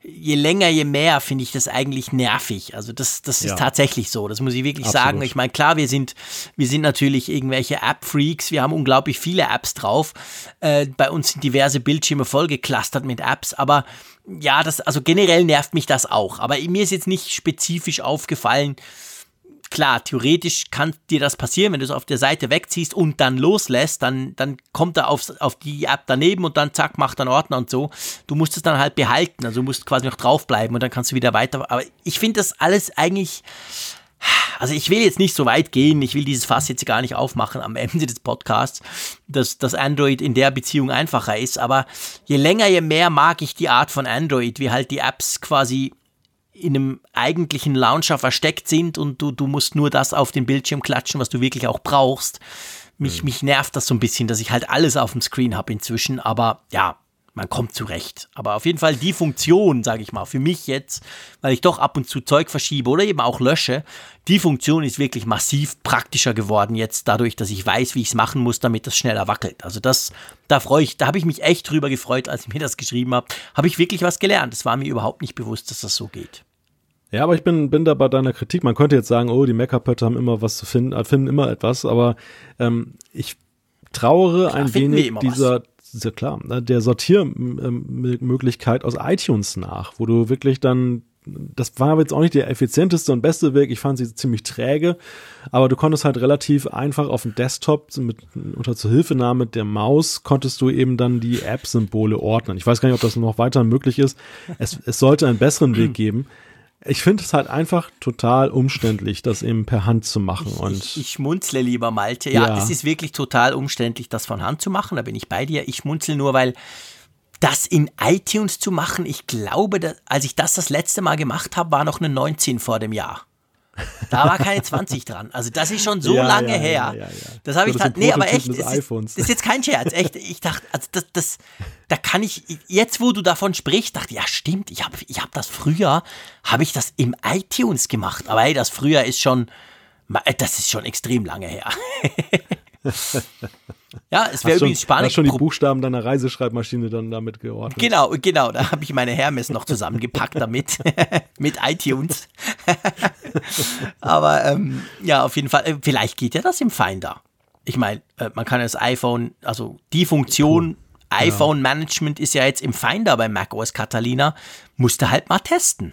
[SPEAKER 3] je länger, je mehr finde ich das eigentlich nervig. Also das, das ist ja. tatsächlich so. Das muss ich wirklich Absolut. sagen. Ich meine, klar, wir sind, wir sind natürlich irgendwelche App-Freaks. Wir haben unglaublich viele Apps drauf. Äh, bei uns sind diverse Bildschirme vollgeklustert mit Apps. Aber ja, das, also generell nervt mich das auch. Aber mir ist jetzt nicht spezifisch aufgefallen, klar, theoretisch kann dir das passieren, wenn du es auf der Seite wegziehst und dann loslässt, dann, dann kommt er auf, auf die App daneben und dann zack, macht einen Ordner und so. Du musst es dann halt behalten, also du musst quasi noch draufbleiben und dann kannst du wieder weiter. Aber ich finde das alles eigentlich. Also ich will jetzt nicht so weit gehen, ich will dieses Fass jetzt gar nicht aufmachen am [LAUGHS] Ende des Podcasts, dass, dass Android in der Beziehung einfacher ist, aber je länger, je mehr mag ich die Art von Android, wie halt die Apps quasi in einem eigentlichen Launcher versteckt sind und du, du musst nur das auf den Bildschirm klatschen, was du wirklich auch brauchst. Mich, mhm. mich nervt das so ein bisschen, dass ich halt alles auf dem Screen habe inzwischen, aber ja, man kommt zurecht. Aber auf jeden Fall die Funktion, sage ich mal, für mich jetzt, weil ich doch ab und zu Zeug verschiebe oder eben auch lösche, die Funktion ist wirklich massiv praktischer geworden jetzt dadurch, dass ich weiß, wie ich es machen muss, damit das schneller wackelt. Also das, da freue ich, da habe ich mich echt drüber gefreut, als ich mir das geschrieben habe. Habe ich wirklich was gelernt. Es war mir überhaupt nicht bewusst, dass das so geht.
[SPEAKER 2] Ja, aber ich bin, bin da bei deiner Kritik. Man könnte jetzt sagen, oh, die Meckerpötte haben immer was zu finden, äh, finden immer etwas, aber ähm, ich trauere klar, ein wenig dieser, ja klar, ne, der Sortiermöglichkeit aus iTunes nach, wo du wirklich dann das war jetzt auch nicht der effizienteste und beste Weg. Ich fand sie ziemlich träge, aber du konntest halt relativ einfach auf dem Desktop mit, unter Zuhilfenahme der Maus konntest du eben dann die App-Symbole ordnen. Ich weiß gar nicht, ob das noch weiter möglich ist. Es, es sollte einen besseren Weg geben ich finde es halt einfach total umständlich, das eben per Hand zu machen.
[SPEAKER 3] Ich,
[SPEAKER 2] und
[SPEAKER 3] ich, ich schmunzle lieber, Malte. Ja, ja, es ist wirklich total umständlich, das von Hand zu machen. Da bin ich bei dir. Ich schmunzel nur, weil das in iTunes zu machen, ich glaube, dass, als ich das das letzte Mal gemacht habe, war noch eine 19 vor dem Jahr. Da war keine 20 dran. Also das ist schon so ja, lange ja, her. Ja, das habe ich dann. Nee, aber echt. Das ist, das ist, jetzt kein Scherz. Echt. Ich dachte, also das, das, da kann ich, jetzt wo du davon sprichst, dachte, ja, stimmt, ich habe ich hab das früher, habe ich das im iTunes gemacht. Aber hey, das früher ist schon, das ist schon extrem lange her. [LAUGHS] Ja, es wäre übrigens spannend.
[SPEAKER 2] Hast schon die Buchstaben deiner Reiseschreibmaschine dann damit geordnet.
[SPEAKER 3] Genau, genau. Da habe ich meine Hermes noch zusammengepackt damit. [LAUGHS] mit iTunes. [LAUGHS] Aber ähm, ja, auf jeden Fall. Äh, vielleicht geht ja das im Finder. Ich meine, äh, man kann das iPhone, also die Funktion iPhone Management ist ja jetzt im Finder bei macOS Catalina, musste halt mal testen.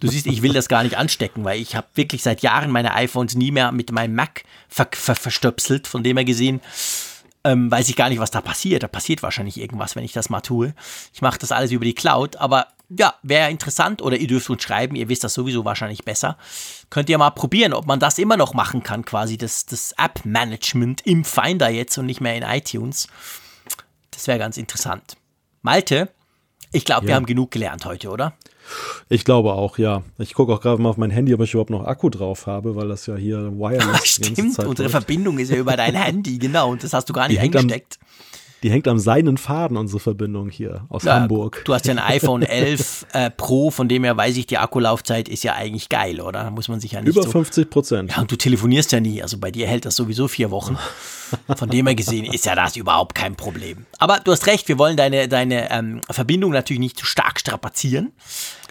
[SPEAKER 3] Du siehst, ich will das gar nicht anstecken, weil ich habe wirklich seit Jahren meine iPhones nie mehr mit meinem Mac ver ver verstöpselt, von dem her gesehen ähm, weiß ich gar nicht, was da passiert. Da passiert wahrscheinlich irgendwas, wenn ich das mal tue. Ich mache das alles über die Cloud, aber ja, wäre interessant oder ihr dürft uns schreiben, ihr wisst das sowieso wahrscheinlich besser. Könnt ihr mal probieren, ob man das immer noch machen kann, quasi das, das App-Management im Finder jetzt und nicht mehr in iTunes. Das wäre ganz interessant. Malte, ich glaube, ja. wir haben genug gelernt heute, oder?
[SPEAKER 2] Ich glaube auch, ja. Ich gucke auch gerade mal auf mein Handy, ob ich überhaupt noch Akku drauf habe, weil das ja hier wireless
[SPEAKER 3] Ach, [LAUGHS] Stimmt, unsere läuft. Verbindung ist ja über dein Handy, genau. Und das hast du gar nicht eingesteckt.
[SPEAKER 2] Am, die hängt am seinen Faden, unsere Verbindung hier aus ja, Hamburg.
[SPEAKER 3] Du hast ja ein iPhone [LAUGHS] 11 äh, Pro, von dem her weiß ich, die Akkulaufzeit ist ja eigentlich geil, oder? Da muss man sich ja nicht
[SPEAKER 2] Über so 50 Prozent.
[SPEAKER 3] Ja, und du telefonierst ja nie. Also bei dir hält das sowieso vier Wochen. Von dem her gesehen ist ja das überhaupt kein Problem. Aber du hast recht, wir wollen deine, deine ähm, Verbindung natürlich nicht zu stark strapazieren.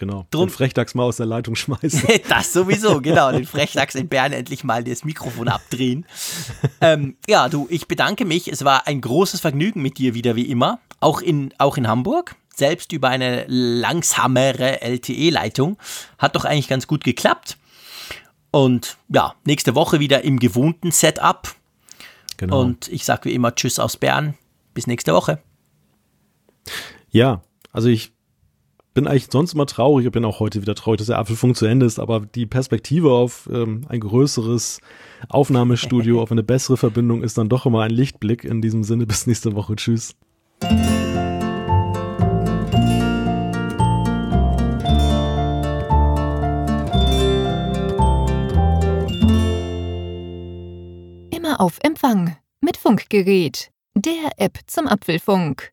[SPEAKER 2] Genau. Drum, den Frechdachs mal aus der Leitung schmeißen. [LAUGHS]
[SPEAKER 3] das sowieso, genau. Den [LAUGHS] Frechdachs in Bern endlich mal das Mikrofon abdrehen. ähm, ja, du, ich bedanke mich. Es war ein großes Vergnügen mit dir wieder wie immer. Auch in, auch in Hamburg. Selbst über eine langsamere LTE-Leitung. Hat doch eigentlich ganz gut geklappt. Und ja, nächste Woche wieder im gewohnten Setup. Genau. Und ich sage wie immer Tschüss aus Bern. Bis nächste Woche.
[SPEAKER 2] Ja, also ich bin eigentlich sonst immer traurig. Ich bin auch heute wieder traurig, dass der Apfelfunk zu Ende ist. Aber die Perspektive auf ähm, ein größeres Aufnahmestudio, auf eine bessere Verbindung ist dann doch immer ein Lichtblick. In diesem Sinne, [LAUGHS] bis nächste Woche. Tschüss.
[SPEAKER 1] Immer auf Empfang mit Funkgerät, der App zum Apfelfunk.